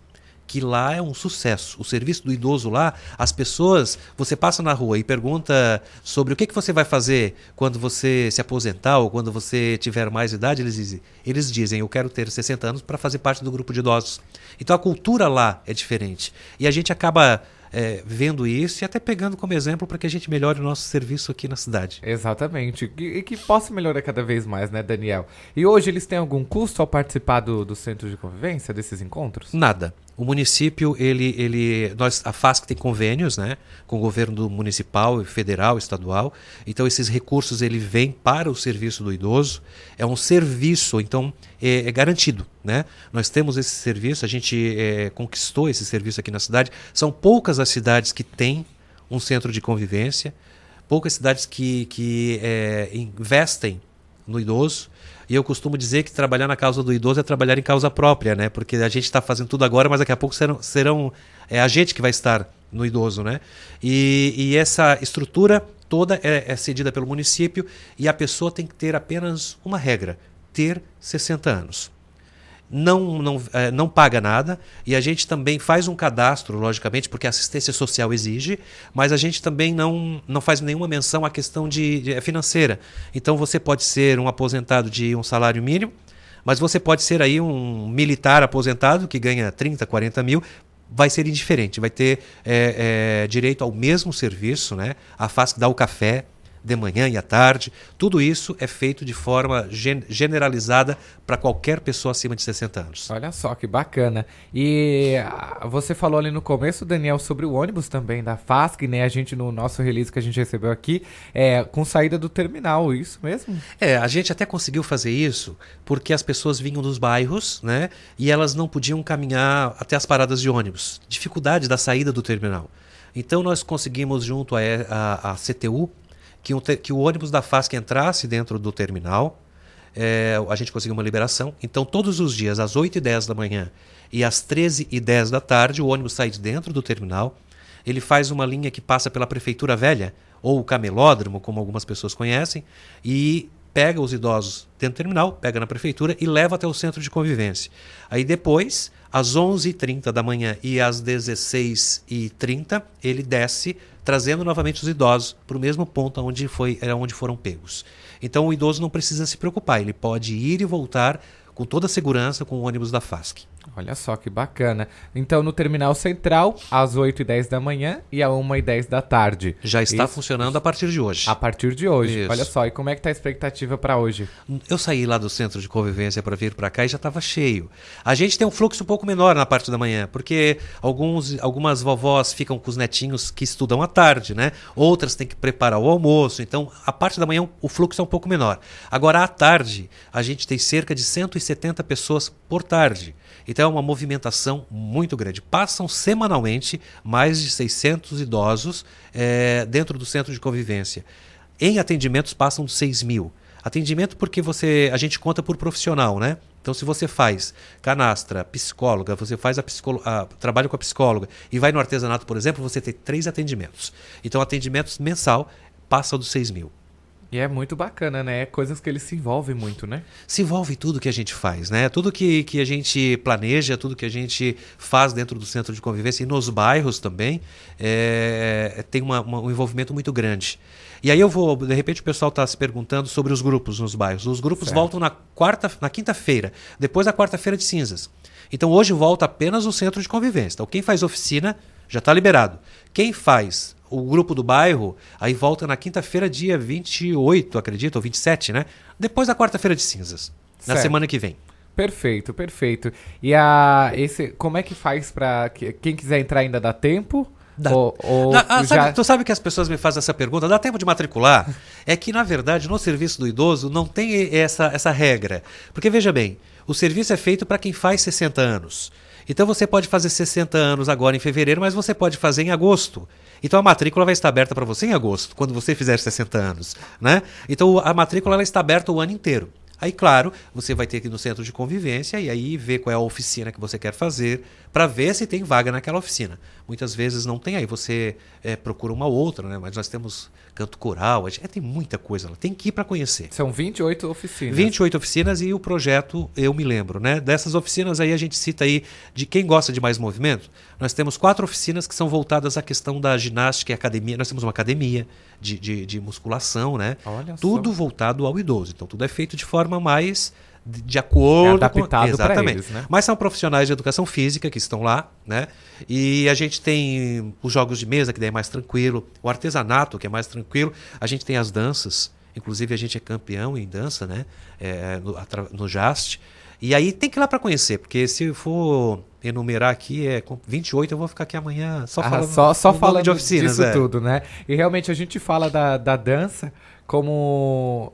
S16: que lá é um sucesso. O serviço do idoso lá, as pessoas, você passa na rua e pergunta sobre o que, que você vai fazer quando você se aposentar ou quando você tiver mais idade, eles dizem, eles dizem eu quero ter 60 anos para fazer parte do grupo de idosos. Então a cultura lá é diferente. E a gente acaba é, vendo isso e até pegando como exemplo para que a gente melhore o nosso serviço aqui na cidade.
S2: Exatamente. E, e que possa melhorar cada vez mais, né, Daniel? E hoje eles têm algum custo ao participar do, do centro de convivência, desses encontros?
S16: Nada. O município, ele, ele, nós, a FASC tem convênios, né, com o governo municipal, federal, estadual. Então esses recursos ele vem para o serviço do idoso. É um serviço, então é, é garantido, né? Nós temos esse serviço, a gente é, conquistou esse serviço aqui na cidade. São poucas as cidades que têm um centro de convivência, poucas cidades que, que é, investem no idoso. E eu costumo dizer que trabalhar na causa do idoso é trabalhar em causa própria, né? Porque a gente está fazendo tudo agora, mas daqui a pouco serão, serão é a gente que vai estar no idoso, né? E, e essa estrutura toda é, é cedida pelo município e a pessoa tem que ter apenas uma regra: ter 60 anos não, não, é, não paga nada e a gente também faz um cadastro, logicamente, porque a assistência social exige, mas a gente também não, não faz nenhuma menção à questão de, de financeira. Então você pode ser um aposentado de um salário mínimo, mas você pode ser aí um militar aposentado que ganha 30, 40 mil, vai ser indiferente, vai ter é, é, direito ao mesmo serviço, né? A FASC dá o café, de manhã e à tarde. Tudo isso é feito de forma gen generalizada para qualquer pessoa acima de 60 anos.
S2: Olha só que bacana. E ah, você falou ali no começo, Daniel, sobre o ônibus também da FASC, né? A gente no nosso release que a gente recebeu aqui, é, com saída do terminal, isso mesmo?
S16: É, a gente até conseguiu fazer isso porque as pessoas vinham dos bairros, né? E elas não podiam caminhar até as paradas de ônibus. Dificuldade da saída do terminal. Então nós conseguimos junto à CTU que, um que o ônibus da FASC entrasse dentro do terminal. É, a gente conseguiu uma liberação. Então, todos os dias, às 8 e 10 da manhã e às 13 e 10 da tarde, o ônibus sai de dentro do terminal. Ele faz uma linha que passa pela Prefeitura Velha, ou o camelódromo, como algumas pessoas conhecem, e pega os idosos dentro do terminal, pega na prefeitura e leva até o centro de convivência. Aí depois, às 11h30 da manhã e às 16h30, ele desce trazendo novamente os idosos para o mesmo ponto onde, foi, onde foram pegos. Então o idoso não precisa se preocupar, ele pode ir e voltar com toda a segurança com o ônibus da FASC.
S2: Olha só que bacana. Então, no terminal central, às 8h10 da manhã e às 1h10 da tarde.
S16: Já está Isso. funcionando a partir de hoje.
S2: A partir de hoje. Isso. Olha só, e como é que está a expectativa para hoje?
S16: Eu saí lá do centro de convivência para vir para cá e já estava cheio. A gente tem um fluxo um pouco menor na parte da manhã, porque alguns, algumas vovós ficam com os netinhos que estudam à tarde, né? Outras têm que preparar o almoço. Então, a parte da manhã o fluxo é um pouco menor. Agora, à tarde, a gente tem cerca de 170 pessoas por tarde. Então é uma movimentação muito grande. Passam semanalmente mais de 600 idosos é, dentro do centro de convivência. Em atendimentos passam de 6 mil. Atendimento porque você, a gente conta por profissional, né? Então, se você faz canastra, psicóloga, você faz a, psicolo, a trabalho com a psicóloga e vai no artesanato, por exemplo, você tem três atendimentos. Então, atendimentos mensal passa dos 6 mil.
S2: E é muito bacana, né? Coisas que ele se envolve muito, né?
S16: Se envolve tudo que a gente faz, né? Tudo que, que a gente planeja, tudo que a gente faz dentro do centro de convivência e nos bairros também, é, tem uma, uma, um envolvimento muito grande. E aí eu vou, de repente o pessoal está se perguntando sobre os grupos nos bairros. Os grupos certo. voltam na quarta, na quinta-feira, depois da quarta-feira de cinzas. Então hoje volta apenas o centro de convivência. Então quem faz oficina já está liberado. Quem faz o grupo do bairro, aí volta na quinta-feira, dia 28, acredito, ou 27, né? Depois da quarta-feira de cinzas, certo. na semana que vem.
S2: Perfeito, perfeito. E a esse, como é que faz para quem quiser entrar ainda dá tempo?
S16: Dá. Ou, ou dá, ah, já... sabe, tu sabe que as pessoas me fazem essa pergunta, dá tempo de matricular? [laughs] é que, na verdade, no serviço do idoso não tem essa, essa regra. Porque, veja bem, o serviço é feito para quem faz 60 anos. Então você pode fazer 60 anos agora em fevereiro, mas você pode fazer em agosto. Então a matrícula vai estar aberta para você em agosto, quando você fizer 60 anos, né? Então a matrícula ela está aberta o ano inteiro. Aí, claro, você vai ter que ir no centro de convivência e aí ver qual é a oficina que você quer fazer para ver se tem vaga naquela oficina. Muitas vezes não tem, aí você é, procura uma outra, né? Mas nós temos canto coral, é, tem muita coisa lá, tem que ir para conhecer.
S2: São 28 oficinas.
S16: 28 oficinas e o projeto, eu me lembro, né? Dessas oficinas aí a gente cita aí de quem gosta de mais movimento, nós temos quatro oficinas que são voltadas à questão da ginástica e academia. Nós temos uma academia de, de, de musculação, né? Olha tudo só. voltado ao idoso. Então tudo é feito de forma mais de, de acordo
S2: é adaptado com exatamente. Eles, né?
S16: Mas são profissionais de educação física que estão lá, né? E a gente tem os jogos de mesa que daí é mais tranquilo, o artesanato que é mais tranquilo, a gente tem as danças, inclusive a gente é campeão em dança, né? É, no, no JAST. E aí tem que ir lá para conhecer, porque se for enumerar aqui, é 28, eu vou ficar aqui amanhã só
S2: ah,
S16: falando,
S2: só, só falando de oficinas. Disso é. tudo, né? E realmente a gente fala da, da dança como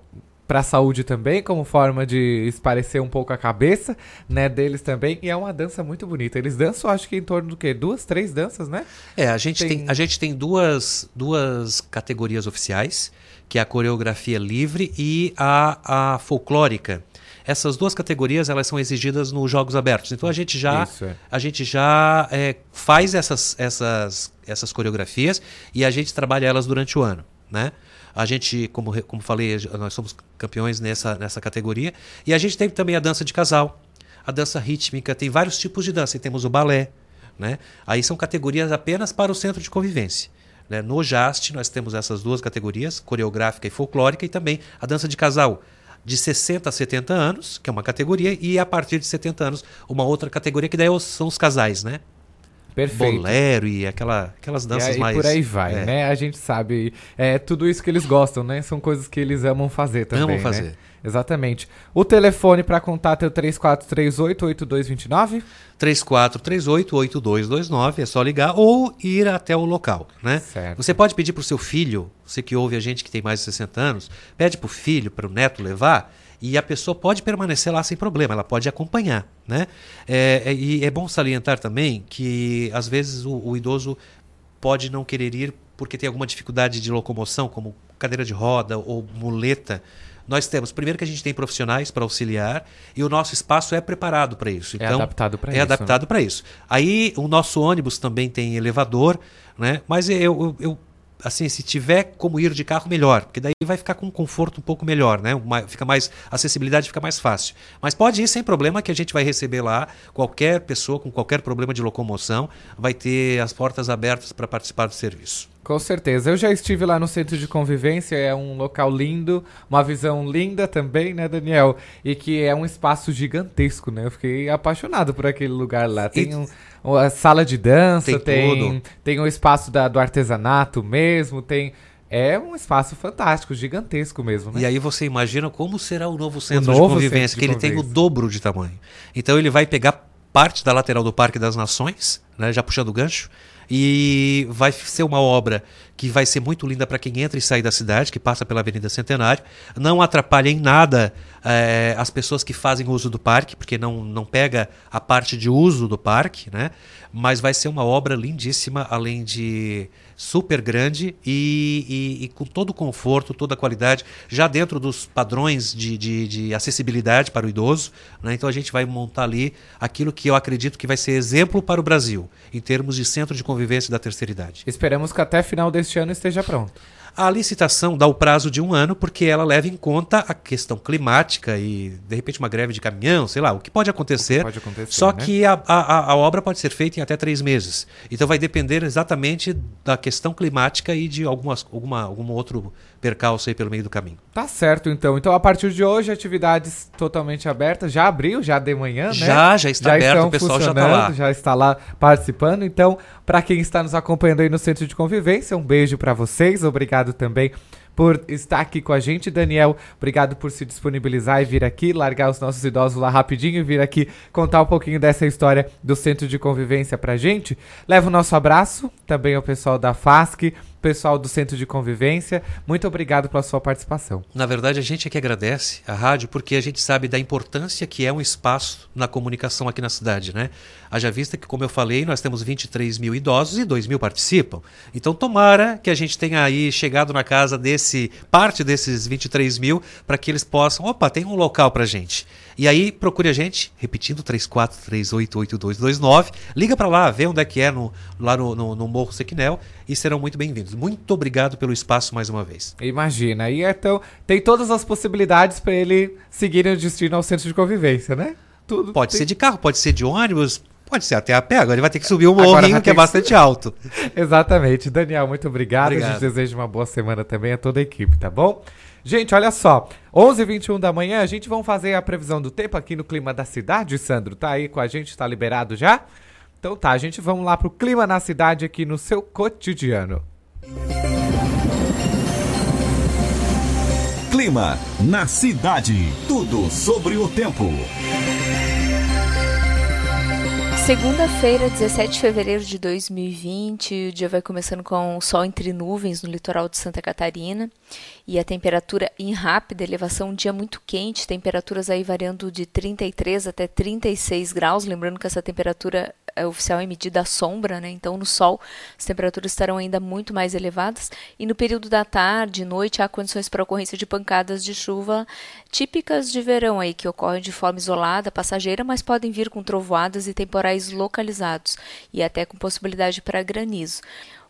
S2: para a saúde também, como forma de esparecer um pouco a cabeça, né, deles também. E é uma dança muito bonita. Eles dançam, acho que em torno do quê? Duas, três danças, né?
S16: É, a gente tem, a gente tem duas, duas categorias oficiais, que é a coreografia livre e a, a folclórica. Essas duas categorias elas são exigidas nos jogos abertos. Então a gente já
S2: Isso, é.
S16: a gente já é, faz essas, essas, essas coreografias e a gente trabalha elas durante o ano, né? A gente, como, como falei, nós somos campeões nessa, nessa categoria. E a gente tem também a dança de casal, a dança rítmica, tem vários tipos de dança. E temos o balé, né? Aí são categorias apenas para o centro de convivência. né? No JAST nós temos essas duas categorias, coreográfica e folclórica, e também a dança de casal. De 60 a 70 anos, que é uma categoria, e a partir de 70 anos, uma outra categoria, que daí são os casais, né?
S2: Perfeito.
S16: Bolero e aquela, aquelas danças
S2: e aí,
S16: mais.
S2: por aí vai,
S16: é.
S2: né? A gente sabe. É tudo isso que eles gostam, né? São coisas que eles amam fazer também.
S16: Amam
S2: né?
S16: fazer.
S2: Exatamente. O telefone para contato é o 3438-8229.
S16: 3438-8229, é só ligar ou ir até o local, né?
S2: Certo.
S16: Você pode pedir para o seu filho, você que ouve a gente que tem mais de 60 anos, pede para o filho, para o neto levar, e a pessoa pode permanecer lá sem problema, ela pode acompanhar, né? É, é- e é bom salientar também que às vezes o, o idoso pode não querer ir porque tem alguma dificuldade de locomoção, como cadeira de roda ou muleta. Nós temos, primeiro que a gente tem profissionais para auxiliar e o nosso espaço é preparado para isso.
S2: É
S16: Então,
S2: adaptado pra
S16: é
S2: isso,
S16: adaptado para isso. Aí o nosso ônibus também tem elevador, né? Mas eu, eu, eu, assim, se tiver como ir de carro, melhor, porque daí vai ficar com um conforto um pouco melhor, né? Uma- fica mais a acessibilidade fica mais fácil. Mas pode ir sem problema que a gente vai receber lá qualquer pessoa com qualquer problema de locomoção vai ter as portas abertas para participar do serviço.
S2: Com certeza. Eu já estive lá no centro de convivência, é um local lindo, uma visão linda também, né, Daniel? E que é um espaço gigantesco, né? Eu fiquei apaixonado por aquele lugar lá. Tem
S16: E-
S2: um, uma sala de dança,
S16: Tem
S2: tem,
S16: tudo.
S2: tem o espaço da, do artesanato mesmo, tem. É um espaço fantástico, gigantesco mesmo, né?
S16: E aí você imagina como será o novo centro
S2: novo
S16: de convivência,
S2: centro de
S16: que ele tem o dobro de tamanho. Então ele vai pegar parte da lateral do Parque das Nações, né, já puxando o gancho, e vai ser uma obra que vai ser muito linda para quem entra e sai da cidade, que passa pela Avenida Centenário. Não atrapalha em nada eh, as pessoas que fazem uso do parque, porque não, não pega a parte de uso do parque, né? Mas vai ser uma obra lindíssima, além de super grande e, e- e com todo o conforto, toda a qualidade, já dentro dos padrões de, de- de acessibilidade para o idoso. né? Então a gente vai montar ali aquilo que eu acredito que vai ser exemplo para o Brasil, em termos de centro de convivência da terceira idade.
S2: Esperamos que até final deste ano esteja pronto.
S16: A licitação dá o prazo de um ano porque ela leva em conta a questão climática e, de repente, uma greve de caminhão, sei lá, o que pode acontecer.
S2: pode acontecer,
S16: só
S2: né?
S16: que a, a, a obra pode ser feita em até três meses. Então vai depender exatamente da questão climática e de algumas, alguma, algum outro percalço aí pelo meio do caminho.
S2: Tá certo, então. Então, a partir de hoje, atividades totalmente abertas. Já abriu, já de manhã, né?
S16: Já, já está aberto,
S2: estão
S16: o pessoal já tá
S2: funcionando,
S16: lá.
S2: Já está lá participando. Então, para quem está nos acompanhando aí no Centro de Convivência, um beijo para vocês. Obrigado também por estar aqui com a gente, Daniel. Obrigado por se disponibilizar e vir aqui, largar os nossos idosos lá rapidinho e vir aqui contar um pouquinho dessa história do Centro de Convivência pra gente. Leva o nosso abraço também ao pessoal da FASC, pessoal do Centro de Convivência. Muito obrigado pela sua participação.
S16: Na verdade, a gente é que agradece a rádio porque a gente sabe da importância que é um espaço na comunicação aqui na cidade, né? Haja vista que, como eu falei, nós temos 23 mil idosos e 2 mil participam. Então, tomara que a gente tenha aí chegado na casa desse, parte desses 23 mil, para que eles possam, opa, tem um local pra gente. E aí, procure a gente, repetindo, 34388229, liga para lá, vê onde é que é, no, lá no, no, no Morro Sequinel, e serão muito bem-vindos. Muito obrigado pelo espaço mais uma vez.
S2: Imagina, e então tem todas as possibilidades para ele seguir o destino ao centro de convivência, né? Tudo.
S16: Pode
S2: tem-
S16: ser de carro, pode ser de ônibus, pode ser até a pé. Agora ele vai ter que subir um morrinho que é
S2: que
S16: bastante alto. [laughs]
S2: Exatamente. Daniel, muito obrigado. A
S16: Obrigado.
S2: gente deseja uma boa semana também a toda a equipe, tá bom? Gente, olha só. 11h21 da manhã, a gente vai fazer a previsão do tempo aqui no clima da cidade. Sandro, tá aí com a gente? Tá liberado já? Então tá, a gente vamos lá pro clima na cidade aqui no seu cotidiano.
S1: Clima na cidade. Tudo sobre o tempo.
S17: Segunda-feira, 17 de fevereiro de 2020, o dia vai começando com sol entre nuvens no litoral de Santa Catarina e a temperatura em rápida elevação, um dia muito quente, temperaturas aí variando de 33 até 36 graus, lembrando que essa temperatura é oficial é medida à sombra, né? Então no sol as temperaturas estarão ainda muito mais elevadas e no período da tarde e noite há condições para ocorrência de pancadas de chuva típicas de verão aí que ocorrem de forma isolada, passageira, mas podem vir com trovoadas e temporais localizados e até com possibilidade para granizo.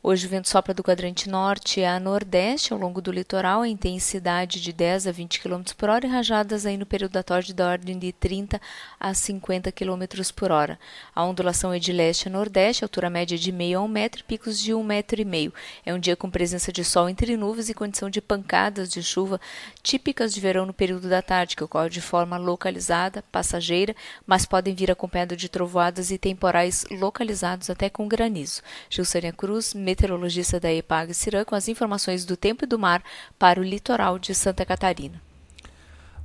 S17: Hoje o vento sopra do quadrante norte a nordeste ao longo do litoral, em intensidade de 10 a 20 km por hora e rajadas aí no período da tarde da ordem de 30 a 50 km por hora. A ondulação é de leste a nordeste, altura média de meio a um metro picos de um metro e meio. É um dia com presença de sol entre nuvens e condição de pancadas de chuva típicas de verão no período da tarde, que ocorre de forma localizada, passageira, mas podem vir acompanhado de trovoadas e temporais localizados até com granizo. Gilsânia Cruz, meteorologista da EPAG Cirã, com as informações do tempo e do mar para o litoral de Santa Catarina.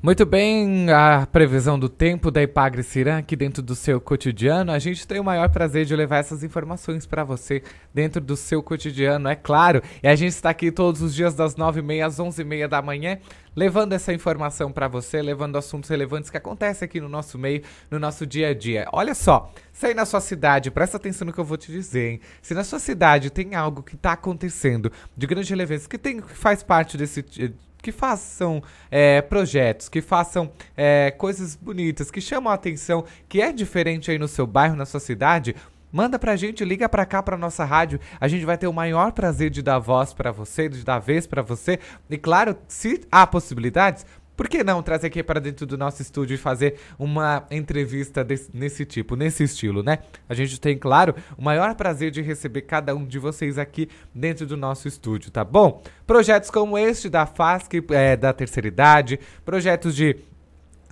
S2: Muito bem, a previsão do tempo da Ipagre Cirã aqui dentro do seu cotidiano. A gente tem o maior prazer de levar essas informações para você dentro do seu cotidiano, é claro. E a gente está aqui todos os dias das 9h30 às 11h30 da manhã, levando essa informação para você, levando assuntos relevantes que acontecem aqui no nosso meio, no nosso dia a dia. Olha só, se aí na sua cidade, presta atenção no que eu vou te dizer, hein? Se na sua cidade tem algo que está acontecendo de grande relevância, que, tem, que faz parte desse que façam é, projetos, que façam é, coisas bonitas, que chamam a atenção, que é diferente aí no seu bairro, na sua cidade, Manda pra gente, liga pra cá pra nossa rádio. A gente vai ter o maior prazer de dar voz para você, de dar vez para você. E claro, se há possibilidades, por que não trazer aqui para dentro do nosso estúdio e fazer uma entrevista desse, nesse tipo, nesse estilo, né? A gente tem, claro, o maior prazer de receber cada um de vocês aqui dentro do nosso estúdio, tá bom? Projetos como este da FASC, é, da terceira idade, projetos de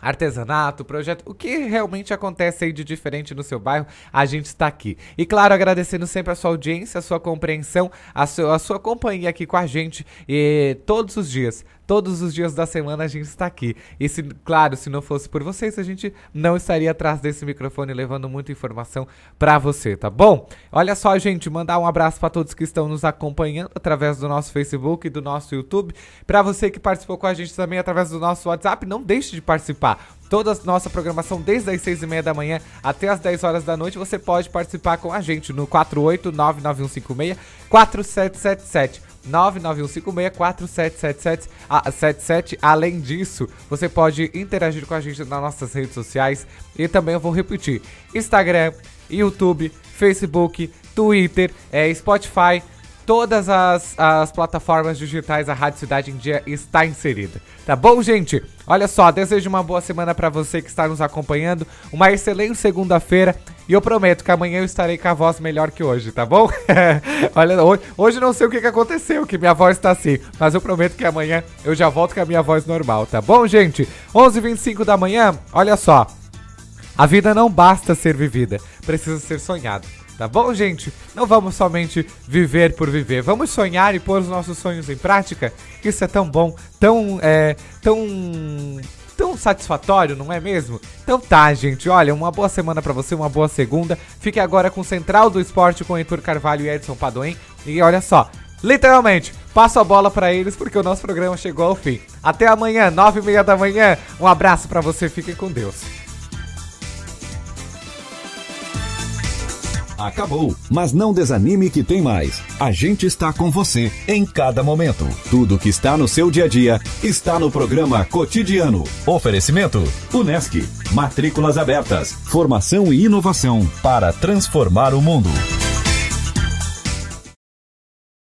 S2: artesanato, projeto, o que realmente acontece aí de diferente no seu bairro, a gente está aqui. E claro, agradecendo sempre a sua audiência, a sua compreensão, a, seu, a sua companhia aqui com a gente e todos os dias. Todos os dias da semana a gente está aqui. E se, claro, se não fosse por vocês, a gente não estaria atrás desse microfone levando muita informação para você, tá bom? Olha só, gente, mandar um abraço para todos que estão nos acompanhando através do nosso Facebook e do nosso YouTube. Para você que participou com a gente também através do nosso WhatsApp, não deixe de participar toda a nossa programação desde as 6 e meia da manhã até as 10 horas da noite. Você pode participar com a gente no 4899156 4777. 991564777. Ah, 77. Além disso, você pode interagir com a gente nas nossas redes sociais. E também eu vou repetir: Instagram, YouTube, Facebook, Twitter, é, Spotify. Todas as, as plataformas digitais, a Rádio Cidade em Dia está inserida. Tá bom, gente? Olha só, desejo uma boa semana para você que está nos acompanhando, uma excelente segunda-feira e eu prometo que amanhã eu estarei com a voz melhor que hoje, tá bom? [laughs] Olha, hoje não sei o que, aconteceu, que minha voz tá assim, mas eu prometo que amanhã eu já volto com a minha voz normal, tá bom, gente? 11h25 da manhã, olha só, a vida não basta ser vivida, precisa ser sonhada. Tá bom, gente? Não vamos somente viver por viver, vamos sonhar e pôr os nossos sonhos em prática. Isso é tão bom, tão, é, tão, tão satisfatório, não é mesmo? Então tá, gente. Olha, uma boa semana para você, uma boa segunda. Fique agora com Central do Esporte com Heitor Carvalho e Edson Padoen. E olha só, literalmente, passo a bola para eles porque o nosso programa chegou ao fim. Até amanhã, nove e meia da manhã. Um abraço para você, fiquem com Deus.
S1: Acabou, mas não desanime que tem mais. A gente está com você em cada momento. Tudo que está no seu dia a dia está no programa Cotidiano. Oferecimento: Unesc. Matrículas abertas. Formação e inovação para transformar o mundo.